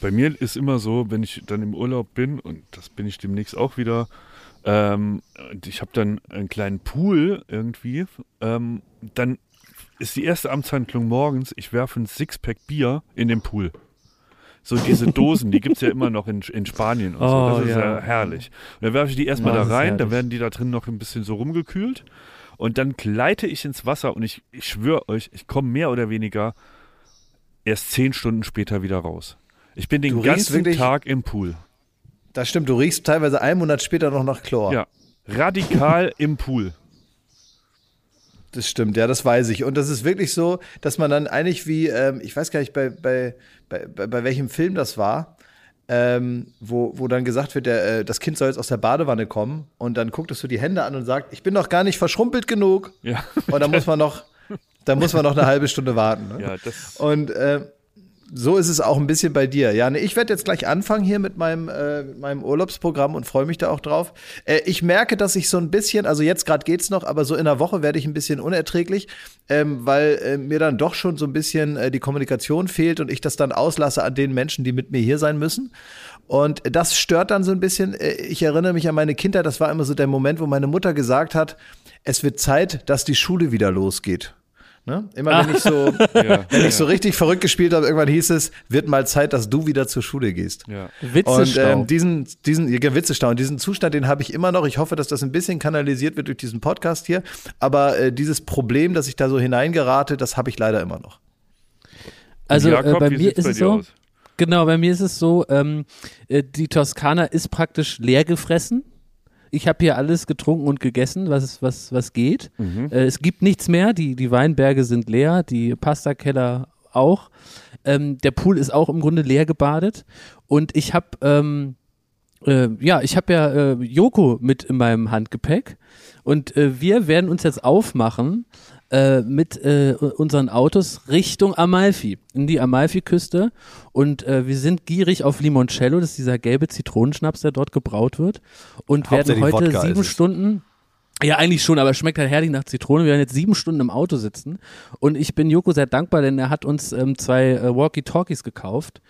S2: Bei mir ist immer so, wenn ich dann im Urlaub bin, und das bin ich demnächst auch wieder, ähm, und ich habe dann einen kleinen Pool irgendwie, ähm, dann ist die erste Amtshandlung morgens, ich werfe ein Sixpack Bier in den Pool. So diese Dosen, die gibt es ja immer noch in, in Spanien und
S5: Oh,
S2: so. Das ist ja,
S5: ja.
S2: herrlich. Und dann werfe ich die erstmal
S5: Oh,
S2: da rein, dann werden die da drin noch ein bisschen so rumgekühlt. Und dann gleite ich ins Wasser und ich, ich schwöre euch, ich komme mehr oder weniger erst zehn Stunden später wieder raus. Ich bin den
S3: Du
S2: ganzen
S3: wirklich-
S2: Tag im Pool.
S3: Das stimmt, du riechst teilweise einen Monat später noch nach Chlor.
S2: Ja. Radikal im Pool.
S3: Das stimmt, ja, das weiß ich. Und das ist wirklich so, dass man dann eigentlich wie, ähm, ich weiß gar nicht, bei, bei, bei, bei, welchem Film das war, ähm, wo, wo dann gesagt wird, der, äh, das Kind soll jetzt aus der Badewanne kommen und dann guckt es so die Hände an und sagt, ich bin noch gar nicht verschrumpelt genug.
S2: Ja.
S3: Und dann muss man noch, dann muss man noch eine halbe Stunde warten. Ne?
S2: Ja, das.
S3: Und äh, so ist es auch ein bisschen bei dir. Ja, nee, ich werde jetzt gleich anfangen hier mit meinem, äh, meinem Urlaubsprogramm und freue mich da auch drauf. Äh, ich merke, dass ich so ein bisschen, also jetzt gerade geht's noch, aber so in der Woche werde ich ein bisschen unerträglich, ähm, weil äh, mir dann doch schon so ein bisschen äh, die Kommunikation fehlt und ich das dann auslasse an den Menschen, die mit mir hier sein müssen. Und das stört dann so ein bisschen. Äh, Ich erinnere mich an meine Kindheit, das war immer so der Moment, wo meine Mutter gesagt hat, es wird Zeit, dass die Schule wieder losgeht. Ne? Immer wenn ich so,
S2: Ja,
S3: wenn ich so richtig verrückt gespielt habe, irgendwann hieß es, wird mal Zeit, dass du wieder zur Schule gehst.
S2: ja.
S3: Und
S5: Witzestau.
S3: ähm, diesen, diesen ja, Witzestau, und diesen Zustand, den habe ich immer noch. Ich hoffe, dass das ein bisschen kanalisiert wird durch diesen Podcast hier. Aber äh, dieses Problem, dass ich da so hineingerate, das habe ich leider immer noch.
S5: also
S2: Jakob,
S5: äh, bei
S2: wie
S5: mir ist
S2: bei
S5: es
S2: dir
S5: so,
S2: aus?
S5: genau, bei mir ist es so, ähm, äh, die Toskana ist praktisch leer gefressen. Ich habe hier alles getrunken und gegessen, was, was, was geht.
S2: Mhm.
S5: Äh, es gibt nichts mehr, die, die Weinberge sind leer, die Pastakeller auch. Ähm, der Pool ist auch im Grunde leer gebadet. Und ich habe, ähm, äh, ja, ich habe ja äh, Joko mit in meinem Handgepäck. Und äh, wir werden uns jetzt aufmachen äh, mit äh, unseren Autos Richtung Amalfi, in die Amalfi-Küste. Und äh, wir sind gierig auf Limoncello, das ist dieser gelbe Zitronenschnaps, der dort gebraut wird. Und werden heute sieben. Stunden ja, eigentlich schon, aber es schmeckt halt herrlich nach Zitrone. Wir werden jetzt sieben Stunden im Auto sitzen und ich bin Joko sehr dankbar, denn er hat uns ähm, zwei äh, Walkie-Talkies gekauft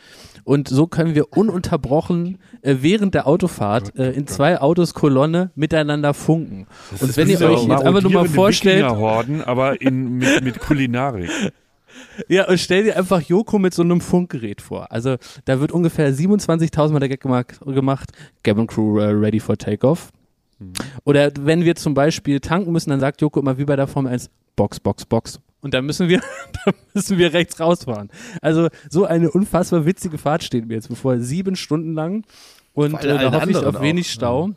S5: und so können wir ununterbrochen äh, während der Autofahrt äh, in zwei Autos Kolonne miteinander funken. und wenn ihr euch jetzt einfach nur mal vorstellt,
S2: Wikingerhorden, aber in, mit, mit Kulinarik.
S5: ja, und stell dir einfach Joko mit so einem Funkgerät vor. Also da wird ungefähr 27.000 Mal der Gag gemacht, gemacht Gavin Crew uh, ready for takeoff. Oder wenn wir zum Beispiel tanken müssen, dann sagt Joko immer wie bei der Formel 1, Box, Box, Box. Und dann müssen wir, dann müssen wir rechts rausfahren. Also so eine unfassbar witzige Fahrt steht mir jetzt bevor. Sieben Stunden lang. Und äh, da hoffe ich auf
S3: auch.
S5: wenig Stau. Ja,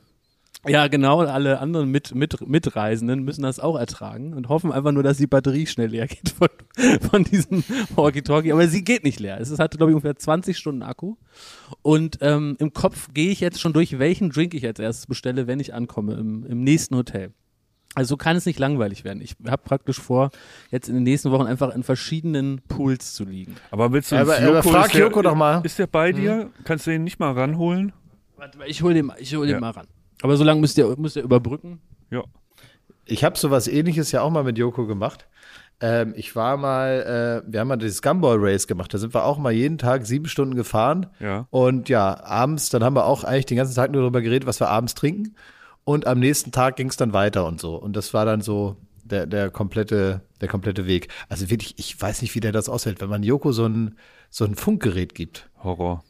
S5: genau. Und alle anderen mit, mit, Mitreisenden müssen das auch ertragen und hoffen einfach nur, dass die Batterie schnell leer geht von, von diesem Walkie-Talkie. Aber sie geht nicht leer. Es hatte, glaube ich, ungefähr 20 Stunden Akku. Und ähm, im Kopf gehe ich jetzt schon durch, welchen Drink ich als erstes bestelle, wenn ich ankomme im, im nächsten Hotel. Also so kann es nicht langweilig werden. Ich habe praktisch vor, jetzt in den nächsten Wochen einfach in verschiedenen Pools zu liegen.
S2: Aber willst du
S3: Aber-
S2: uns
S3: aber frag
S2: ist der,
S3: Joko doch mal.
S2: Ist der bei dir? Kannst du den nicht mal ranholen?
S5: Warte mal, ich hole den, mal- ich hol den
S2: Ja.
S5: mal ran. Aber so lange müsst ihr, müsst ihr überbrücken.
S2: Ja.
S3: Ich habe sowas ähnliches ja auch mal mit Joko gemacht. Ähm, ich war mal, äh, wir haben mal dieses Gumball Race gemacht. Da sind wir auch mal jeden Tag sieben Stunden gefahren.
S2: Ja.
S3: Und ja, abends, dann haben wir auch eigentlich den ganzen Tag nur darüber geredet, was wir abends trinken. Und am nächsten Tag ging es dann weiter und so. Und das war dann so der, der komplette, der komplette Weg. Also wirklich, ich weiß nicht, wie der das aushält, wenn man Joko so ein, so ein Funkgerät gibt.
S2: Horror.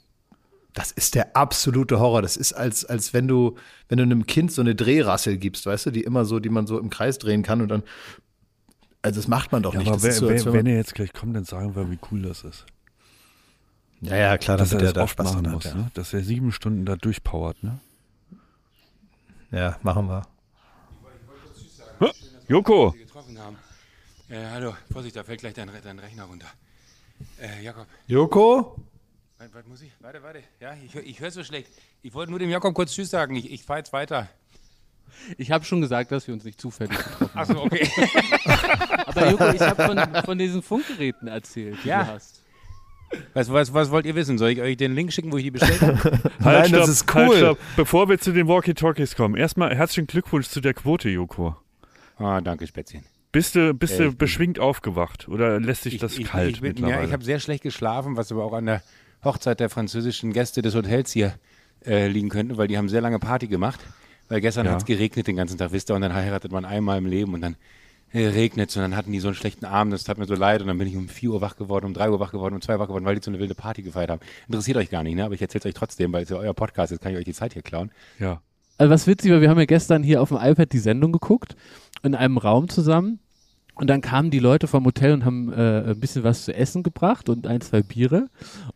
S3: Das ist der absolute Horror. Das ist als, als wenn du, wenn du einem Kind so eine Drehrassel gibst, weißt du, die immer so, die man so im Kreis drehen kann und dann, also das macht man doch
S2: Ja,
S3: nicht.
S2: aber wer,
S3: so,
S2: wer,
S3: wenn
S2: er jetzt gleich kommt, dann sagen wir, wie cool das ist.
S3: ja, ja, klar,
S2: Dass
S3: damit
S2: er das oft
S3: Spaß
S2: machen muss,
S3: hat. Ja.
S2: ne? dass er sieben Stunden da durchpowert. Ne?
S3: ja, machen wir.
S2: Joko,
S7: getroffen haben. Äh, hallo, Vorsicht, da fällt gleich dein, dein Rechner runter. Äh, Jakob,
S3: Joko?
S7: Was, was muss ich? Warte, warte. Ja, ich, ich höre so schlecht. Ich wollte nur dem Jakob kurz Tschüss sagen. Ich, ich fahre jetzt weiter.
S5: Ich habe schon gesagt, dass wir uns nicht zufällig getroffen haben.
S7: Achso, okay.
S5: Aber Joko, ich habe von, von diesen Funkgeräten erzählt, die
S7: Ja.
S5: du hast.
S7: was, was, was wollt ihr wissen? Soll ich euch den Link schicken, wo ich die bestellt habe?
S2: halt,
S3: Nein,
S2: stopp,
S3: das ist
S2: halt,
S3: cool.
S2: stopp. Bevor wir zu den Walkie-Talkies kommen, erstmal herzlichen Glückwunsch zu der Quote, Joko.
S7: Ah, danke, Spätzchen.
S2: Bist du, bist
S7: Äh,
S2: du
S7: ich
S2: beschwingt aufgewacht oder lässt sich das kalt
S7: ich bin,
S2: mittlerweile?
S7: Ja, ich habe sehr schlecht geschlafen, was aber auch an der Hochzeit der französischen Gäste des Hotels hier äh, liegen könnte, weil die haben sehr lange Party gemacht. Weil gestern
S2: Ja.
S7: hat es geregnet den ganzen Tag, wisst ihr, und dann heiratet man einmal im Leben und dann äh, regnet es und dann hatten die so einen schlechten Abend, das tat mir so leid und dann bin ich um 4 Uhr wach geworden, um 3 Uhr wach geworden, um 2 Uhr wach geworden, weil die so eine wilde Party gefeiert haben. Interessiert euch gar nicht, ne? aber ich erzähle es euch trotzdem, weil es ja euer Podcast ist, kann ich euch die Zeit hier klauen.
S2: ja.
S5: Also was witzig war, wir haben ja gestern hier auf dem iPad die Sendung geguckt, in einem Raum zusammen. Und dann kamen die Leute vom Hotel und haben äh, ein bisschen was zu essen gebracht und ein, zwei Biere.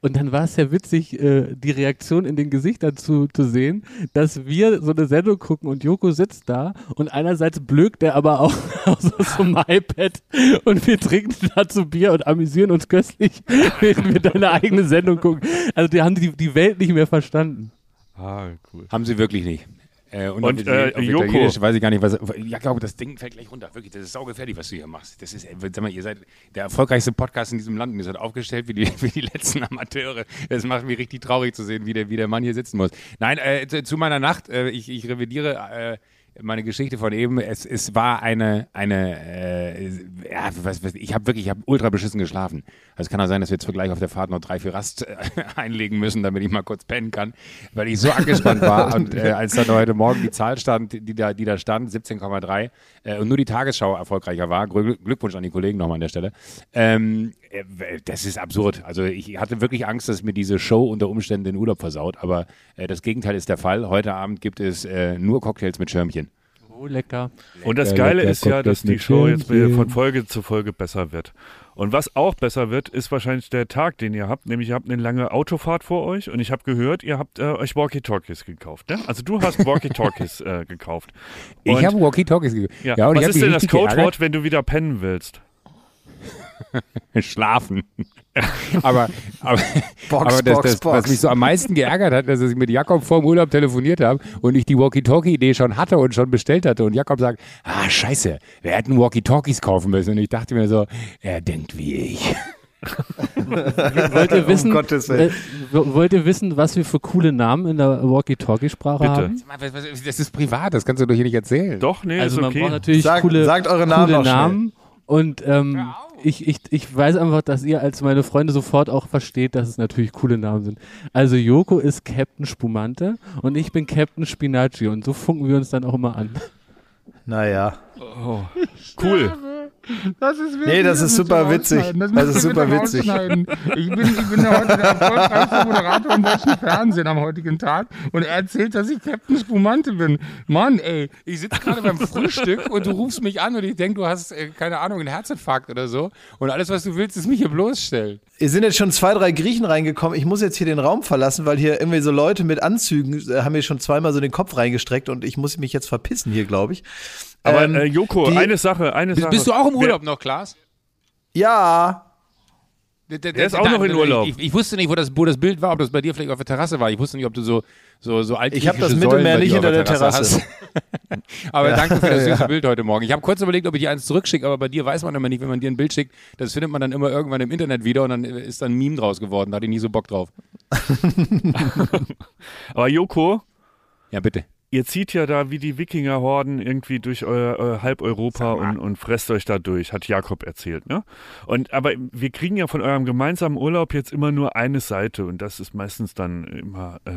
S5: Und dann war es ja witzig, äh, die Reaktion in den Gesichtern zu, zu sehen, dass wir so eine Sendung gucken und Joko sitzt da und einerseits blökt er aber auch aus so einem iPad und wir trinken dazu Bier und amüsieren uns köstlich, während wir deine eigene Sendung gucken. Also die haben die, die Welt nicht mehr verstanden.
S2: Ah, cool.
S7: Haben sie wirklich nicht. Äh, und
S2: Und, äh,
S7: auf
S2: Joko.
S7: Weiß ich gar nicht, was. Ja, glaube, das Ding fällt gleich runter. Wirklich, das ist saugefährlich, was du hier machst. Das ist, äh, sag mal, ihr seid der erfolgreichste Podcast in diesem Land und ihr seid aufgestellt wie die, wie die letzten Amateure. Das macht mich richtig traurig zu sehen, wie der, wie der Mann hier sitzen muss. Nein, äh, zu, zu meiner Nacht, äh, ich, ich revidiere äh, meine Geschichte von eben. Es, es war eine, eine, äh, ja, was, was, ich habe wirklich, ich habe ultra beschissen geschlafen. Also es kann auch sein, dass wir jetzt gleich auf der Fahrt noch drei, vier Rast äh, einlegen müssen, damit ich mal kurz pennen kann, weil ich so angespannt war. Und äh, als dann heute Morgen die Zahl stand, die da, die da stand, 17,3 äh, und nur die Tagesschau erfolgreicher war, Glück- Glückwunsch an die Kollegen nochmal an der Stelle. Ähm, äh, das ist absurd. Also ich hatte wirklich Angst, dass mir diese Show unter Umständen den Urlaub versaut, aber äh, das Gegenteil ist der Fall. Heute Abend gibt es äh, nur Cocktails mit Schirmchen.
S5: Oh, lecker.
S2: Und das Geile
S7: lecker
S2: ist ja, dass die Show jetzt von Folge zu Folge besser wird. Und was auch besser wird, ist wahrscheinlich der Tag, den ihr habt. Nämlich ihr habt eine lange Autofahrt vor euch und ich habe gehört, ihr habt äh, euch Walkie-Talkies gekauft. Ne? Also du hast Walkie-Talkies äh, gekauft. Und-
S7: ich habe Walkie-Talkies gegeben.
S2: ja.
S7: und ich
S2: Was ist denn das Codewort, wenn du wieder pennen willst?
S7: Schlafen. aber aber,
S3: Box,
S7: aber das,
S3: Box,
S7: das,
S3: Box.
S7: was mich so am meisten geärgert hat, dass ich mit Jakob vor dem Urlaub telefoniert habe und ich die Walkie-Talkie-Idee schon hatte und schon bestellt hatte. Und Jakob sagt, ah, scheiße, wir hätten Walkie-Talkies kaufen müssen. Und ich dachte mir so, er denkt wie ich.
S5: Wollt ihr wissen,
S3: Gottes
S5: äh, wollt ihr wissen, was wir für coole Namen in der Walkie-Talkie-Sprache haben?
S7: Sag Das ist privat, das kannst du doch hier nicht erzählen.
S2: Doch, nee,
S5: Also
S2: ist
S5: man
S2: okay.
S5: braucht natürlich
S3: Sagt-
S5: coole,
S3: sagt eure Namen
S5: coole. Namen. Und ähm, ich, ich, ich weiß einfach, dass ihr als meine Freunde sofort auch versteht, dass es natürlich coole Namen sind. Also Joko ist Captain Spumante und ich bin Captain Spinacci und so funken wir uns dann auch immer an.
S3: Naja.
S2: cool.
S7: Das ist
S3: Nee, das ist super witzig. Das ist super witzig.
S7: Ich bin, ich bin ja heute der erfolgreichste Moderator im deutschen Fernsehen am heutigen Tag und er erzählt, dass ich Captain Spumante bin. Mann, ey, ich sitze gerade beim Frühstück und du rufst mich an und ich denke, du hast, äh, keine Ahnung, einen Herzinfarkt oder so und alles, was du willst, ist mich hier bloßstellen.
S3: Hier sind jetzt schon zwei, drei Griechen reingekommen. Ich muss jetzt hier den Raum verlassen, weil hier irgendwie so Leute mit Anzügen äh, haben mir schon zweimal so den Kopf reingestreckt und ich muss mich jetzt verpissen hier, glaube ich.
S2: Aber
S3: Ähm,
S2: äh, Joko,
S3: die-
S2: eine Sache, eine Sache.
S7: Bist du auch im Urlaub noch, Klaas?
S3: Ja,
S7: Der, der,
S2: ist auch noch in Urlaub.
S7: Ich, ich wusste nicht, wo das, wo das Bild war, ob das bei dir vielleicht auf der Terrasse war. Ich wusste nicht, ob du so, so, so
S3: Ich hab das Mittelmeer nicht hinter der Terrasse.
S7: hast. aber danke für das süße Bild heute Morgen. Ich habe kurz überlegt, ob ich dir eins zurückschicke, aber bei dir weiß man immer nicht, wenn man dir ein Bild schickt, das findet man dann immer irgendwann im Internet wieder und dann ist dann ein Meme draus geworden. Da hatte ich nie so Bock drauf.
S2: Aber Joko,
S7: Ja, bitte.
S2: Ihr zieht ja da wie die Wikingerhorden irgendwie durch euer, euer halb Europa und, und fresst euch da durch, hat Jakob erzählt, ne? Und aber wir kriegen ja von eurem gemeinsamen Urlaub jetzt immer nur eine Seite und das ist meistens dann immer äh,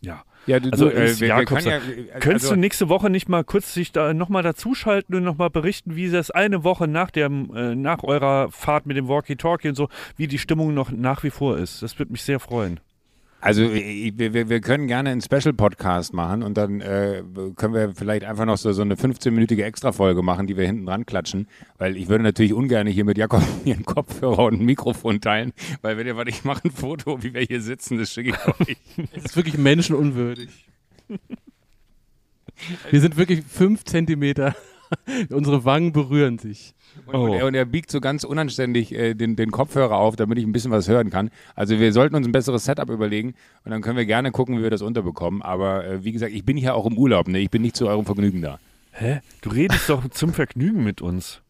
S2: ja.
S7: Ja, du,
S2: Also
S7: du, äh, wir,
S2: Jakobs-
S7: ja, äh,
S2: Könntest
S7: also,
S2: du nächste Woche nicht mal kurz sich da nochmal dazuschalten und nochmal berichten, wie das eine Woche nach dem, äh, nach eurer Fahrt mit dem Walkie-Talkie und so, wie die Stimmung noch nach wie vor ist? Das würde mich sehr freuen.
S7: Also äh, wir, wir, können gerne einen Special-Podcast machen und dann äh, können wir vielleicht einfach noch so, so eine 15-minütige Extra-Folge machen, die wir hinten dran klatschen, weil ich würde natürlich ungern hier mit Jakob einen Kopfhörer und ein Mikrofon teilen, weil wenn ihr, warte, ich mache ein Foto, wie wir hier sitzen, das schicke ich euch.
S5: Es ist wirklich menschenunwürdig. Wir sind wirklich fünf Zentimeter. Unsere Wangen berühren sich.
S7: Und, und, er, und er biegt so ganz unanständig äh, den, den Kopfhörer auf, damit ich ein bisschen was hören kann. Also wir sollten uns ein besseres Setup überlegen und dann können wir gerne gucken, wie wir das unterbekommen. Aber äh, wie gesagt, ich bin hier auch im Urlaub, ne? Ich bin nicht zu eurem Vergnügen da.
S2: Hä? Du redest doch zum Vergnügen mit uns.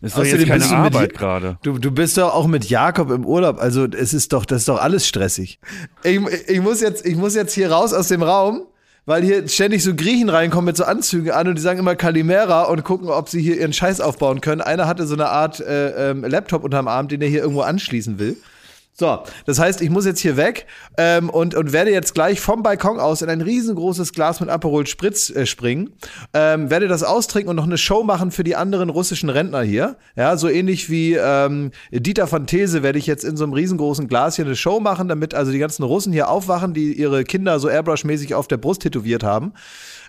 S2: Das ist doch jetzt keine
S3: mit
S2: Arbeit gerade.
S3: Du, du bist doch auch mit Jakob im Urlaub, also es ist doch, das ist doch alles stressig. Ich, ich, muss jetzt, ich muss jetzt hier raus aus dem Raum, weil hier ständig so Griechen reinkommen mit so Anzügen an und die sagen immer Kalimera und gucken, ob sie hier ihren Scheiß aufbauen können. Einer hatte so eine Art äh, ähm, Laptop unterm Arm, den er hier irgendwo anschließen will. So, das heißt, ich muss jetzt hier weg ähm, und, und werde jetzt gleich vom Balkon aus in ein riesengroßes Glas mit Aperol Spritz äh, springen, ähm, werde das austrinken und noch eine Show machen für die anderen russischen Rentner hier. Ja, so ähnlich wie ähm, Dieter von These werde ich jetzt in so einem riesengroßen Glas hier eine Show machen, damit also die ganzen Russen hier aufwachen, die ihre Kinder so Airbrush-mäßig auf der Brust tätowiert haben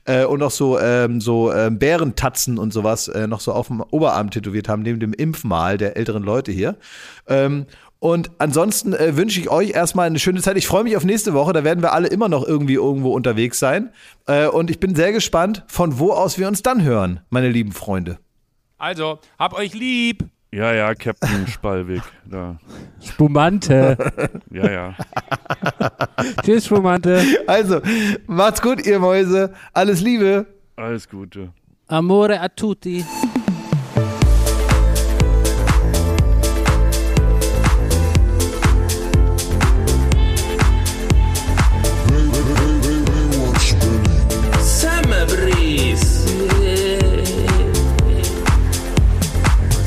S3: äh, und auch so, ähm, so ähm, Bärentatzen und sowas äh, noch so auf dem Oberarm tätowiert haben, neben dem Impfmal der älteren Leute hier. Ähm, und ansonsten äh, wünsche ich euch erstmal eine schöne Zeit. Ich freue mich auf nächste Woche. Da werden wir alle immer noch irgendwie irgendwo unterwegs sein. Äh, und ich bin sehr gespannt, von wo aus wir uns dann hören, meine lieben Freunde.
S7: Also, hab euch lieb!
S2: Ja, ja, Captain Spallweg. Da.
S5: Spumante.
S2: Ja, ja.
S5: Tschüss, Spumante.
S3: Also, macht's gut, ihr Mäuse. Alles Liebe.
S2: Alles Gute.
S5: Amore a tutti.